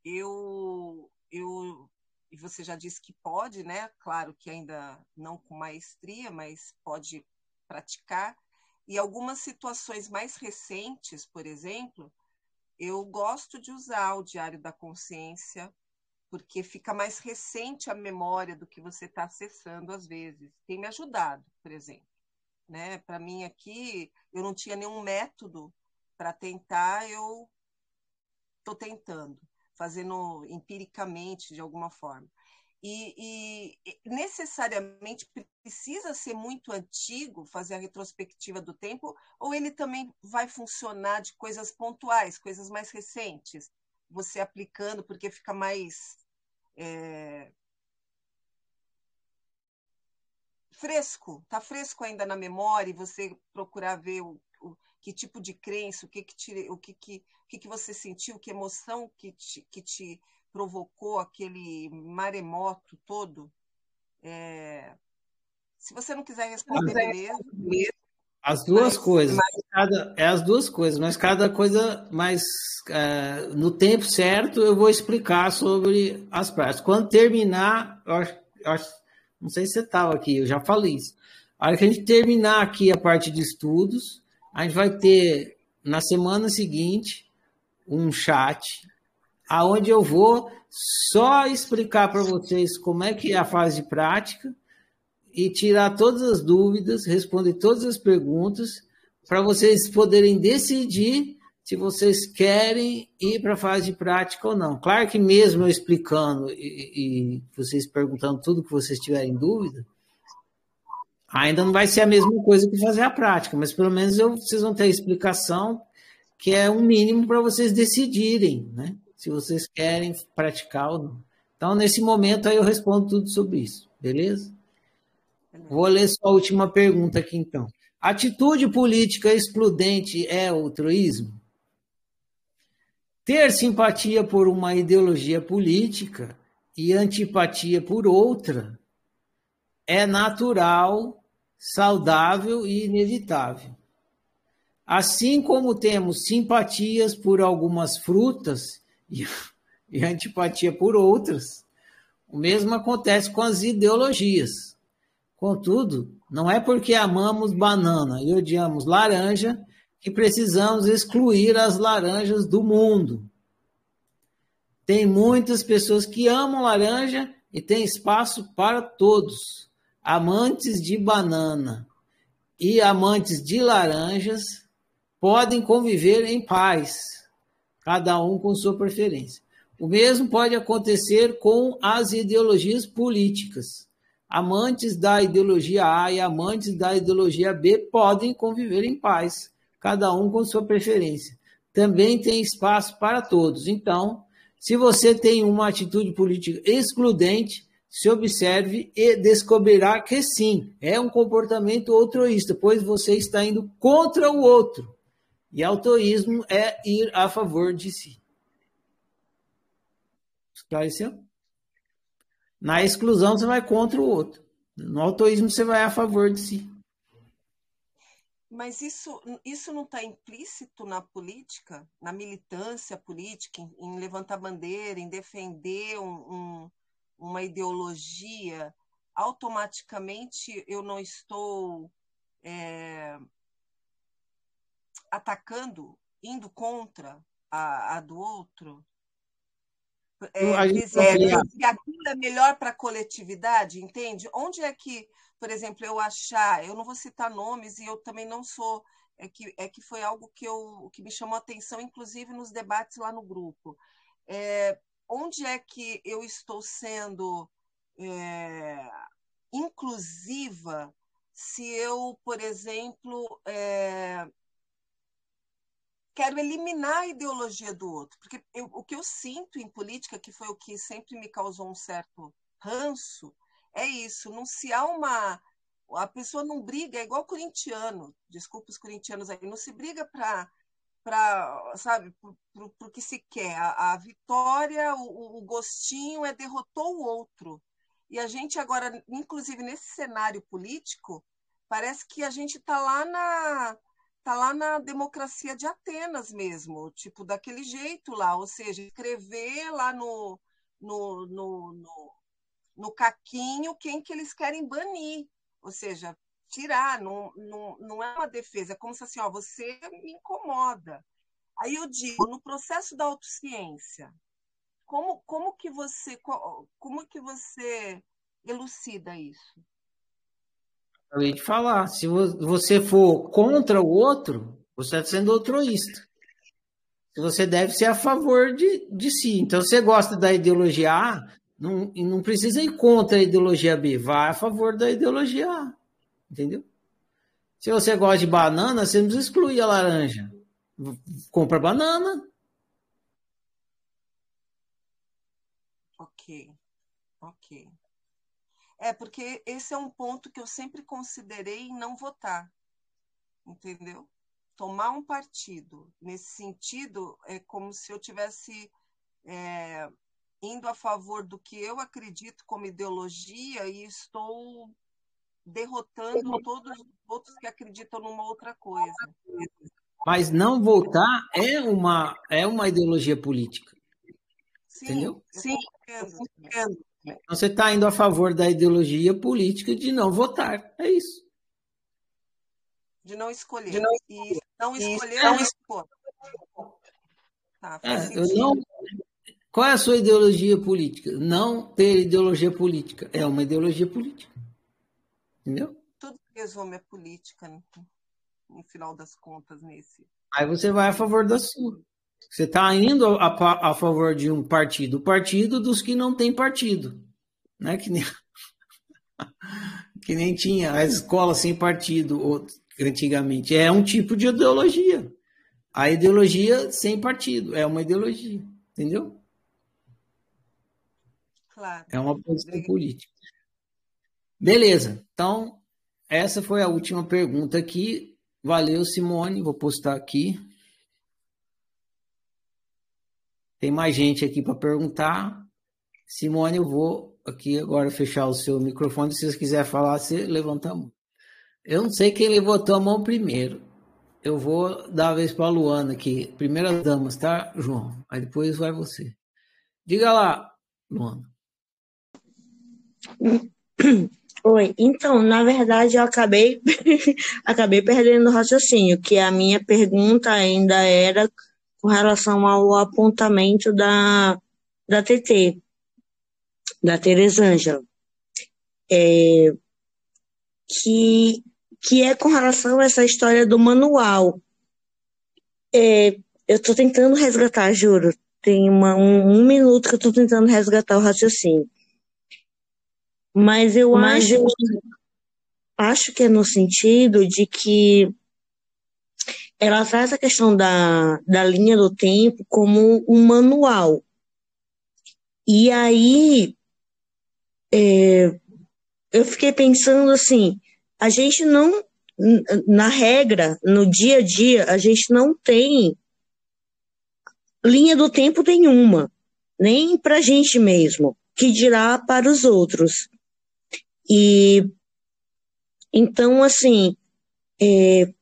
eu, eu e você já disse que pode, né? Claro que ainda não com maestria, mas pode praticar. E algumas situações mais recentes, por exemplo, eu gosto de usar o Diário da Consciência, porque fica mais recente a memória do que você está acessando às vezes. Tem me ajudado, por exemplo. Né? Para mim aqui, eu não tinha nenhum método para tentar, eu estou tentando fazendo empiricamente de alguma forma. E, e, necessariamente precisa ser muito antigo fazer a retrospectiva do tempo, ou ele também vai funcionar de coisas pontuais, coisas mais recentes, você aplicando porque fica mais é... fresco, tá fresco ainda na memória, e você procurar ver o, o que tipo de crença, o que que te, o que que o que, que você sentiu, que emoção que te, que te provocou aquele maremoto todo? É... Se você não quiser responder, beleza. As duas mas, coisas. Mas... Cada, é as duas coisas, mas cada coisa mais é, no tempo certo eu vou explicar sobre as práticas. Quando terminar, eu acho, eu acho, não sei se você estava aqui, eu já falei isso. A hora que a gente terminar aqui a parte de estudos, a gente vai ter na semana seguinte um chat aonde eu vou só explicar para vocês como é que é a fase de prática e tirar todas as dúvidas, responder todas as perguntas para vocês poderem decidir se vocês querem ir para a fase de prática ou não. Claro que mesmo eu explicando e, e vocês perguntando tudo que vocês tiverem dúvida, ainda não vai ser a mesma coisa que fazer a prática, mas pelo menos eu, vocês vão ter a explicação que é um mínimo para vocês decidirem, né? Se vocês querem praticar ou não. Então, nesse momento aí eu respondo tudo sobre isso, beleza? Vou ler só a última pergunta aqui, então. Atitude política excludente é altruísmo? Ter simpatia por uma ideologia política e antipatia por outra é natural, saudável e inevitável. Assim como temos simpatias por algumas frutas e, <laughs> e antipatia por outras, o mesmo acontece com as ideologias. Contudo, não é porque amamos banana e odiamos laranja que precisamos excluir as laranjas do mundo. Tem muitas pessoas que amam laranja e tem espaço para todos. Amantes de banana e amantes de laranjas podem conviver em paz, cada um com sua preferência. O mesmo pode acontecer com as ideologias políticas. Amantes da ideologia A e amantes da ideologia B podem conviver em paz, cada um com sua preferência. Também tem espaço para todos. Então, se você tem uma atitude política excludente, se observe e descobrirá que sim, é um comportamento altruísta, pois você está indo contra o outro. E altruísmo é ir a favor de si. Esclareceu? Na exclusão, você vai contra o outro. No altruísmo, você vai a favor de si. Mas isso, isso não está implícito na política, na militância política, em, em levantar bandeira, em defender um, um, uma ideologia? Automaticamente eu não estou é, atacando, indo contra a, a do outro? É, dizer que aquilo é melhor para a coletividade, entende? Onde é que, por exemplo, eu achar, eu não vou citar nomes e eu também não sou, é que, é que foi algo que, eu, que me chamou a atenção, inclusive nos debates lá no grupo. É, onde é que eu estou sendo é, inclusiva se eu, por exemplo, é, quero eliminar a ideologia do outro. Porque eu, o que eu sinto em política, que foi o que sempre me causou um certo ranço, é isso. Não se há uma. A pessoa não briga, é igual corintiano, desculpa os corintianos aí, não se briga para para sabe para o que se quer a, a vitória o, o, gostinho é derrotou o outro e a gente agora inclusive nesse cenário político parece que a gente está lá na tá lá na democracia de Atenas mesmo, tipo, daquele jeito lá, ou seja, escrever lá no, no, no, no, no caquinho quem que eles querem banir, ou seja, tirar, não, não, não é uma defesa, é como se assim, ó, você me incomoda. Aí eu digo, no processo da autociência, como, como que você como que você elucida isso? Acabei de falar. Se você for contra o outro, você está sendo altruísta. Você deve ser a favor de, de si. Então, você gosta da ideologia A, não, não precisa ir contra a ideologia B, vá a favor da ideologia A. Entendeu? Se você gosta de banana, você não precisa excluir a laranja. Compra banana. Ok, ok. É, porque esse é um ponto que eu sempre considerei não votar, entendeu? Tomar um partido. Nesse sentido, é como se eu tivesse é, indo a favor do que eu acredito como ideologia e estou derrotando todos os outros que acreditam numa outra coisa. Mas não votar é uma, é uma ideologia política. Sim, entendeu? Sim, entendo, entendo. Então você está indo a favor da ideologia política de não votar. É isso. De não escolher. De não, e não escolher não escolher. Tá, é, eu não... Qual é a sua ideologia política? Não ter ideologia política. É uma ideologia política. Entendeu? Tudo resume a política, no, no final das contas, nesse. Aí você vai a favor da sua. Você está indo a, a, a, favor de um partido, o partido dos que não tem partido. Né? Que, nem, <laughs> que nem tinha as escolas sem partido antigamente. É um tipo de ideologia. A ideologia sem partido é uma ideologia, entendeu? Claro. É uma posição política. Beleza. Então, essa foi a última pergunta aqui. Valeu, Simone. Vou postar aqui. Tem mais gente aqui para perguntar. Simone, eu vou aqui agora fechar o seu microfone. Se você quiser falar, você levanta a mão. Eu não sei quem levantou a mão primeiro. Eu vou dar a vez para a Luana aqui. Primeiras damas, tá, João? Aí depois vai você. Diga lá, Luana. <clears throat> Oi, então, na verdade, eu acabei, <laughs> acabei perdendo o raciocínio, que a minha pergunta ainda era com relação ao apontamento da, da TT, da Teresângela, é, que, que é com relação a essa história do manual. É, eu estou tentando resgatar, juro, tem uma, um, um minuto que eu estou tentando resgatar o raciocínio. Mas eu Mas acho, eu... acho que é no sentido de que ela traz a questão da, da linha do tempo como um manual. E aí é, eu fiquei pensando assim, a gente não, na regra, no dia a dia, a gente não tem linha do tempo nenhuma, nem para a gente mesmo, que dirá para os outros. E então, assim, é,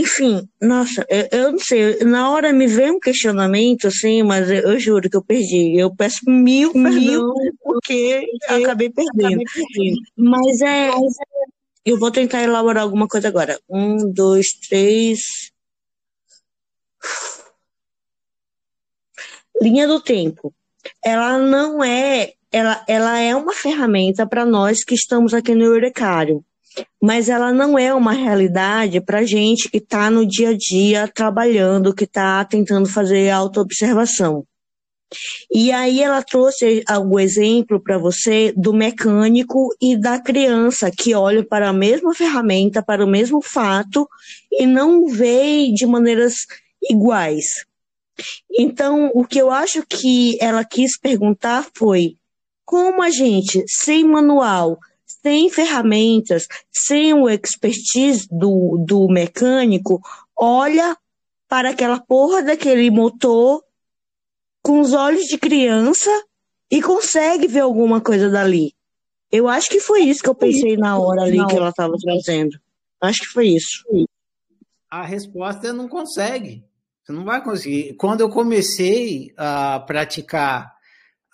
enfim, nossa, eu, eu, não sei, na hora me veio um questionamento, assim, mas eu, eu juro que eu perdi. Eu peço mil, mil, porque eu acabei perdendo. acabei perdendo. Mas é, eu vou tentar elaborar alguma coisa agora. Um, dois, três. Linha do tempo. Ela não é ela, ela é uma ferramenta para nós que estamos aqui no Eurecário, mas ela não é uma realidade para gente que está no dia a dia trabalhando, que está tentando fazer autoobservação. E aí ela trouxe o exemplo para você do mecânico e da criança que olha para a mesma ferramenta, para o mesmo fato e não vê de maneiras iguais. Então, o que eu acho que ela quis perguntar foi como a gente, sem manual, sem ferramentas, sem o expertise do, do mecânico, olha para aquela porra daquele motor com os olhos de criança e consegue ver alguma coisa dali. Eu acho que foi isso que eu pensei na hora ali que ela estava trazendo. Acho que foi isso. A resposta é não consegue. Você não vai conseguir. Quando eu comecei a praticar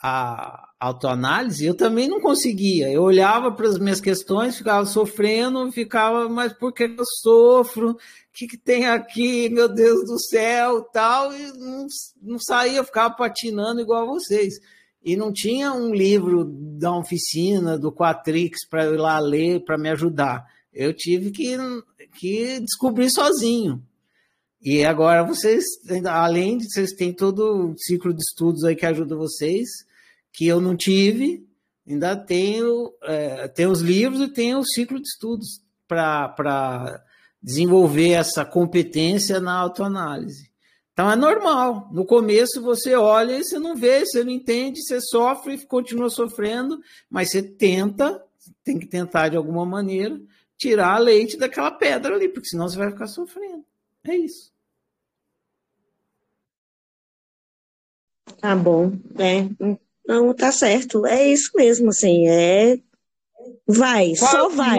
a, autoanálise, eu também não conseguia. Eu olhava para as minhas questões, ficava sofrendo, ficava, mas por que eu sofro? O que, que tem aqui, meu Deus do céu, tal, e não, não saía, ficava patinando igual vocês. E não tinha um livro da oficina, do Quatrix, para ir lá ler, para me ajudar. Eu tive que, que descobrir sozinho. E agora vocês, além de vocês têm todo o ciclo de estudos aí que ajuda vocês, que eu não tive, ainda tenho, é, tenho os livros e tenho o ciclo de estudos para desenvolver essa competência na autoanálise. Então é normal. No começo você olha e você não vê, você não entende, você sofre e continua sofrendo, mas você tenta, tem que tentar de alguma maneira, tirar a leite daquela pedra ali, porque senão você vai ficar sofrendo. É isso. Tá bom. É, não, tá certo. É isso mesmo, assim, é. Vai, qual só é vai.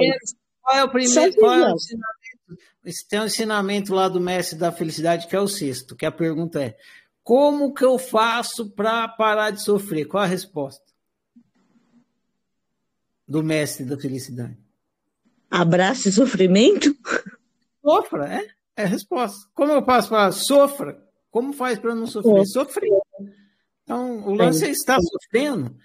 Qual é o primeiro? Qual é o ensinamento? Tem um ensinamento lá do mestre da felicidade, que é o sexto, que a pergunta é: como que eu faço para parar de sofrer? Qual a resposta? Do mestre da felicidade. Abraço e sofrimento? Sofra, é? É a resposta. Como eu faço para sofra? Como faz para não sofrer? Sofrer. Então, o lance é estar sofrendo,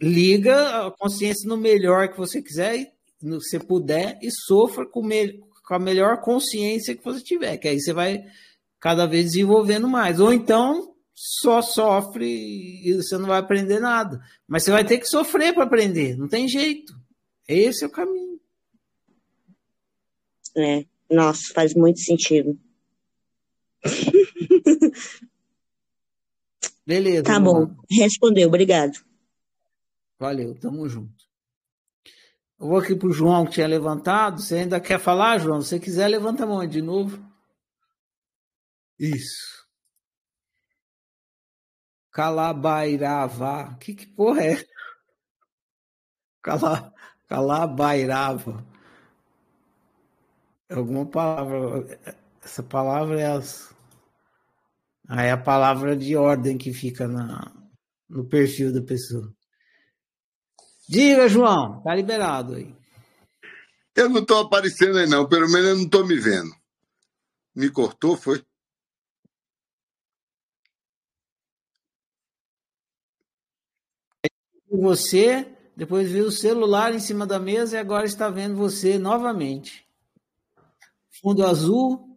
liga a consciência no melhor que você quiser, no você puder, e sofra com, me, com a melhor consciência que você tiver, que aí você vai cada vez desenvolvendo mais. Ou então só sofre e você não vai aprender nada. Mas você vai ter que sofrer para aprender, não tem jeito. Esse é o caminho. É, nossa, faz muito sentido. <laughs> Beleza. Tá bom, respondeu, obrigado. Valeu, tamo junto. Eu vou aqui pro João que tinha levantado. Você ainda quer falar, João? Se você quiser, levanta a mão de novo. Isso. Calabairava. Que, que porra é? Cala, calabairava. É alguma palavra. Essa palavra é as. Aí é a palavra de ordem que fica na, no perfil da pessoa. Diga, João, tá liberado aí. Eu não estou aparecendo aí, não. Pelo menos eu não estou me vendo. Me cortou, foi? Você, depois viu o celular em cima da mesa e agora está vendo você novamente. Fundo azul,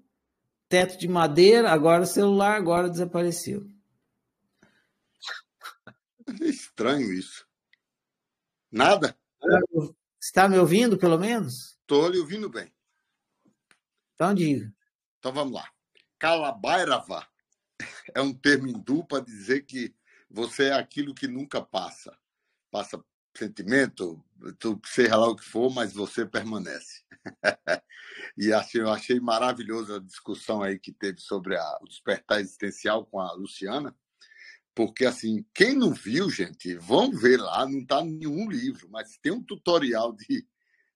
teto de madeira, agora o celular, agora desapareceu. É estranho isso. Nada? Está me ouvindo, pelo menos? Estou lhe ouvindo bem. Então diga. Então vamos lá. Calabairava é um termo hindu para dizer que você é aquilo que nunca passa. Passa sentimento, tu, seja lá o que for, mas você permanece. <laughs> e achei, eu achei maravilhosa a discussão aí que teve sobre a, o despertar existencial com a Luciana, porque assim, quem não viu, gente, vão ver lá, não está nenhum livro, mas tem um tutorial de,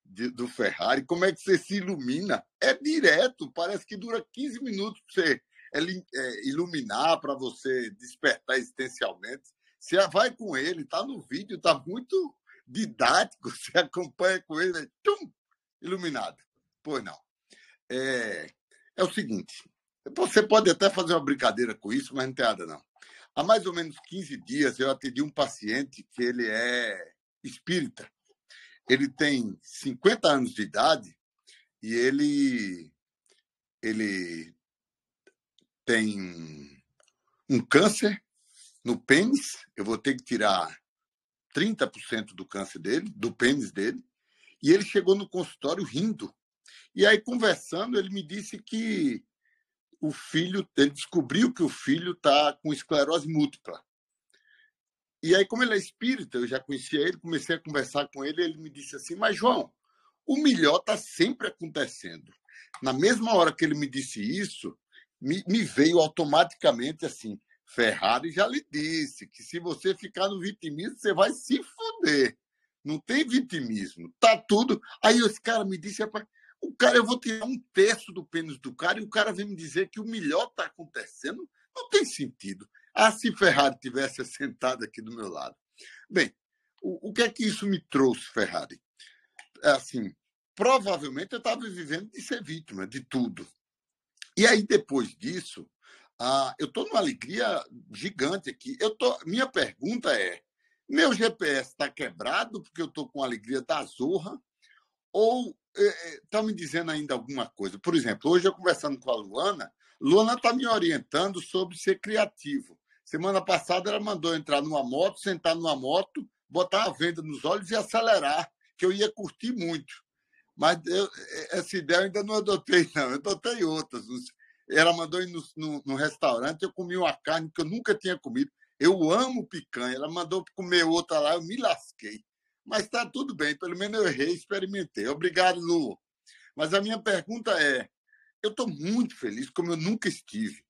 de, do Ferrari, como é que você se ilumina? É direto, parece que dura 15 minutos para você é, iluminar, para você despertar existencialmente. Você vai com ele, está no vídeo, está muito didático, <laughs> você acompanha com ele, tum, iluminado. Pois não. É, é o seguinte, você pode até fazer uma brincadeira com isso, mas não tem nada não. Há mais ou menos 15 dias eu atendi um paciente que ele é espírita. Ele tem 50 anos de idade e ele ele tem um câncer no pênis. Eu vou ter que tirar 30% do câncer dele, do pênis dele. E ele chegou no consultório rindo. E aí, conversando, ele me disse que o filho, ele descobriu que o filho está com esclerose múltipla. E aí, como ele é espírita, eu já conhecia ele, comecei a conversar com ele, ele me disse assim: Mas, João, o melhor está sempre acontecendo. Na mesma hora que ele me disse isso, me, me veio automaticamente assim: Ferrari já lhe disse que se você ficar no vitimismo, você vai se foder. Não tem vitimismo. Tá tudo. Aí esse cara me disse, o cara, eu vou tirar um terço do pênis do cara e o cara vem me dizer que o melhor está acontecendo. Não tem sentido. Ah, se Ferrari tivesse sentado aqui do meu lado. Bem, o, o que é que isso me trouxe, Ferrari? É assim, provavelmente eu estava vivendo de ser vítima de tudo. E aí, depois disso, ah, eu estou numa alegria gigante aqui. Eu tô, minha pergunta é: meu GPS está quebrado porque eu estou com a alegria da zorra? Ou está é, é me dizendo ainda alguma coisa? Por exemplo, hoje eu conversando com a Luana, Luana está me orientando sobre ser criativo. Semana passada ela mandou entrar numa moto, sentar numa moto, botar a venda nos olhos e acelerar, que eu ia curtir muito. Mas eu, essa ideia eu ainda não adotei, <laughs> não. Eu adotei outras. Ela mandou ir no, no, no, restaurante, eu comi uma carne que eu nunca tinha comido. Eu amo picanha. Ela mandou comer outra lá, eu me lasquei. Mas está tudo bem, pelo menos eu errei, experimentei. Obrigado, Lu. Mas a minha pergunta é: eu estou muito feliz, como eu nunca estive.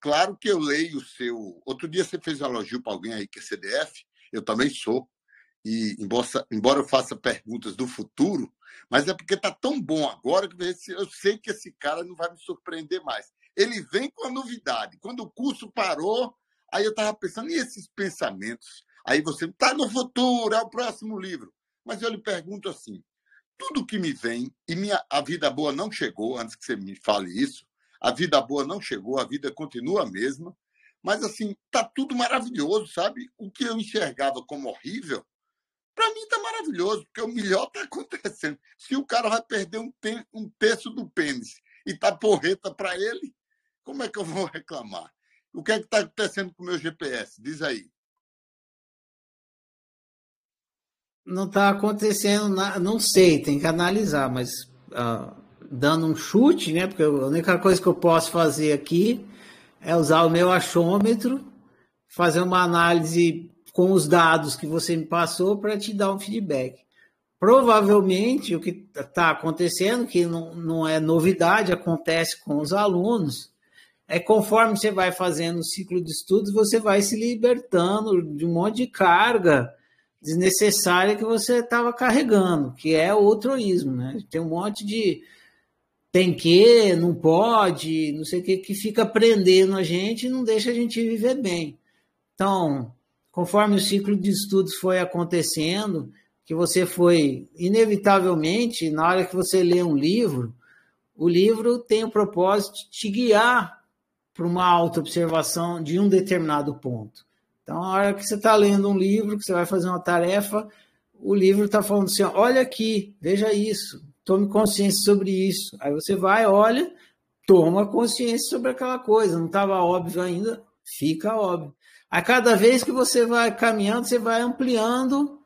Claro que eu leio o seu. Outro dia você fez um elogio para alguém aí que é CDF, eu também sou. E embora, embora eu faça perguntas do futuro, mas é porque está tão bom agora que eu sei que esse cara não vai me surpreender mais ele vem com a novidade. Quando o curso parou, aí eu estava pensando, e esses pensamentos? Aí você está no futuro, é o próximo livro. Mas eu lhe pergunto assim: tudo que me vem, e minha, a vida boa não chegou, antes que você me fale isso, a vida boa não chegou, a vida continua a mesma, mas assim, tá tudo maravilhoso, sabe? O que eu enxergava como horrível, para mim tá maravilhoso, porque o melhor tá <laughs> acontecendo. Se o cara vai perder um, um terço do pênis e tá porreta para ele, como é que eu vou reclamar? O que é que está acontecendo com o meu GPS? Diz aí. Não está acontecendo, nada, não sei, tem que analisar, mas uh, dando um chute, né? Porque a única coisa que eu posso fazer aqui é usar o meu achômetro, fazer uma análise com os dados que você me passou para te dar um feedback. Provavelmente o que está acontecendo, que não, não é novidade, acontece com os alunos, é conforme você vai fazendo o ciclo de estudos, você vai se libertando de um monte de carga desnecessária que você estava carregando, que é o outroísmo, né? Tem um monte de tem que, não pode, não sei o que, que fica prendendo a gente e não deixa a gente viver bem. Então, conforme o ciclo de estudos foi acontecendo, que você foi, inevitavelmente, na hora que você lê um livro, o livro tem o propósito de te guiar para uma auto-observação de um determinado ponto. Então, na hora que você está lendo um livro, que você vai fazer uma tarefa, o livro está falando assim: olha aqui, veja isso, tome consciência sobre isso. Aí você vai, olha, toma consciência sobre aquela coisa. Não estava óbvio ainda, fica óbvio. A cada vez que você vai caminhando, você vai ampliando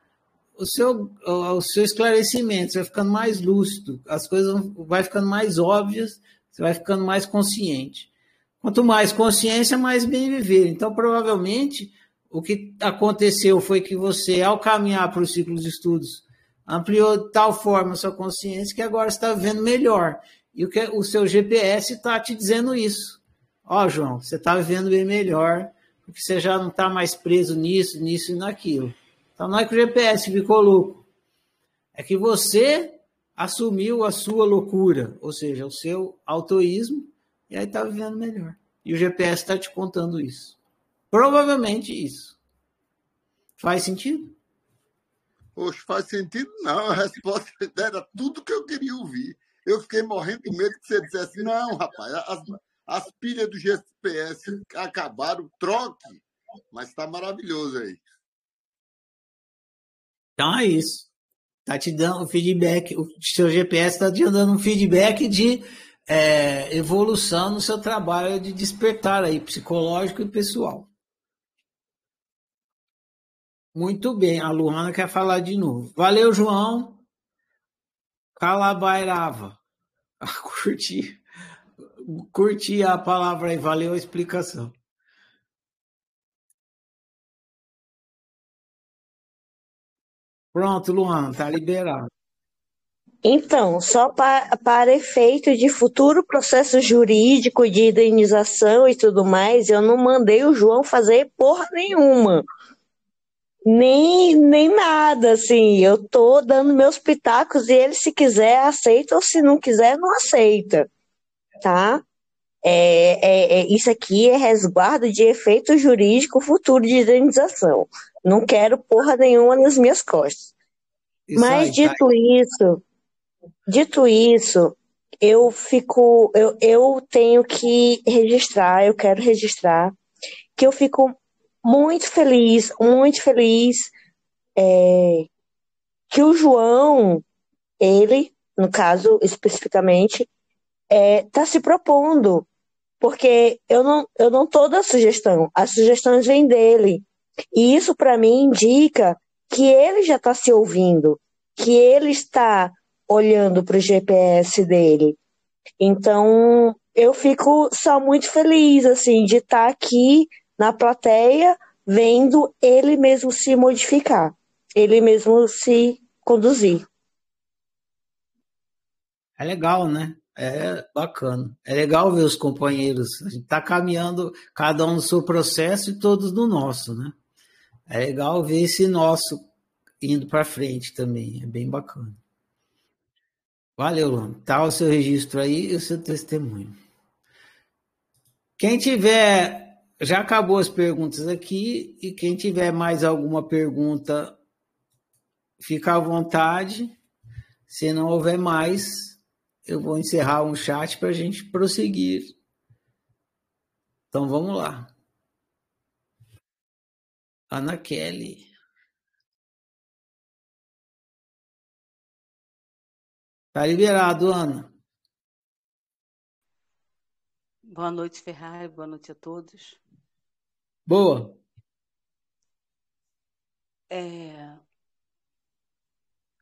o seu, o seu esclarecimento, você vai ficando mais lúcido, as coisas vai ficando mais óbvias, você vai ficando mais consciente. Quanto mais consciência, mais bem viver. Então, provavelmente, o que aconteceu foi que você, ao caminhar para o ciclo de estudos, ampliou de tal forma a sua consciência que agora está vendo melhor. E o, que, o seu GPS está te dizendo isso. Ó, oh, João, você está vivendo bem melhor, porque você já não está mais preso nisso, nisso e naquilo. Então não é que o GPS ficou louco, é que você assumiu a sua loucura, ou seja, o seu autoísmo, e aí está vivendo melhor. E o GPS está te contando isso. Provavelmente isso. Faz sentido? Poxa, faz sentido não. A resposta era tudo que eu queria ouvir. Eu fiquei morrendo de medo que você dissesse, não, rapaz, as, as pilhas do GPS acabaram, troque. Mas está maravilhoso aí. Então é isso. Tá te dando feedback, o seu GPS está te dando um feedback de é, evolução no seu trabalho de despertar aí, psicológico e pessoal. Muito bem, a Luana quer falar de novo. Valeu, João. Calabairava. <laughs> Curti. Curti a palavra aí, valeu a explicação. Pronto, Luan, tá liberado. Então, só para, para efeito de futuro processo jurídico de indenização e tudo mais, eu não mandei o João fazer porra nenhuma. Nem, nem nada, assim. Eu tô dando meus pitacos e ele, se quiser, aceita, ou se não quiser, não aceita. Tá? É, é, é, isso aqui é resguardo de efeito jurídico futuro de indenização. Não quero porra nenhuma nas minhas costas. Isso Mas aí, dito tá. isso, dito isso, eu fico, eu, eu tenho que registrar, eu quero registrar que eu fico muito feliz, muito feliz é, que o João, ele, no caso especificamente, está é, tá se propondo, porque eu não, eu não tô da sugestão, as sugestões vêm dele. E isso, para mim, indica que ele já está se ouvindo, que ele está olhando para o GPS dele. Então, eu fico só muito feliz, assim, de estar tá aqui na plateia vendo ele mesmo se modificar, ele mesmo se conduzir. É legal, né? É bacana. É legal ver os companheiros. A gente está caminhando, cada um no seu processo e todos no nosso, né? É legal ver esse nosso indo para frente também, é bem bacana. Valeu, Luan. Tá o seu registro aí e o seu testemunho. Quem tiver, já acabou as perguntas aqui, e quem tiver mais alguma pergunta, fica à vontade. Se não houver mais, eu vou encerrar um chat para a gente prosseguir. Então vamos lá. Ana Kelly. Tá liberado, Ana. Boa noite, Ferrari. Boa noite a todos. Boa. É...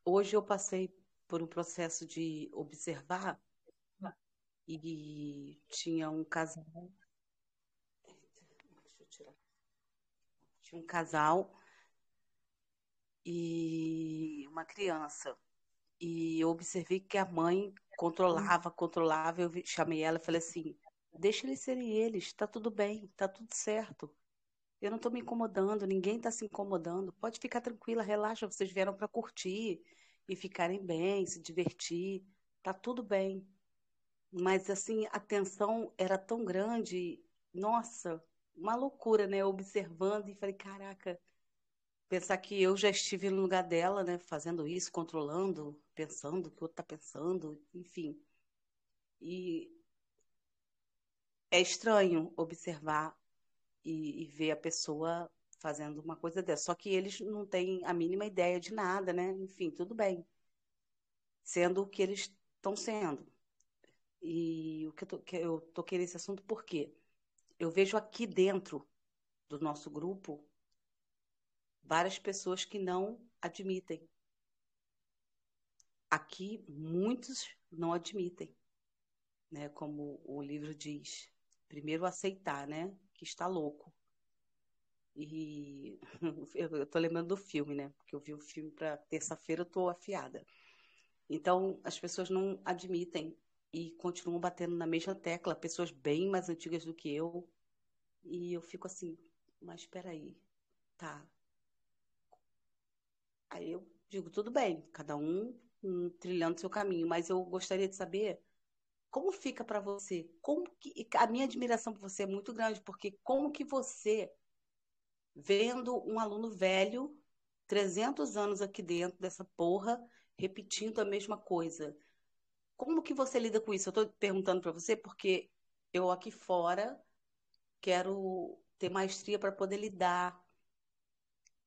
Hoje eu passei por um processo de observar e tinha um casal Tinha um casal e uma criança. E eu observei que a mãe controlava, controlava. Eu chamei ela e falei assim: deixa eles serem eles, está tudo bem, está tudo certo. Eu não estou me incomodando, ninguém está se incomodando. Pode ficar tranquila, relaxa, vocês vieram para curtir e ficarem bem, se divertir, tá tudo bem. Mas assim, a tensão era tão grande, nossa, uma loucura, né? Observando e falei, caraca, pensar que eu já estive no lugar dela, né, fazendo isso, controlando, pensando o que o outro está pensando, enfim. E é estranho observar e, e, ver a pessoa fazendo uma coisa dessa. Só que eles não têm a mínima ideia de nada, né? Enfim, tudo bem. Sendo o que eles estão sendo. E o que eu, que eu toquei nesse assunto porque eu vejo aqui dentro do nosso grupo várias pessoas que não admitem. Aqui, muitos não admitem, né? Como o livro diz, primeiro aceitar, né? Que está louco. E <laughs> eu tô lembrando do filme, né? Porque eu vi o filme para terça-feira, eu tô afiada. Então, as pessoas não admitem e continuam batendo na mesma tecla, pessoas bem mais antigas do que eu. E eu fico assim, mas espera aí, tá, Aí eu digo, tudo bem, cada um, um trilhando seu caminho, mas eu gostaria de saber como fica para você? Como que a minha admiração por você é muito grande, porque como que você vendo um aluno velho, 300 anos aqui dentro dessa porra, repetindo a mesma coisa. Como que você lida com isso? Eu estou perguntando para você porque eu aqui fora quero ter maestria para poder lidar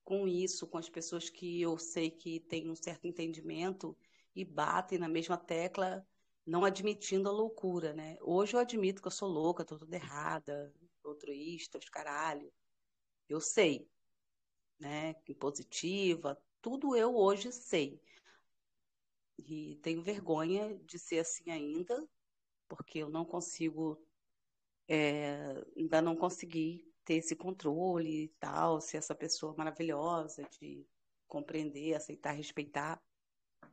com isso, com as pessoas que eu sei que têm um certo entendimento e batem na mesma tecla, não admitindo a loucura, né? Hoje eu admito que eu sou louca, tô toda errada, altruísta, os caralho. Eu sei, né? Impositiva, tudo eu hoje sei. E tenho vergonha de ser assim ainda, porque eu não consigo, é, ainda não consegui ter esse controle e tal, ser essa pessoa maravilhosa de compreender, aceitar, respeitar.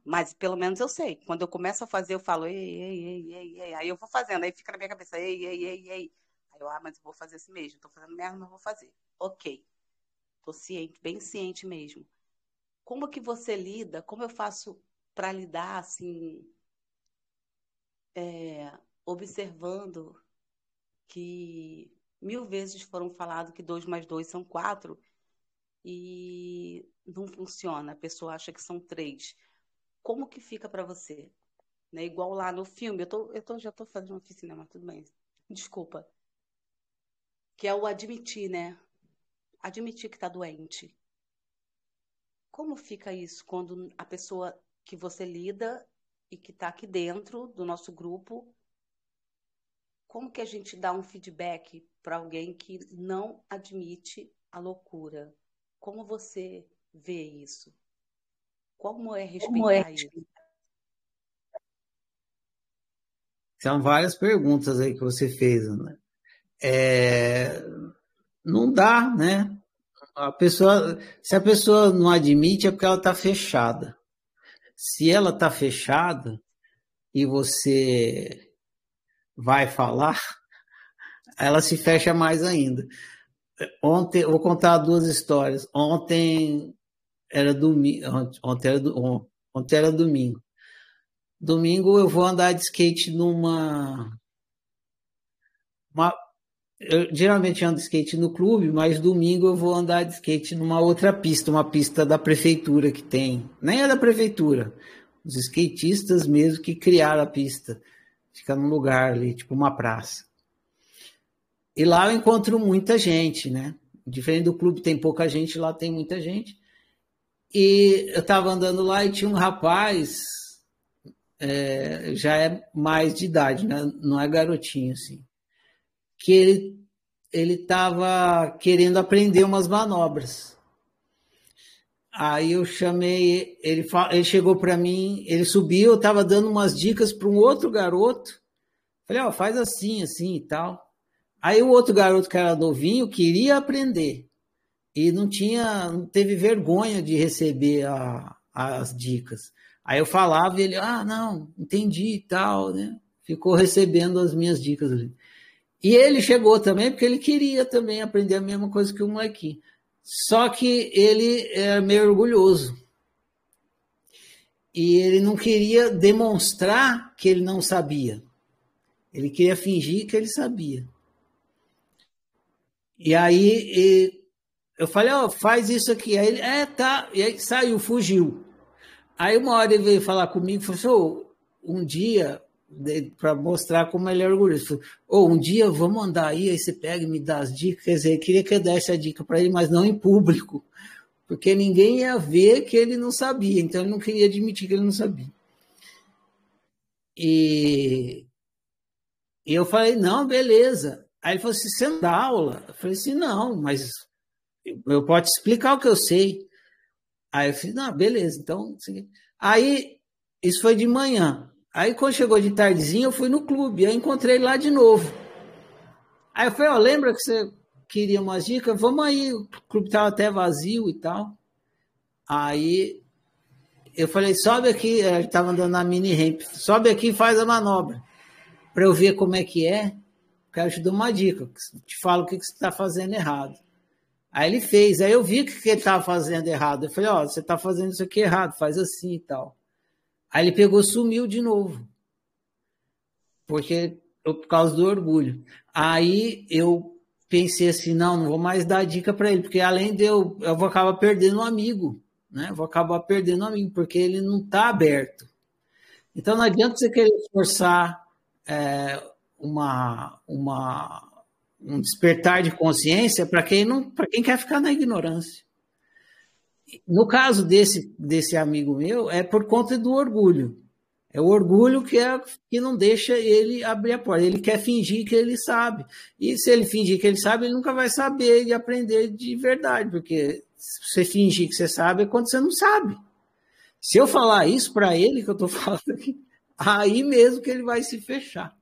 Mas pelo menos eu sei. Quando eu começo a fazer, eu falo, ei, ei, ei, ei, ei. Aí eu vou fazendo, aí fica na minha cabeça, ei, ei, ei, ei. Aí eu, ah, mas eu vou fazer assim mesmo. Tô fazendo merda, mas vou fazer. Ok. Tô ciente, bem ciente mesmo. Como que você lida? Como eu faço para lidar, assim, é, observando que mil vezes foram falado que dois mais dois são quatro e não funciona. A pessoa acha que são três. Como que fica para você? Né? Igual lá no filme, eu, tô, eu tô, já estou fazendo oficina, mas tudo bem. Desculpa. Que é o admitir, né? Admitir que está doente. Como fica isso quando a pessoa que você lida e que está aqui dentro do nosso grupo como que a gente dá um feedback para alguém que não admite a loucura? Como você vê isso? Como é respeitar Como é? isso? São várias perguntas aí que você fez, né? É, não dá, né? A pessoa, se a pessoa não admite é porque ela está fechada. Se ela está fechada e você vai falar, ela se fecha mais ainda. Ontem, vou contar duas histórias. Ontem era domingo, ontem era, ontem era domingo. Domingo eu vou andar de skate numa. Uma, eu geralmente ando de skate no clube, mas domingo eu vou andar de skate numa outra pista, uma pista da prefeitura que tem. Nem é da prefeitura, os skatistas mesmo que criaram a pista. Fica num lugar ali, tipo uma praça. E lá eu encontro muita gente, né? Diferente do clube, tem pouca gente, lá tem muita gente. E eu estava andando lá e tinha um rapaz, é, já é mais de idade, né? não é garotinho assim, que ele ele estava querendo aprender umas manobras. Aí eu chamei, ele, ele chegou para mim, ele subiu, eu estava dando umas dicas para um outro garoto. Falei, ó, oh, faz assim, assim e tal. Aí o outro garoto que era novinho queria aprender e não tinha, não teve vergonha de receber a, as dicas. Aí eu falava e ele, ah, não, entendi e tal, né? Ficou recebendo as minhas dicas ali. E ele chegou também porque ele queria também aprender a mesma coisa que o molequinho. Só que ele é meio orgulhoso. E ele não queria demonstrar que ele não sabia. Ele queria fingir que ele sabia. E aí, e, eu falei, ó, oh, faz isso aqui. Aí ele, é, tá. E aí saiu, fugiu. Aí uma hora ele veio falar comigo e falou assim, um dia, para mostrar como ele é orgulhoso, ou oh, um dia vamos andar aí, aí você pega e me dá as dicas. Quer dizer, ele queria que eu desse a dica para ele, mas não em público, porque ninguém ia ver que ele não sabia, então ele não queria admitir que ele não sabia. E, e eu falei, não, beleza. Aí ele falou assim, você não dá aula? Eu falei assim, não, mas eu posso explicar o que eu sei. Aí eu falei, não, beleza, então. Aí, isso foi de manhã. Aí, quando chegou de tardezinha, eu fui no clube. Aí, encontrei lá de novo. Aí eu falei, ó, lembra que você queria umas dicas? Vamos aí. O clube estava até vazio e tal. Aí, eu falei, sobe aqui. Ele estava andando na mini ramp. Sobe aqui e faz a manobra. Para eu ver como é que é. Quero te dar uma dica. Te falo o que, que você está fazendo errado. Aí ele fez, aí eu vi que, que ele estava fazendo errado. Eu falei, ó, oh, você está fazendo isso aqui errado, faz assim e tal. Aí ele pegou, sumiu de novo. Porque por causa do orgulho. Aí eu pensei assim, não, não vou mais dar dica para ele, porque além de eu, eu vou acabar perdendo um amigo, né? Eu vou acabar perdendo um amigo, porque ele não está aberto. Então não adianta você querer forçar é, uma, uma um despertar de consciência para quem não, para quem quer ficar na ignorância. No caso desse desse amigo meu é por conta do orgulho. É o orgulho que é que não deixa ele abrir a porta. Ele quer fingir que ele sabe. E se ele fingir que ele sabe, ele nunca vai saber e aprender de verdade, porque você fingir que você sabe é quando você não sabe. Se eu falar isso para ele que eu estou <laughs> falando aqui, aí mesmo que ele vai se fechar.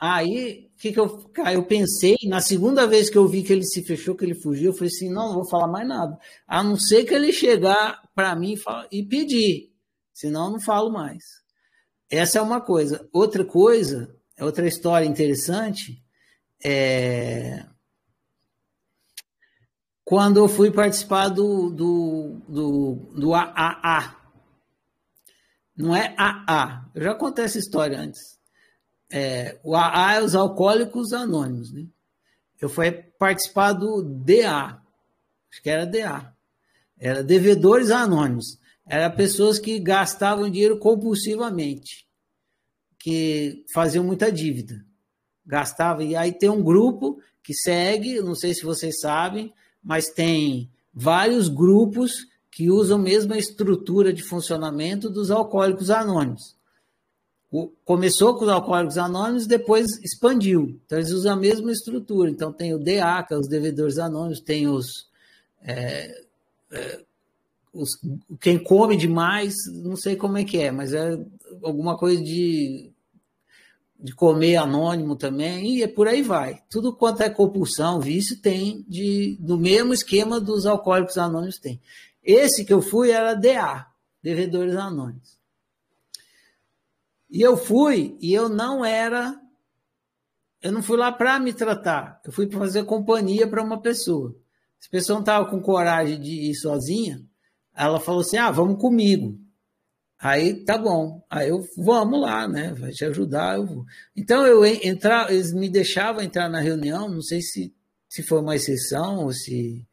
Aí, que, que eu, eu pensei, na segunda vez que eu vi que ele se fechou, que ele fugiu, eu falei assim: não, não vou falar mais nada. A não ser que ele chegar para mim e pedir, senão eu não falo mais. Essa é uma coisa. Outra coisa, outra história interessante, é. Quando eu fui participar do, do, do, do AAA. Não é AA. Eu já contei essa história antes é, o AA é os Alcoólicos Anônimos. Né? Eu fui participar do DA, acho que era DA, era Devedores Anônimos. Era pessoas que gastavam dinheiro compulsivamente, que faziam muita dívida. Gastavam, e aí tem um grupo que segue, não sei se vocês sabem, mas tem vários grupos que usam a mesma estrutura de funcionamento dos alcoólicos anônimos começou com os alcoólicos anônimos, depois expandiu. Então, eles usam a mesma estrutura. Então, tem o DA, que é os devedores anônimos, tem os, é, é, os, Quem come demais, não sei como é que é, mas é alguma coisa de, de comer anônimo também, e é por aí vai. Tudo quanto é compulsão, vício, tem de, do mesmo esquema dos alcoólicos anônimos tem. Esse que eu fui era DA, devedores anônimos. E eu fui, e eu não era. Eu não fui lá para me tratar, eu fui para fazer companhia para uma pessoa. Se a pessoa não estava com coragem de ir sozinha, ela falou assim: ah, vamos comigo. Aí tá bom, aí eu vamos lá, né? Vai te ajudar, eu vou. Então eu entrar, eles me deixavam entrar na reunião, não sei se, se foi uma exceção ou se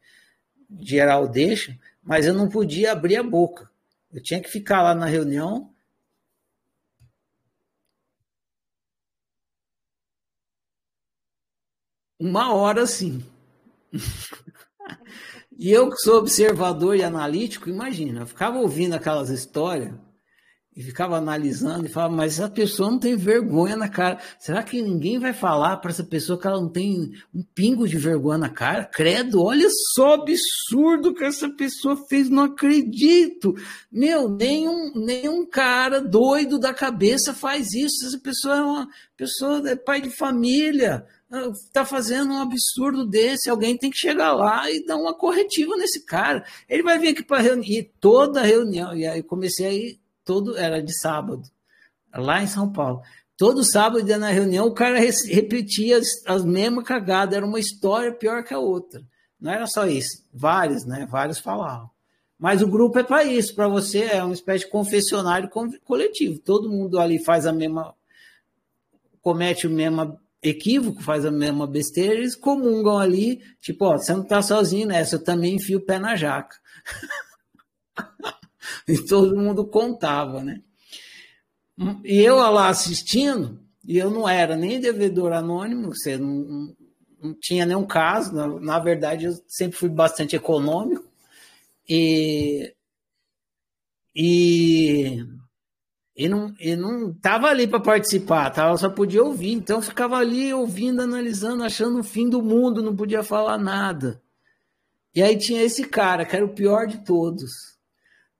geral deixa, mas eu não podia abrir a boca. Eu tinha que ficar lá na reunião uma hora sim. <laughs> e eu que sou observador e analítico, imagina, eu ficava ouvindo aquelas histórias e ficava analisando e falava, mas essa pessoa não tem vergonha na cara. Será que ninguém vai falar para essa pessoa que ela não tem um pingo de vergonha na cara? Credo, olha só absurdo que essa pessoa fez, não acredito. Meu, nenhum, nenhum cara doido da cabeça faz isso. Essa pessoa é uma pessoa, é pai de família está fazendo um absurdo desse, alguém tem que chegar lá e dar uma corretiva nesse cara. Ele vai vir aqui para reunião, e toda reunião, e aí comecei aí, todo, era de sábado, lá em São Paulo. Todo sábado, na reunião, o cara repetia as, as mesmas cagadas, era uma história pior que a outra. Não era só isso, vários, né? Vários falavam. Mas o grupo é para isso, para você é uma espécie de confessionário coletivo. Todo mundo ali faz a mesma, comete a mesma equívoco, faz a mesma besteira, eles comungam ali, tipo, ó, você não tá sozinho nessa, eu também enfio o pé na jaca. <laughs> e todo mundo contava, né? E eu lá assistindo, e eu não era nem devedor anônimo, você não, não tinha nenhum caso, na, na verdade eu sempre fui bastante econômico, e, e e não, e não tava ali para participar, tava, só podia ouvir. Então eu ficava ali ouvindo, analisando, achando o fim do mundo, não podia falar nada. E aí tinha esse cara, que era o pior de todos.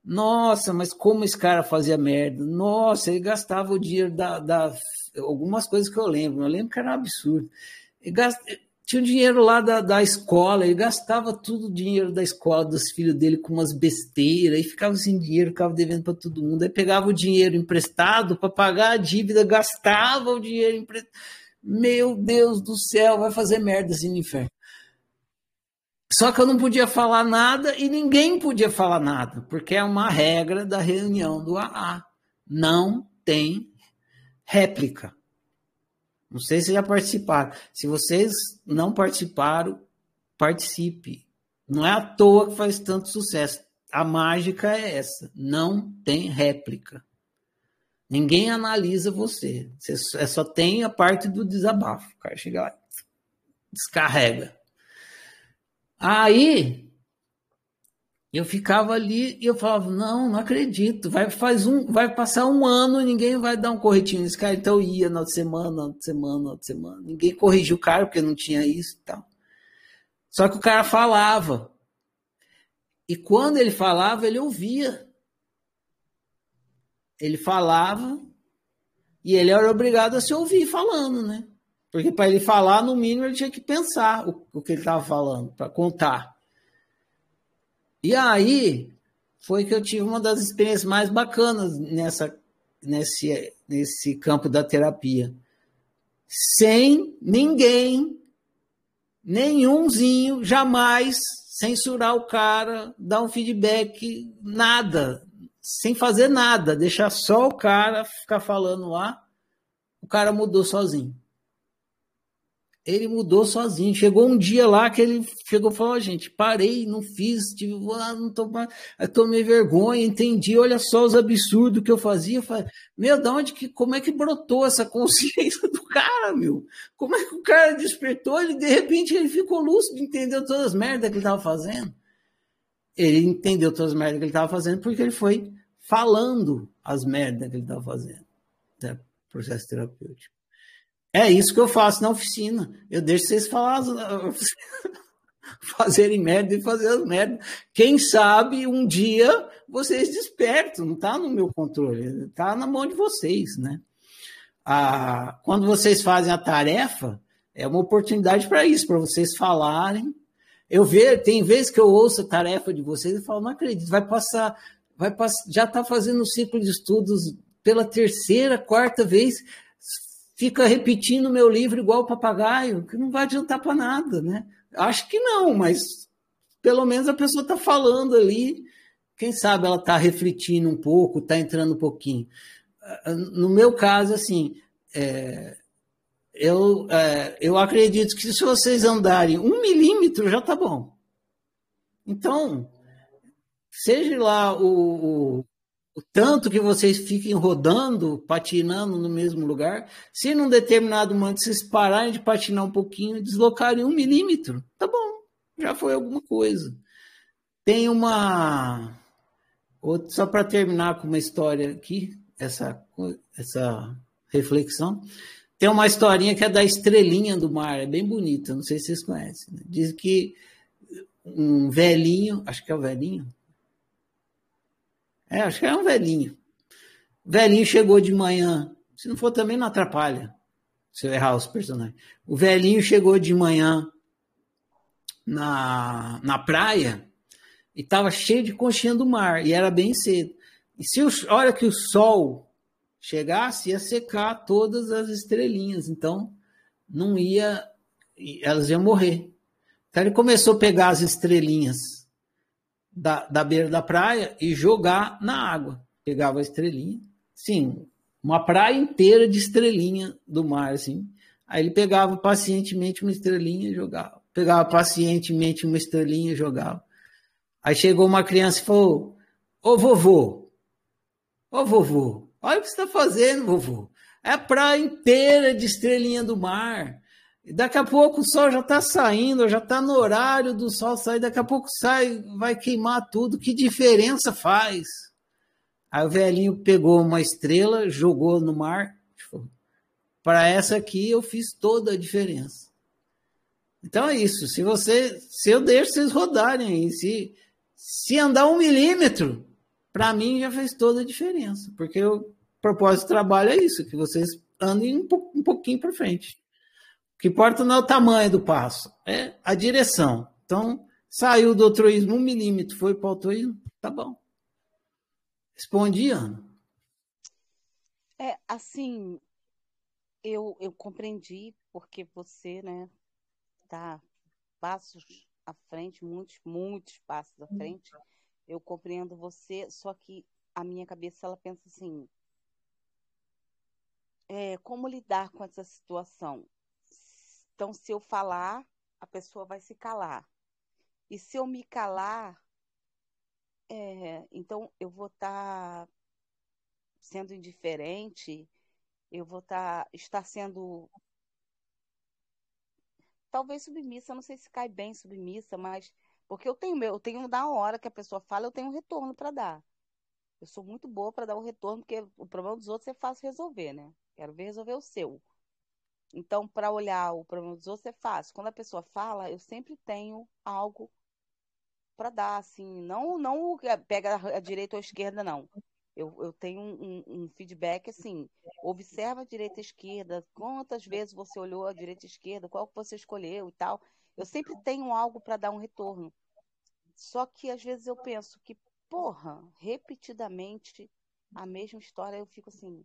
Nossa, mas como esse cara fazia merda. Nossa, ele gastava o dinheiro da, da algumas coisas que eu lembro. Eu lembro que era um absurdo. Ele gast, tinha o dinheiro lá da, da escola, ele gastava tudo o dinheiro da escola dos filhos dele com umas besteiras, e ficava sem dinheiro, ficava devendo para todo mundo. Aí pegava o dinheiro emprestado para pagar a dívida, gastava o dinheiro emprestado. Meu Deus do céu, vai fazer merda assim no inferno. Só que eu não podia falar nada e ninguém podia falar nada, porque é uma regra da reunião do AA. Não tem réplica. Não sei se já participaram. Se vocês não participaram, participe. Não é à toa que faz tanto sucesso. A mágica é essa. Não tem réplica. Ninguém analisa você. Você é só tem a parte do desabafo. O cara chega lá, descarrega. Aí eu ficava ali e eu falava, não, não acredito. Vai, faz um, vai passar um ano ninguém vai dar um corretinho nesse cara. Então eu ia na outra semana, na outra semana, na outra semana. Ninguém corrigiu o cara porque não tinha isso e tal. Só que o cara falava. E quando ele falava, ele ouvia. Ele falava e ele era obrigado a se ouvir falando, né? Porque para ele falar, no mínimo, ele tinha que pensar o, o que ele estava falando, para contar. E aí foi que eu tive uma das experiências mais bacanas nessa, nesse, nesse campo da terapia. Sem ninguém, nenhumzinho, jamais censurar o cara, dar um feedback, nada, sem fazer nada, deixar só o cara ficar falando lá, o cara mudou sozinho ele mudou sozinho. Chegou um dia lá que ele chegou e falou: gente, parei, não fiz, tive, ah, não tô, eu tomei vergonha, entendi, olha só os absurdos que eu fazia. Eu falei, meu, da onde que, como é que brotou essa <laughs> consciência do cara, meu? Como é que o cara despertou? Ele, de repente, ele ficou lúcido, entendeu todas as merdas que ele estava fazendo. Ele entendeu todas as merdas que ele estava fazendo porque ele foi falando as merdas que ele estava fazendo. Né? Processo terapêutico. É isso que eu faço na oficina. Eu deixo vocês falar, <laughs> fazerem merda e fazer as merdas. Quem sabe um dia vocês despertam, não está no meu controle, está na mão de vocês, né? Ah, quando vocês fazem a tarefa, é uma oportunidade para isso, para vocês falarem. Eu vejo, tem vezes que eu ouço a tarefa de vocês e falo, não acredito, vai passar, vai passar, já está fazendo o ciclo de estudos pela terceira, quarta vez fica repetindo meu livro igual papagaio, que não vai adiantar para nada, né? Acho que não, mas pelo menos a pessoa está falando ali, quem sabe ela está refletindo um pouco, está entrando um pouquinho. No meu caso, assim, é, eu, é, eu acredito que se vocês andarem um milímetro já está bom. Então, seja lá o, o o tanto que vocês fiquem rodando, patinando no mesmo lugar, se num determinado momento vocês pararem de patinar um pouquinho, deslocarem um milímetro, tá bom, já foi alguma coisa. Tem uma. Só para terminar com uma história aqui, essa, essa reflexão. Tem uma historinha que é da estrelinha do mar, é bem bonita, não sei se vocês conhecem. Né? Diz que um velhinho, acho que é o velhinho, é, acho que é um velhinho. Velhinho chegou de manhã. Se não for também, não atrapalha. Se eu errar os personagens. O velhinho chegou de manhã na, na praia e estava cheio de conchinha do mar. E era bem cedo. E se a hora que o sol chegasse, ia secar todas as estrelinhas. Então, não ia. Elas iam morrer. Então, ele começou a pegar as estrelinhas da, da beira da praia e jogar na água. Pegava a estrelinha, sim, uma praia inteira de estrelinha do mar, assim. Aí ele pegava pacientemente uma estrelinha e jogava. Pegava pacientemente uma estrelinha e jogava. Aí chegou uma criança e falou: Ô vovô, ô vovô, olha o que você está fazendo, vovô. É a praia inteira de estrelinha do mar. Daqui a pouco o sol já está saindo, já está no horário do sol sair, daqui a pouco sai, vai queimar tudo. Que diferença faz? Aí o velhinho pegou uma estrela, jogou no mar. Para essa aqui eu fiz toda a diferença. Então é isso. Se você, se eu deixo vocês rodarem aí, se, se andar um milímetro, para mim já fez toda a diferença, porque o propósito do trabalho é isso, que vocês andem um pouquinho para frente. O que importa não é o tamanho do passo, é a direção. Então, saiu do altruísmo um milímetro, foi para o altruísmo, tá bom. Respondi, Ana. É, assim, eu, eu compreendi porque você, né, tá passos à frente, muitos, muitos passos à frente. Eu compreendo você, só que a minha cabeça, ela pensa assim, é, como lidar com essa situação? Então, se eu falar, a pessoa vai se calar. E se eu me calar, é, então eu vou estar tá sendo indiferente, eu vou tá, estar sendo talvez submissa, não sei se cai bem submissa, mas porque eu tenho eu tenho da hora que a pessoa fala, eu tenho um retorno para dar. Eu sou muito boa para dar o um retorno, porque o problema dos outros é fácil resolver, né? Quero ver resolver o seu. Então, para olhar o problema dos outros é fácil. Quando a pessoa fala, eu sempre tenho algo para dar, assim, não não pega a direita ou a esquerda, não. Eu, eu tenho um, um, feedback assim, observa a direita e a esquerda, quantas vezes você olhou a direita e a esquerda, qual que você escolheu e tal. Eu sempre tenho algo para dar um retorno. Só que às vezes eu penso que, porra, repetidamente a mesma história, eu fico assim,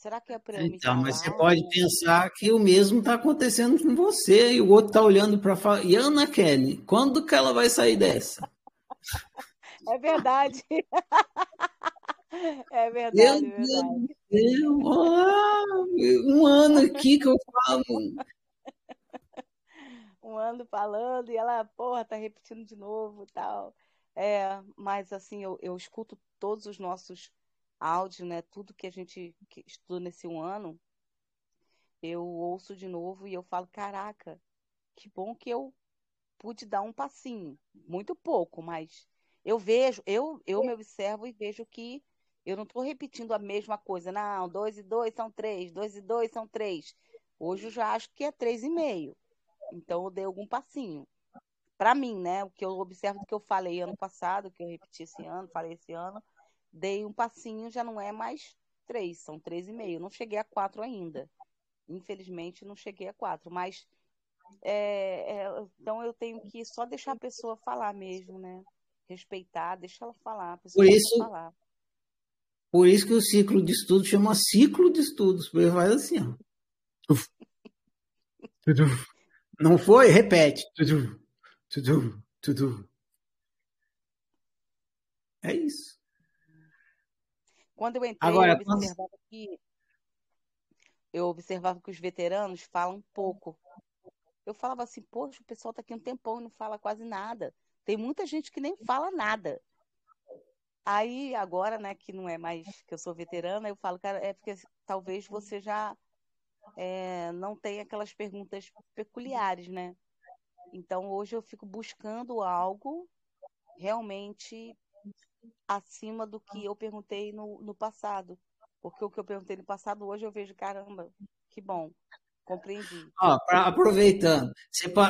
Será que é para Então, mas você pode pensar que o mesmo está acontecendo com você e o outro está olhando para falar. E Ana Kelly, quando que ela vai sair dessa? É verdade. <laughs> É verdade, Meu verdade. Deus, um ano aqui que eu falo. Um ano falando e ela, porra, tá repetindo de novo e tal. É, mas assim, eu, eu escuto todos os nossos áudio, né? Tudo que a gente estudou nesse um ano, eu ouço de novo e eu falo, caraca, que bom que eu pude dar um passinho. Muito pouco, mas eu vejo, eu, eu me observo e vejo que eu não estou repetindo a mesma coisa. Não, dois e dois são três, dois e dois são três. Hoje eu já acho que é três e meio. Então eu dei algum passinho. Para mim, né? O que eu observo do que eu falei ano passado, que eu repeti esse ano, falei esse ano, dei um passinho, já não é mais três, são três e meio. Não cheguei a quatro ainda. Infelizmente, não cheguei a quatro, mas é, é, então eu tenho que só deixar a pessoa falar mesmo, né? Respeitar, deixar ela falar. por isso, falar. por isso que o ciclo de estudo chama ciclo de estudos, porque faz assim, ó. Não foi? Repete. É isso. Quando eu entrei, Agora, eu observava quando... que eu observava que os veteranos falam pouco. Eu falava assim, poxa, o pessoal está aqui um tempão e não fala quase nada. Tem muita gente que nem fala nada. Aí, agora, né, que não é mais que eu sou veterana, eu falo, cara, é porque talvez você já é, não tenha aquelas perguntas peculiares, né? Então, hoje eu fico buscando algo realmente acima do que eu perguntei no, no passado. Porque o que eu perguntei no passado, hoje eu vejo, caramba, que bom, compreendi. Ah, pra, aproveitando,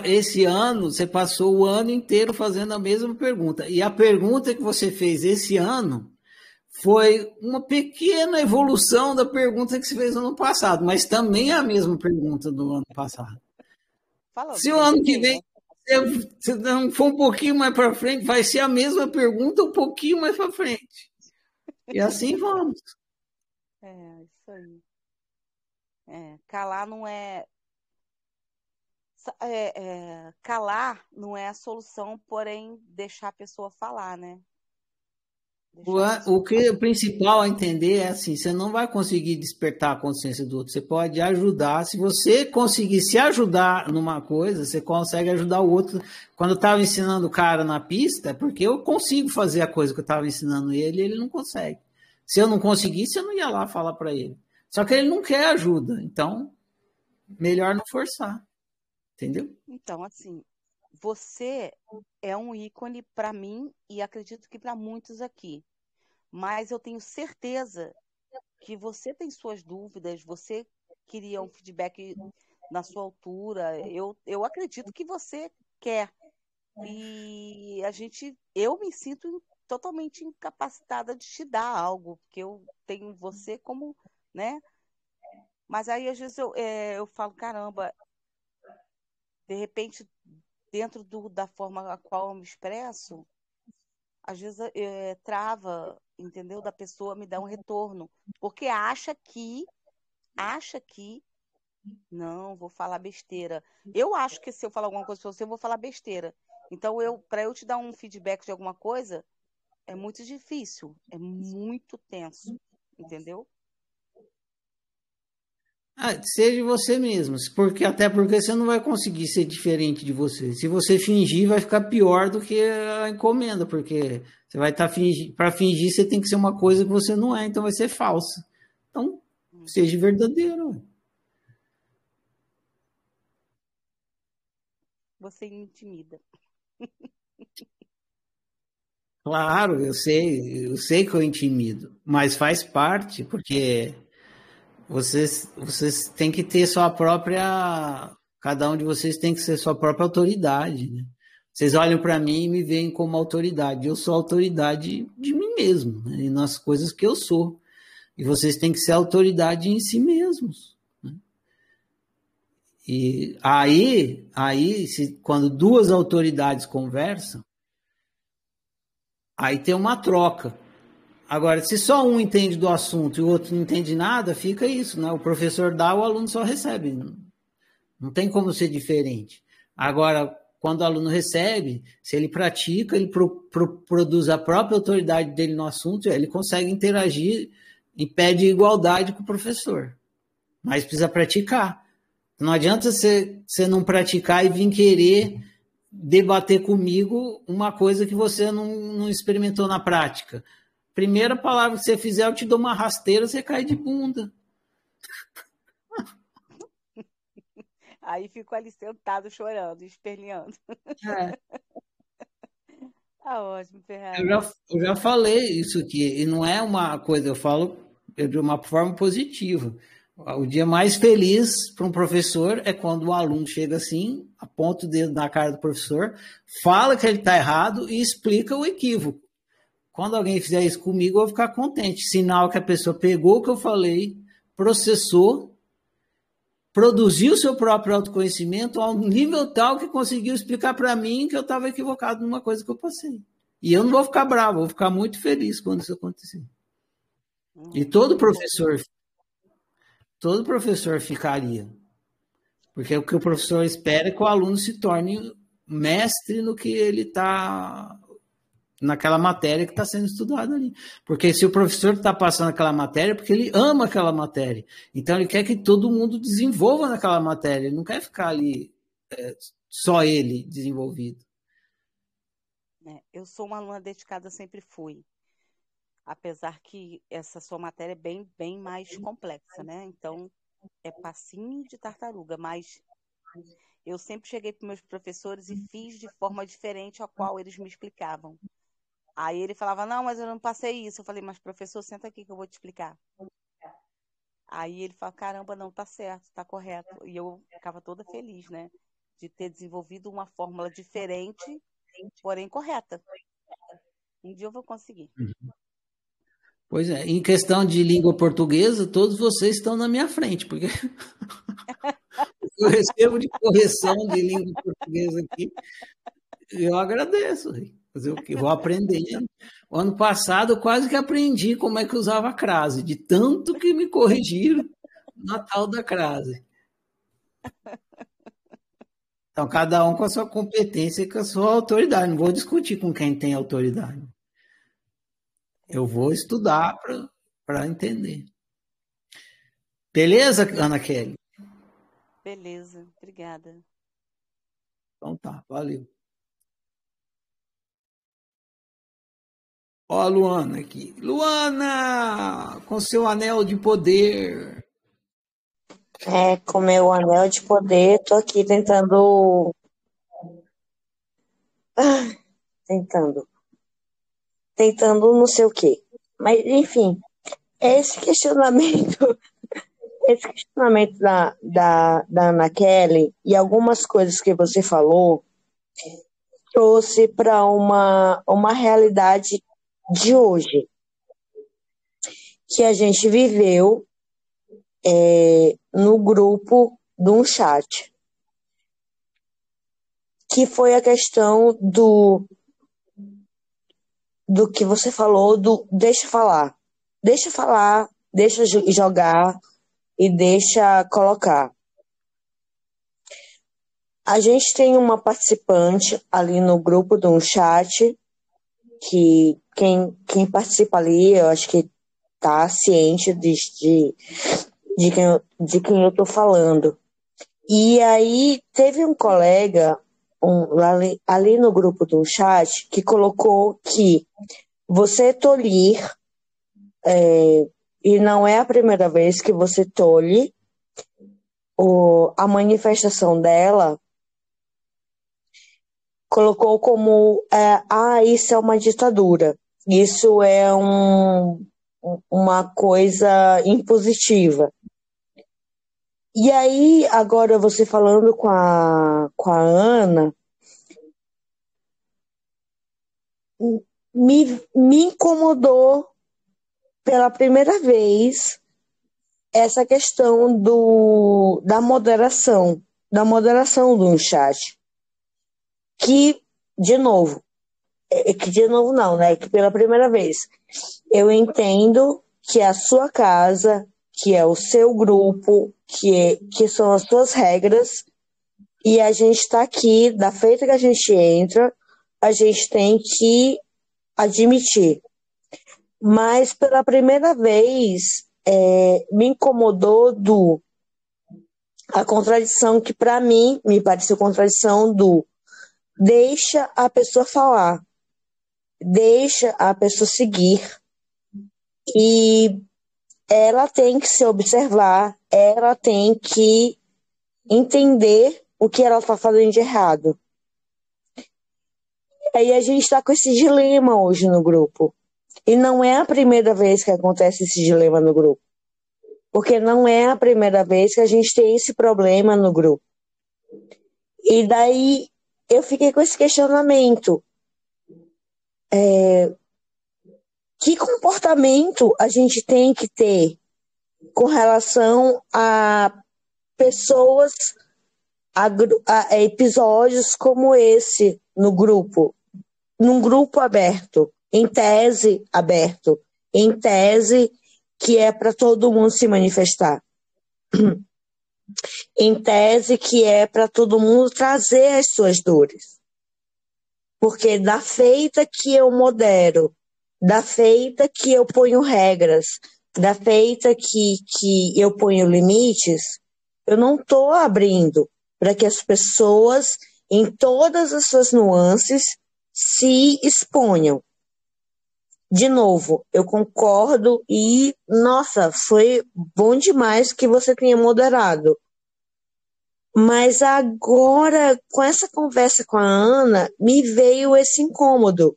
esse ano, você passou o ano inteiro fazendo a mesma pergunta. E a pergunta que você fez esse ano foi uma pequena evolução da pergunta que você fez no ano passado, mas também é a mesma pergunta do ano passado. Fala, Se o ano que vem se não for um pouquinho mais para frente, vai ser a mesma pergunta um pouquinho mais para frente. E assim vamos. É, isso aí. É, calar não é... É, é, calar não é a solução, porém deixar a pessoa falar, né? O, o que o principal a entender é assim, você não vai conseguir despertar a consciência do outro, você pode ajudar. Se você conseguir se ajudar numa coisa, você consegue ajudar o outro. Quando eu estava ensinando o cara na pista, é porque eu consigo fazer a coisa que eu estava ensinando ele, e ele não consegue. Se eu não conseguisse, eu não ia lá falar para ele. Só que ele não quer ajuda, então melhor não forçar. Entendeu? Então, assim, você é um ícone para mim e acredito que para muitos aqui. Mas eu tenho certeza que você tem suas dúvidas, você queria um feedback na sua altura. Eu, eu acredito que você quer. E a gente, eu me sinto totalmente incapacitada de te dar algo, porque eu tenho você como, né? Mas aí às vezes eu, é, eu falo, caramba, de repente dentro do, da forma a qual eu me expresso, às vezes é, trava, entendeu? Da pessoa me dar um retorno, porque acha que, acha que, não, vou falar besteira. Eu acho que se eu falar alguma coisa para você, eu vou falar besteira. Então, eu, para eu te dar um feedback de alguma coisa, é muito difícil, é muito tenso, entendeu? Ah, seja você mesmo, porque até porque você não vai conseguir ser diferente de você. Se você fingir, vai ficar pior do que a encomenda, porque você vai estar tá fingindo. Para fingir, você tem que ser uma coisa que você não é, então vai ser falsa. Então, seja verdadeiro. Você me intimida. Claro, eu sei, eu sei que eu intimido, mas faz parte, porque vocês, vocês têm que ter sua própria. Cada um de vocês tem que ser sua própria autoridade. Né? Vocês olham para mim e me veem como autoridade. Eu sou autoridade de mim mesmo, né? e nas coisas que eu sou. E vocês têm que ser autoridade em si mesmos. Né? E aí, aí se, quando duas autoridades conversam, aí tem uma troca. Agora, se só um entende do assunto e o outro não entende nada, fica isso, né? O professor dá, o aluno só recebe. Não tem como ser diferente. Agora, quando o aluno recebe, se ele pratica, ele pro, pro, produz a própria autoridade dele no assunto, ele consegue interagir em pé de igualdade com o professor. Mas precisa praticar. Não adianta você, você não praticar e vir querer debater comigo uma coisa que você não, não experimentou na prática. Primeira palavra que você fizer, eu te dou uma rasteira, você cai de bunda. <laughs> Aí fico ali sentado chorando, esperneando. É. Tá ótimo, Ferrari. Eu já, eu já falei isso aqui, e não é uma coisa, eu falo de uma forma positiva. O dia mais feliz para um professor é quando o aluno chega assim, aponta o dedo na cara do professor, fala que ele está errado e explica o equívoco. Quando alguém fizer isso comigo, eu vou ficar contente. Sinal que a pessoa pegou o que eu falei, processou, produziu seu próprio autoconhecimento ao nível tal que conseguiu explicar para mim que eu estava equivocado numa coisa que eu passei. E eu não vou ficar bravo, vou ficar muito feliz quando isso acontecer. E todo professor, todo professor ficaria. Porque o que o professor espera é que o aluno se torne mestre no que ele está naquela matéria que está sendo estudada ali. Porque se o professor está passando aquela matéria, é porque ele ama aquela matéria. Então ele quer que todo mundo desenvolva naquela matéria. Ele não quer ficar ali é, só ele desenvolvido. É, eu sou uma aluna dedicada, sempre fui. Apesar que essa sua matéria é bem, bem mais complexa, né? Então, é passinho de tartaruga, mas eu sempre cheguei para meus professores e fiz de forma diferente a qual eles me explicavam. Aí ele falava, não, mas eu não passei isso. Eu falei, mas professor, senta aqui que eu vou te explicar. Aí ele fala, caramba, não, tá certo, tá correto. E eu ficava toda feliz, né? De ter desenvolvido uma fórmula diferente, porém correta. Um dia eu vou conseguir. Uhum. Pois é, em questão de língua portuguesa, todos vocês estão na minha frente, porque <laughs> eu recebo de correção de língua portuguesa aqui, eu agradeço. Fazer o quê? Vou aprendendo. O ano passado eu quase que aprendi como é que usava a crase, de tanto que me corrigiram na tal da crase. Então, cada um com a sua competência e com a sua autoridade. Não vou discutir com quem tem autoridade. Eu vou estudar para entender. Beleza, Ana Kelly? Beleza, obrigada. Então tá, valeu. Ó a Luana aqui. Luana, com seu anel de poder. É, com meu anel de poder, tô aqui tentando. Ah, tentando. Tentando não sei o quê. Mas, enfim, esse questionamento, <laughs> esse questionamento da, da, da Ana Kelly e algumas coisas que você falou trouxe para uma, uma realidade de hoje que a gente viveu é, no grupo de um chat, que foi a questão do do que você falou do deixa falar, deixa falar, deixa jogar e deixa colocar. A gente tem uma participante ali no grupo de um chat que quem, quem participa ali, eu acho que tá ciente de, de, de, quem, eu, de quem eu tô falando. E aí teve um colega um, ali, ali no grupo do chat que colocou que você tolir, é, e não é a primeira vez que você tolhe, a manifestação dela colocou como é, ah, isso é uma ditadura, isso é um, uma coisa impositiva. E aí, agora você falando com a, com a Ana, me, me incomodou pela primeira vez essa questão do, da moderação, da moderação do chat que, de novo, que de novo não, né? Que pela primeira vez eu entendo que é a sua casa, que é o seu grupo, que, é, que são as suas regras, e a gente está aqui, da feita que a gente entra, a gente tem que admitir. Mas pela primeira vez é, me incomodou do a contradição que para mim me pareceu contradição do deixa a pessoa falar, deixa a pessoa seguir e ela tem que se observar, ela tem que entender o que ela está fazendo de errado. Aí a gente está com esse dilema hoje no grupo. E não é a primeira vez que acontece esse dilema no grupo. Porque não é a primeira vez que a gente tem esse problema no grupo. E daí eu fiquei com esse questionamento. É, que comportamento a gente tem que ter com relação a pessoas, a, a episódios como esse no grupo, num grupo aberto, em tese aberto, em tese que é para todo mundo se manifestar. <clears throat> em tese que é para todo mundo trazer as suas dores. Porque da feita que eu modero, da feita que eu ponho regras, da feita que, que eu ponho limites, eu não estou abrindo para que as pessoas, em todas as suas nuances, se exponham. De novo, eu concordo e, nossa, foi bom demais que você tenha moderado. Mas agora, com essa conversa com a Ana, me veio esse incômodo.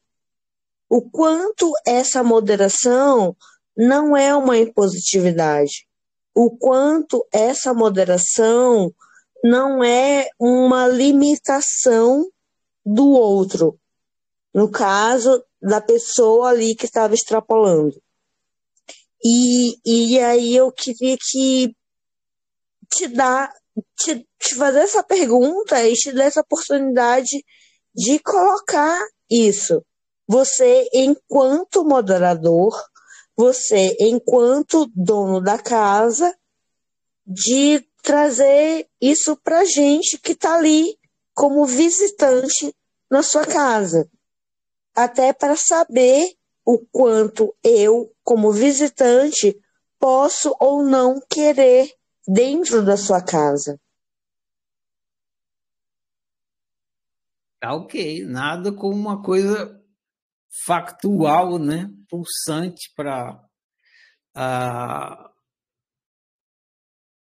O quanto essa moderação não é uma impositividade. O quanto essa moderação não é uma limitação do outro. No caso da pessoa ali que estava extrapolando. E, e aí eu queria que te dar te, te fazer essa pergunta e te dar essa oportunidade de colocar isso. Você, enquanto moderador, você, enquanto dono da casa, de trazer isso para gente que está ali como visitante na sua casa. Até para saber o quanto eu, como visitante, posso ou não querer dentro da sua casa. Tá ok, nada como uma coisa factual, né? Pulsante para uh,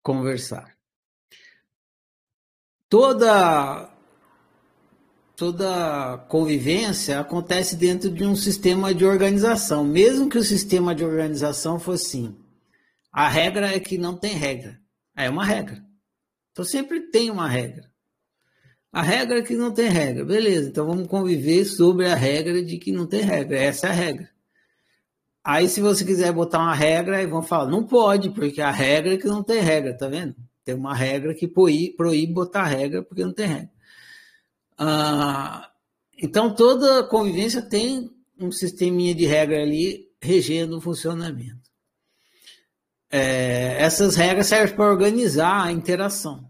conversar. Toda toda convivência acontece dentro de um sistema de organização, mesmo que o sistema de organização fosse assim. A regra é que não tem regra. É uma regra. Então sempre tem uma regra. A regra é que não tem regra. Beleza, então vamos conviver sobre a regra de que não tem regra. Essa é a regra. Aí, se você quiser botar uma regra, aí vão falar, não pode, porque a regra é que não tem regra, tá vendo? Tem uma regra que proíbe, proíbe botar regra porque não tem regra. Ah, então, toda convivência tem um sisteminha de regra ali regendo o funcionamento. É, essas regras servem para organizar a interação.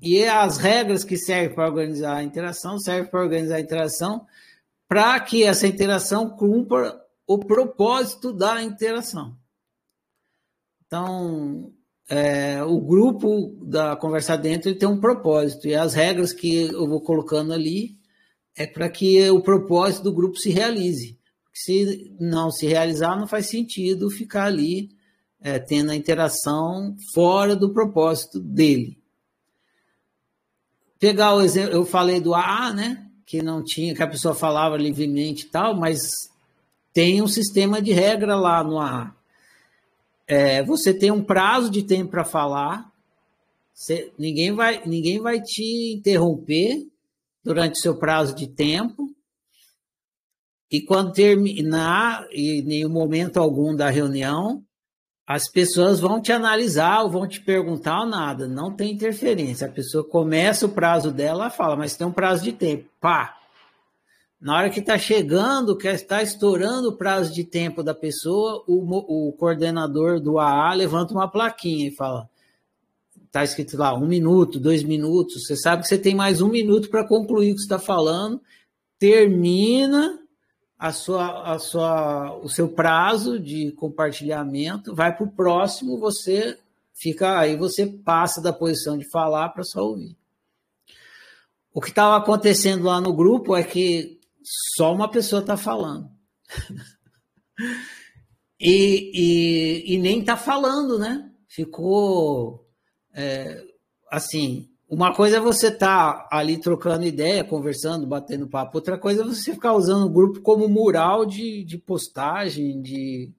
E as regras que servem para organizar a interação servem para organizar a interação para que essa interação cumpra o propósito da interação. Então, é, o grupo da Conversa Dentro tem um propósito, e as regras que eu vou colocando ali é para que o propósito do grupo se realize. Se não se realizar, não faz sentido ficar ali é, tendo a interação fora do propósito dele. Pegar o exemplo, eu falei do AA, né? Que não tinha, que a pessoa falava livremente e tal, mas tem um sistema de regra lá no AA é, você tem um prazo de tempo para falar, você, ninguém, vai, ninguém vai te interromper durante o seu prazo de tempo. E quando terminar, e em nenhum momento algum da reunião, as pessoas vão te analisar ou vão te perguntar ou nada, não tem interferência. A pessoa começa o prazo dela, fala, mas tem um prazo de tempo. Pá, na hora que está chegando, que está estourando o prazo de tempo da pessoa, o, o coordenador do AA levanta uma plaquinha e fala: está escrito lá um minuto, dois minutos. Você sabe que você tem mais um minuto para concluir o que está falando. Termina a sua, a sua, o seu prazo de compartilhamento, vai para o próximo, você fica aí, você passa da posição de falar para só ouvir. O que estava acontecendo lá no grupo é que só uma pessoa está falando. <laughs> e, e, e, nem está falando, né? Ficou é, assim. Uma coisa é você estar tá ali trocando ideia, conversando, batendo papo. Outra coisa é você ficar usando o grupo como mural de, de postagem, de,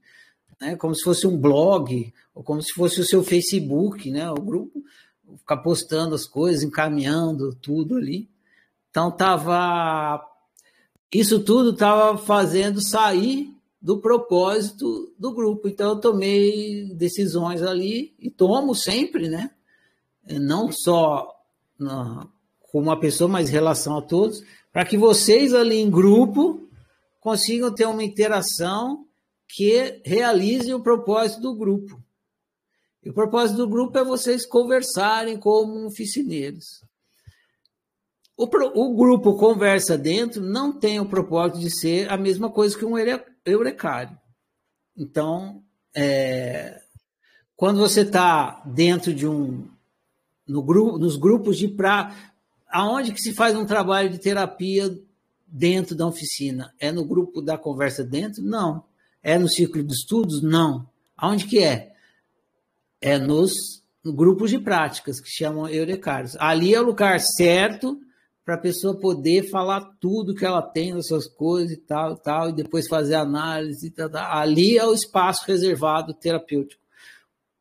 né, como se fosse um blog, ou como se fosse o seu Facebook, né? O grupo ficar postando as coisas, encaminhando tudo ali. Então tava isso tudo estava fazendo sair do propósito do grupo. Então, eu tomei decisões ali e tomo sempre, né? Não só na, com uma pessoa, mas em relação a todos, para que vocês ali em grupo consigam ter uma interação que realize o propósito do grupo. E o propósito do grupo é vocês conversarem como oficineiros. O, o, grupo Conversa Dentro não tem o propósito de ser a mesma coisa que um eurecário. Então, é, quando você está dentro de um. No grupo, nos grupos de pra. Aonde que se faz um trabalho de terapia dentro da oficina? É no grupo da Conversa Dentro? Não. É no ciclo de estudos? Não. Aonde que é? É nos grupos de práticas, que chamam eurecários. Ali é o lugar certo para a pessoa poder falar tudo que ela tem das suas coisas e tal, tal, e depois fazer análise. E tal, tal. Ali é o espaço reservado terapêutico.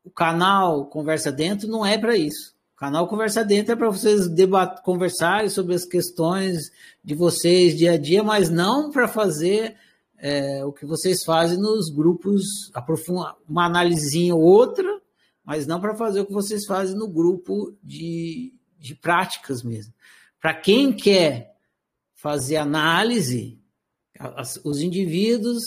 O canal Conversa Dentro não é para isso. Canal Conversa Dentro é para vocês conversarem sobre as questões de vocês dia a dia, mas não para fazer é, o que vocês fazem nos grupos, aprofundar uma analisinha ou outra, mas não para fazer o que vocês fazem no grupo de, de práticas mesmo. Para quem quer fazer análise, os indivíduos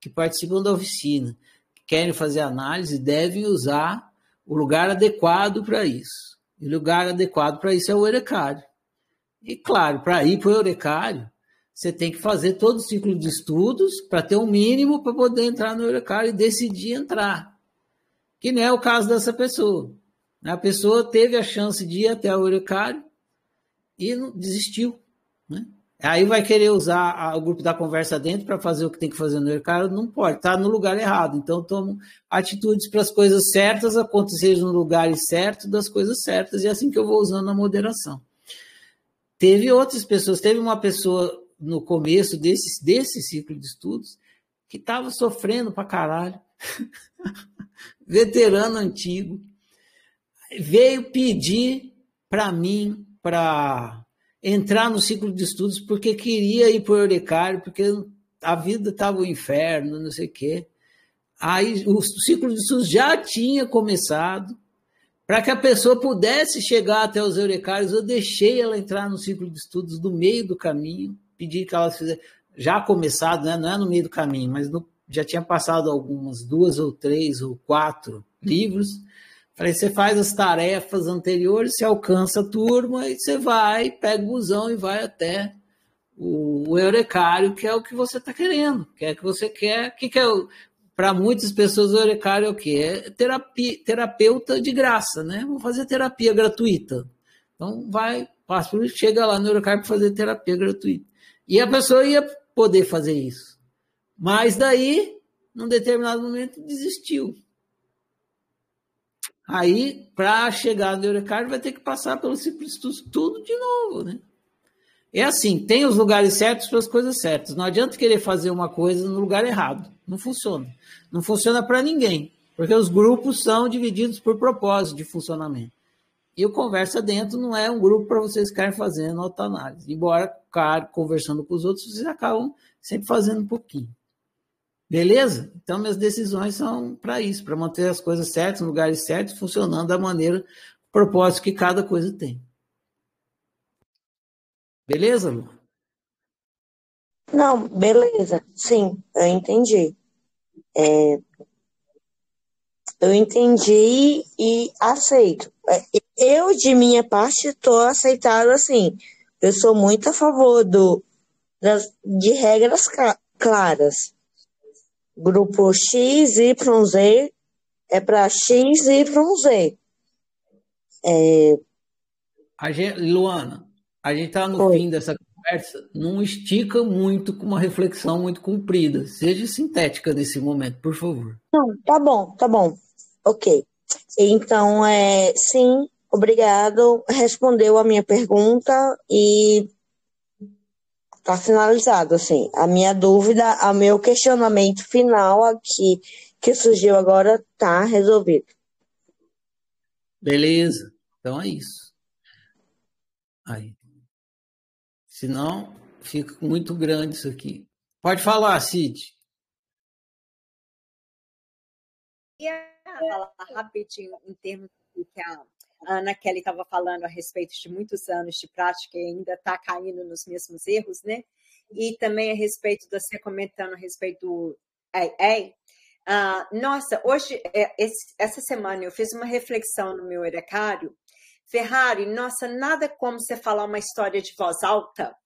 que participam da oficina, que querem fazer análise, devem usar o lugar adequado para isso. E o lugar adequado para isso é o Eurecário. E, claro, para ir para o Eurecário, você tem que fazer todo o ciclo de estudos para ter um mínimo para poder entrar no Eurecário e decidir entrar. Que não é o caso dessa pessoa. A pessoa teve a chance de ir até o Eurecário e desistiu. Aí vai querer usar o grupo da conversa dentro para fazer o que tem que fazer no mercado, não pode, está no lugar errado. Então, tomo atitudes para as coisas certas acontecerem no lugar certo das coisas certas, e é assim que eu vou usando a moderação. Teve outras pessoas, teve uma pessoa no começo desse, desse ciclo de estudos que estava sofrendo para caralho, <laughs> veterano antigo, veio pedir para mim, para entrar no ciclo de estudos porque queria ir para o Eurecário, porque a vida estava um inferno, não sei o quê. Aí o ciclo de estudos já tinha começado. Para que a pessoa pudesse chegar até os Eurecários, eu deixei ela entrar no ciclo de estudos do meio do caminho, pedi que ela fizesse, já começado, né? não é no meio do caminho, mas no, já tinha passado algumas, duas ou três ou quatro livros, Falei, você faz as tarefas anteriores, você alcança a turma e você vai, pega o busão e vai até o, o Eurecário, que é o que você está querendo, que é que você quer. que, que é Para muitas pessoas, o Eurecário é o quê? É terapia, terapeuta de graça, né? Vou fazer terapia gratuita. Então, vai, passa chega lá no Eurecário para fazer terapia gratuita. E a pessoa ia poder fazer isso. Mas daí, num determinado momento, desistiu. Aí, para chegar no Eurecard, vai ter que passar pelo de tudo de novo, né? É assim, tem os lugares certos para as coisas certas. Não adianta querer fazer uma coisa no lugar errado. Não funciona. Não funciona para ninguém, porque os grupos são divididos por propósito de funcionamento. E o Conversa Dentro não é um grupo para vocês ficarem fazendo autoanálise. Embora, conversando com os outros, vocês acabam sempre fazendo um pouquinho. Beleza? Então, minhas decisões são para isso, para manter as coisas certas, nos lugares certos, funcionando da maneira, propósito que cada coisa tem. Beleza, Lu? Não, beleza. Sim, eu entendi. É, eu entendi e aceito. É, eu, de minha parte, estou aceitado assim. Eu sou muito a favor do, das, de regras claras grupo X, Y, Z é para X, Y, Z. É... A gente, Luana, a gente está no Oi. fim dessa conversa, não estica muito com uma reflexão muito comprida. Seja sintética nesse momento, por favor. Não, tá bom, tá bom. Ok. Então, é, sim, obrigado. Respondeu a minha pergunta e Tá finalizado, assim. A minha dúvida, o meu questionamento final aqui que surgiu agora tá resolvido. Beleza. Então é isso. Aí. Senão, fica muito grande isso aqui. Pode falar, Cid. Queria falar rapidinho em termos do que a a Ana Kelly estava falando a respeito de muitos anos de prática e ainda está caindo nos mesmos erros, né? E também a respeito de você comentando a respeito do AA. Uh, nossa, hoje, é, esse, essa semana, eu fiz uma reflexão no meu erecário. Ferrari, nossa, nada como você falar uma história de voz alta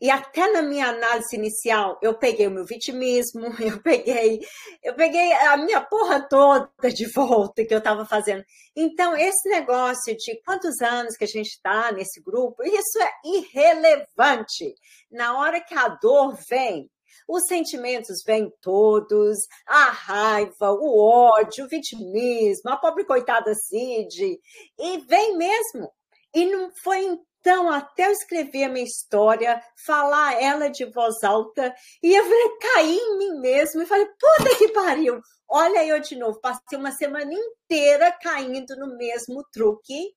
e até na minha análise inicial, eu peguei o meu vitimismo, <laughs> eu peguei, eu peguei a minha porra toda de volta que eu estava fazendo. Então, esse negócio de quantos anos que a gente está nesse grupo, isso é irrelevante. Na hora que a dor vem, os sentimentos vêm todos, a raiva, o ódio, o vitimismo, a pobre coitada Cid, e vem mesmo. E não foi então, até eu escrever a minha história, falar ela de voz alta, e eu falei, caí em mim mesmo e falei, puta que pariu! Olha eu de novo, passei uma semana inteira caindo no mesmo truque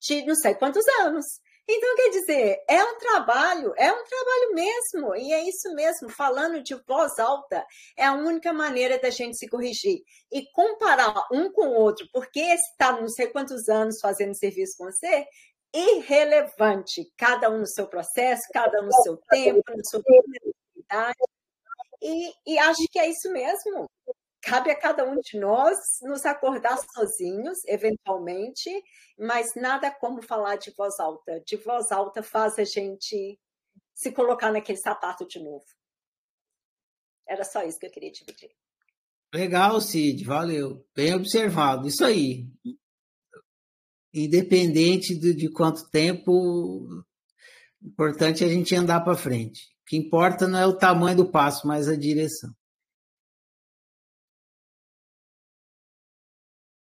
de não sei quantos anos. Então, quer dizer, é um trabalho, é um trabalho mesmo, e é isso mesmo, falando de voz alta, é a única maneira da gente se corrigir. E comparar um com o outro, porque está não sei quantos anos fazendo serviço com você, irrelevante, cada um no seu processo, cada um no seu tempo, na sua oportunidade. E, e acho que é isso mesmo. Cabe a cada um de nós nos acordar sozinhos, eventualmente, mas nada como falar de voz alta. De voz alta faz a gente se colocar naquele sapato de novo. Era só isso que eu queria dividir. Legal, Cid, valeu. Bem observado. Isso aí. Independente de, de quanto tempo, importante é a gente andar para frente. O que importa não é o tamanho do passo, mas a direção.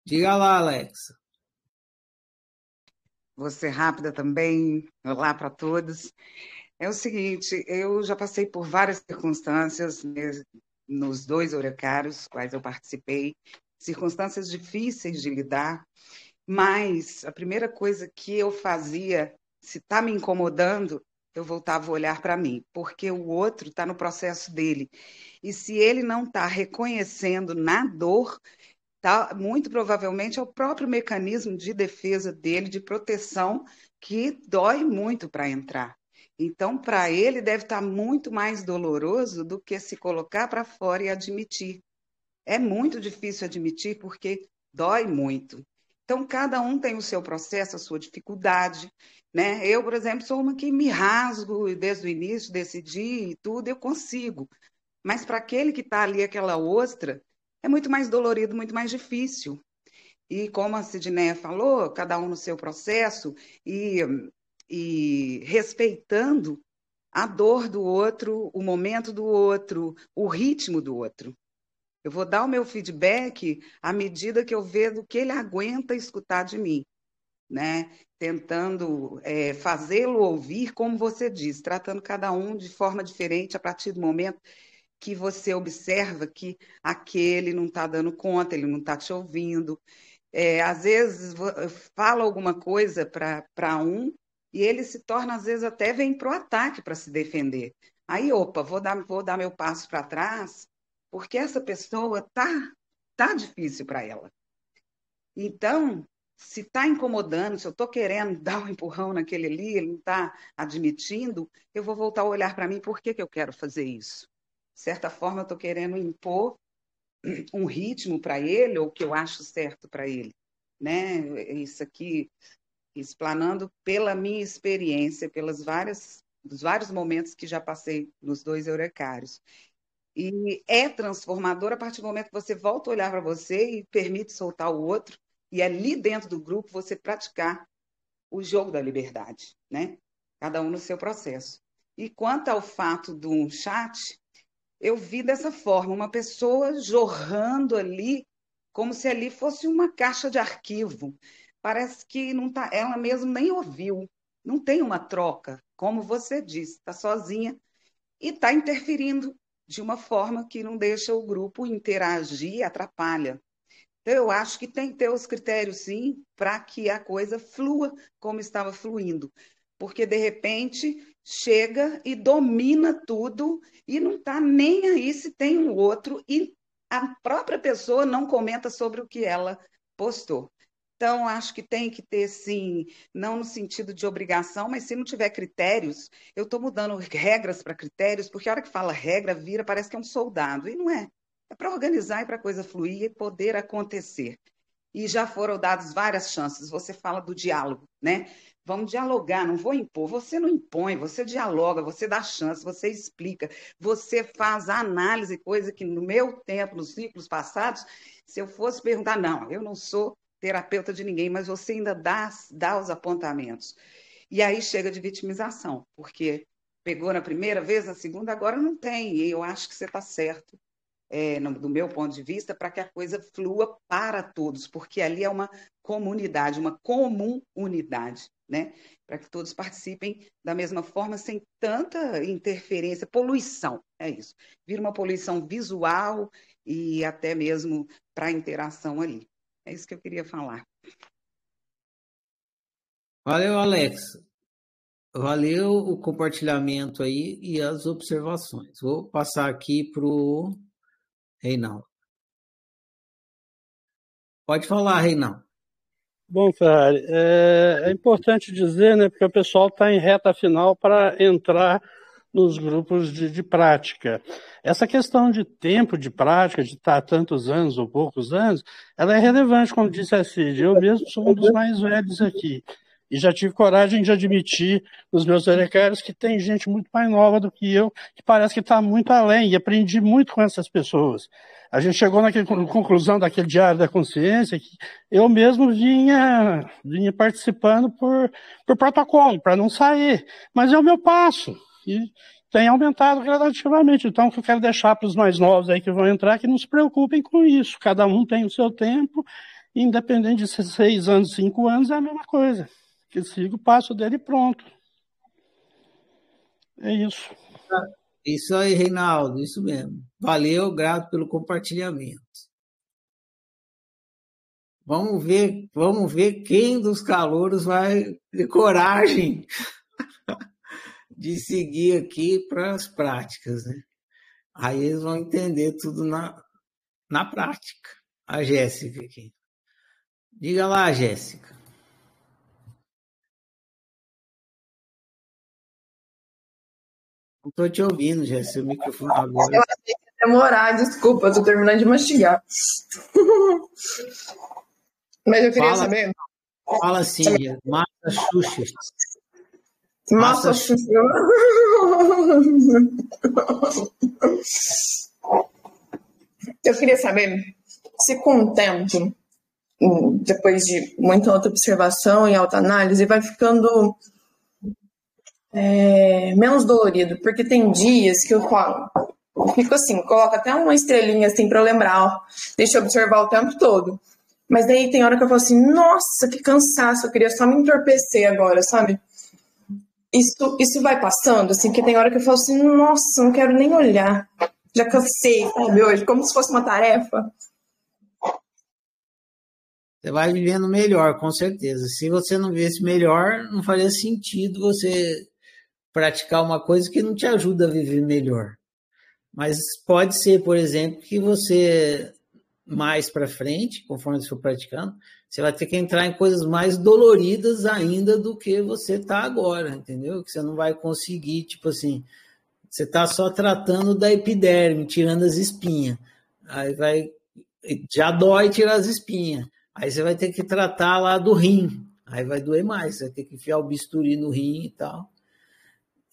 Diga lá, Alexa. Vou ser rápida também. Olá para todos. É o seguinte, eu já passei por várias circunstâncias nos dois oracários quais eu participei, circunstâncias difíceis de lidar, mas a primeira coisa que eu fazia, se está me incomodando, eu voltava a olhar para mim, porque o outro está no processo dele. E se ele não está reconhecendo na dor, tá, muito provavelmente é o próprio mecanismo de defesa dele, de proteção, que dói muito para entrar. Então, para ele, deve estar tá muito mais doloroso do que se colocar para fora e admitir. É muito difícil admitir porque dói muito. Então, cada um tem o seu processo, a sua dificuldade. Né? Eu, por exemplo, sou uma que me rasgo desde o início, decidi e tudo, eu consigo. Mas para aquele que está ali, aquela ostra, é muito mais dolorido, muito mais difícil. E como a Sidneia falou, cada um no seu processo, e e respeitando a dor do outro, o momento do outro, o ritmo do outro. Eu vou dar o meu feedback à medida que eu vejo o que ele aguenta escutar de mim, né? Tentando é, fazê-lo ouvir, como você diz, tratando cada um de forma diferente a partir do momento que você observa que aquele não está dando conta, ele não está te ouvindo. É, às vezes fala alguma coisa para um e ele se torna, às vezes, até vem para o ataque para se defender. Aí, opa, vou dar, vou dar meu passo para trás, porque essa pessoa tá, tá difícil para ela. Então, se está incomodando, se eu estou querendo <laughs> dar um empurrão naquele ali, ele não está admitindo, eu vou voltar a olhar para mim, por que, que eu quero fazer isso? De certa forma, eu estou querendo impor <clears throat> um ritmo para ele, ou o que eu acho certo para ele. Né? Isso aqui explanando pela minha experiência, pelas várias dos vários momentos que já passei nos dois eurecários. E é transformador a partir do momento que você volta a olhar para você e permite soltar o outro, e ali dentro do grupo você praticar o jogo da liberdade, né? Cada um no seu processo. E quanto ao fato do chat, eu vi dessa forma, uma pessoa jorrando ali, como se ali fosse uma caixa de arquivo parece que não tá, ela mesma nem ouviu. Não tem uma troca, como você disse, está sozinha e está interferindo de uma forma que não deixa o grupo interagir, atrapalha. Então, eu acho que tem que ter os critérios, sim, para que a coisa flua como estava fluindo. Porque, de repente, chega e domina tudo e não está nem aí se tem um outro, e a própria pessoa não comenta sobre o que ela postou. Então, acho que tem que ter, sim, não no sentido de obrigação, mas se não tiver critérios, eu estou mudando regras para critérios, porque a hora que fala regra, vira, parece que é um soldado, e não é. É para organizar e para a coisa fluir e poder acontecer. E já foram dadas várias chances. Você fala do diálogo, né? Vamos dialogar, não vou impor. Você não impõe, você dialoga, você dá chance, você explica, você faz análise, coisa que no meu tempo, nos ciclos passados, se eu fosse perguntar, não, eu não sou terapeuta de ninguém, mas você ainda dá, dá os apontamentos. E aí chega de vitimização, porque pegou na primeira vez, na segunda, agora não tem. E eu acho que você está certo, é, no, do meu ponto de vista, para que a coisa flua para todos, porque ali é uma comunidade, uma comum unidade, né? Para que todos participem da mesma forma, sem tanta interferência, poluição, é isso. Vira uma poluição visual e até mesmo para a interação ali. É isso que eu queria falar. Valeu, Alex. Valeu o compartilhamento aí e as observações. Vou passar aqui para o Reinaldo. Pode falar, Reinaldo. Bom, Ferrari, é, é importante dizer, né, porque o pessoal está em reta final para entrar nos grupos de, de, prática. Essa questão de tempo de prática, de estar tantos anos ou poucos anos, ela é relevante, como disse a Cid. Eu mesmo sou um dos mais velhos aqui. E já tive coragem de admitir nos meus orecários que tem gente muito mais nova do que eu, que parece que está muito além, e aprendi muito com essas pessoas. A gente chegou naquela conclusão daquele Diário da Consciência que eu mesmo vinha, vinha participando por, por protocolo, para não sair. Mas é o meu passo. E tem aumentado gradativamente. Então, o que eu quero deixar para os mais novos aí que vão entrar, que não se preocupem com isso. Cada um tem o seu tempo, independente de ser seis anos, cinco anos, é a mesma coisa. Que siga o passo dele pronto. É isso. Isso aí, Reinaldo, isso mesmo. Valeu, grato pelo compartilhamento. Vamos ver, vamos ver quem dos calouros vai ter coragem de seguir aqui para as práticas, né? Aí eles vão entender tudo na, na prática. A Jéssica aqui. Diga lá, Jéssica. Não estou te ouvindo, Jéssica. O microfone agora. Eu achei que demorar, desculpa, estou terminando de mastigar. <laughs> Mas eu queria Fala. saber. Fala assim, Massachusetts. Nossa Senhora. Eu queria saber se com o tempo, depois de muita autoobservação e autoanálise, vai ficando é, menos dolorido, porque tem dias que eu falo, eu fico assim, coloco até uma estrelinha assim para lembrar, ó, deixa eu observar o tempo todo. Mas daí tem hora que eu falo assim, nossa, que cansaço, eu queria só me entorpecer agora, sabe? Isso, isso vai passando, assim, que tem hora que eu falo assim, nossa, não quero nem olhar. Já cansei, sabe, hoje, como se fosse uma tarefa. Você vai vivendo melhor, com certeza. Se você não vivesse melhor, não faria sentido você praticar uma coisa que não te ajuda a viver melhor. Mas pode ser, por exemplo, que você mais para frente, conforme você for praticando, você vai ter que entrar em coisas mais doloridas ainda do que você está agora, entendeu? Que você não vai conseguir, tipo assim, você está só tratando da epiderme, tirando as espinhas. Aí vai, já dói tirar as espinhas. Aí você vai ter que tratar lá do rim. Aí vai doer mais, você vai ter que enfiar o bisturi no rim e tal.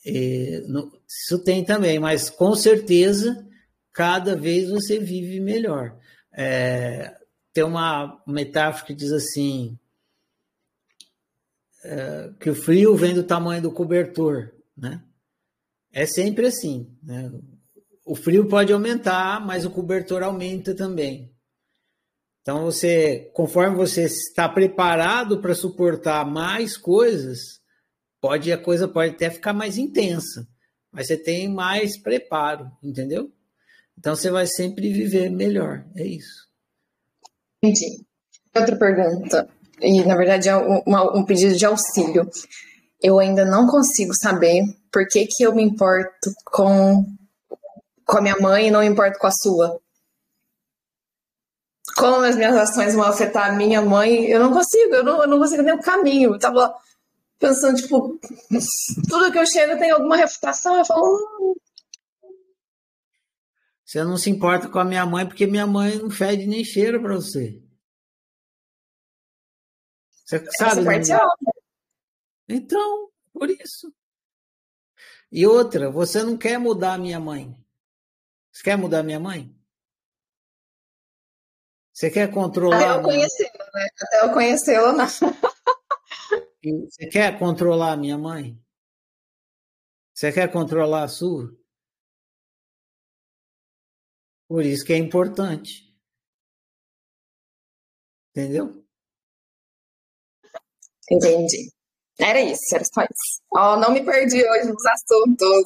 E, no- isso tem também, mas com certeza cada vez você vive melhor. É, tem uma metáfora que diz assim: é, que o frio vem do tamanho do cobertor, né? É sempre assim, né? O frio pode aumentar, mas o cobertor aumenta também. Então você, conforme você está preparado para suportar mais coisas, pode a coisa pode até ficar mais intensa, mas você tem mais preparo, entendeu? Então você vai sempre viver melhor, é isso. Entendi. Outra pergunta, e na verdade é um, um pedido de auxílio. Eu ainda não consigo saber por que, que eu me importo com, com a minha mãe e não me importo com a sua. Como as minhas ações vão afetar a minha mãe, eu não consigo, eu não, eu não consigo nem o caminho. Eu tava pensando, tipo, tudo que eu chego tem alguma refutação, eu falo, hum, Você não se importa com a minha mãe porque minha mãe não fede nem cheira para você. Você sabe? essa é né? óbvia. Então, por isso. E outra, você não quer mudar a minha mãe. Você quer mudar a minha mãe? Você quer controlar Até eu conhecê-la, né? Até eu conhecê-la, não. Você quer controlar a minha mãe? Você quer controlar a sua? Por isso que é importante. Entendeu? Entendi. Era isso, era só isso. Ó, não me perdi hoje nos assuntos.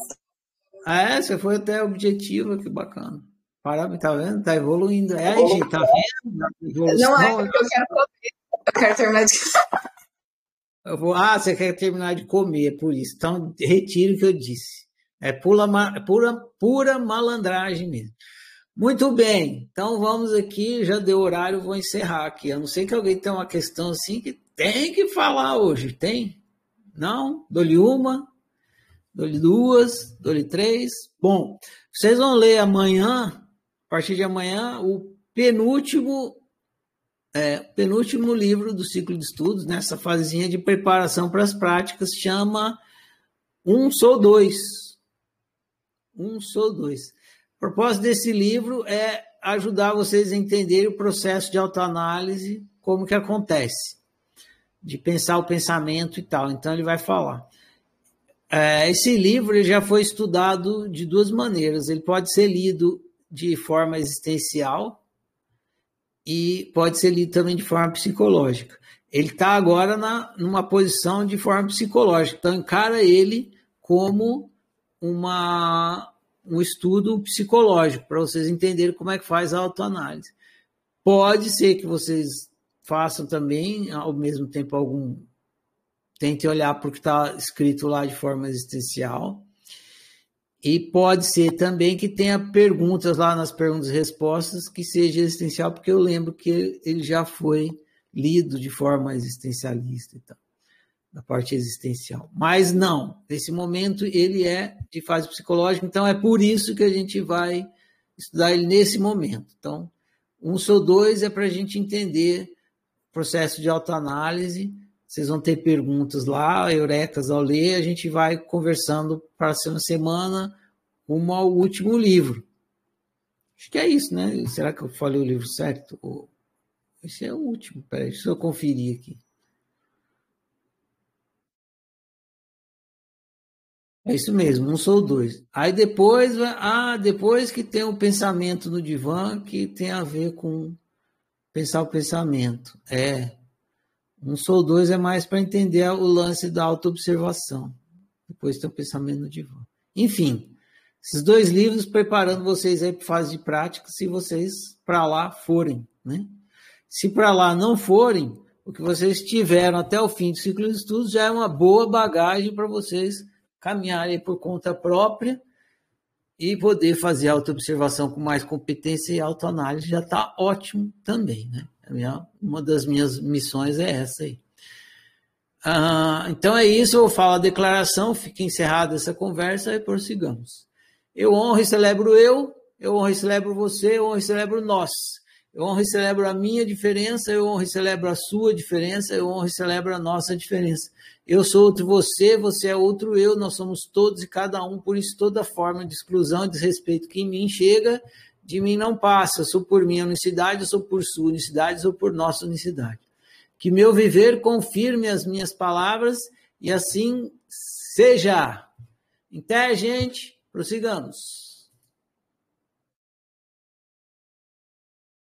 Ah, é, você foi até objetivo, que bacana. Parabéns, tá vendo? Tá evoluindo. É, gente, tá vendo? Não é porque eu quero comer. Eu quero terminar de. Eu vou, ah, você quer terminar de comer, é por isso. Então, retire o que eu disse. É pura, pura, pura malandragem mesmo. Muito bem, então vamos aqui, já deu horário, vou encerrar aqui. A não ser que alguém tenha uma questão assim que tem que falar hoje. Tem? Não? Dou-lhe uma, dou-lhe duas, dou-lhe três. Bom, vocês vão ler amanhã, a partir de amanhã, o penúltimo é, penúltimo livro do ciclo de estudos, nessa fasezinha de preparação para as práticas, chama Um Sou Dois. Um Sou Dois. O propósito desse livro é ajudar vocês a entenderem o processo de autoanálise, como que acontece, de pensar o pensamento e tal. Então, ele vai falar. É, esse livro ele já foi estudado de duas maneiras. Ele pode ser lido de forma existencial e pode ser lido também de forma psicológica. Ele está agora na, numa posição de forma psicológica, então encara ele como uma, um estudo psicológico, para vocês entenderem como é que faz a autoanálise. Pode ser que vocês façam também, ao mesmo tempo, algum tente olhar para o que está escrito lá de forma existencial. E pode ser também que tenha perguntas lá nas perguntas e respostas que seja existencial, porque eu lembro que ele já foi lido de forma existencialista e tal, da parte existencial. Mas não, nesse momento ele é de fase psicológica, então é por isso que a gente vai estudar ele nesse momento. Então, um sou dois é para a gente entender o processo de autoanálise vocês vão ter perguntas lá, eurecas ao ler, a gente vai conversando para a semana rumo ao último livro. Acho que é isso, né? Será que eu falei o livro certo? Esse é o último, peraí, deixa eu conferir aqui. É isso mesmo, um sou dois. Aí depois, ah, depois que tem o pensamento no divã que tem a ver com pensar o pensamento. É, um sou dois é mais para entender o lance da autoobservação. Depois tem o pensamento no divã. Enfim, esses dois livros preparando vocês aí para fase de prática, se vocês para lá forem, né? Se para lá não forem, o que vocês tiveram até o fim do ciclo de estudos já é uma boa bagagem para vocês caminharem por conta própria e poder fazer autoobservação com mais competência e autoanálise já está ótimo também, né? Minha, uma das minhas missões é essa aí. Ah, então é isso, eu falo a declaração, fica encerrada essa conversa e prossigamos. Eu honro e celebro eu, eu honro e celebro você, eu honro e celebro nós. Eu honro e celebro a minha diferença, eu honro e celebro a sua diferença, eu honro e celebro a nossa diferença. Eu sou outro você, você é outro eu, nós somos todos e cada um, por isso toda forma de exclusão e desrespeito que em mim chega, de mim não passa, sou por minha unicidade, sou por sua unicidade, sou por nossa unicidade. Que meu viver confirme as minhas palavras e assim seja. Até, gente, prossigamos.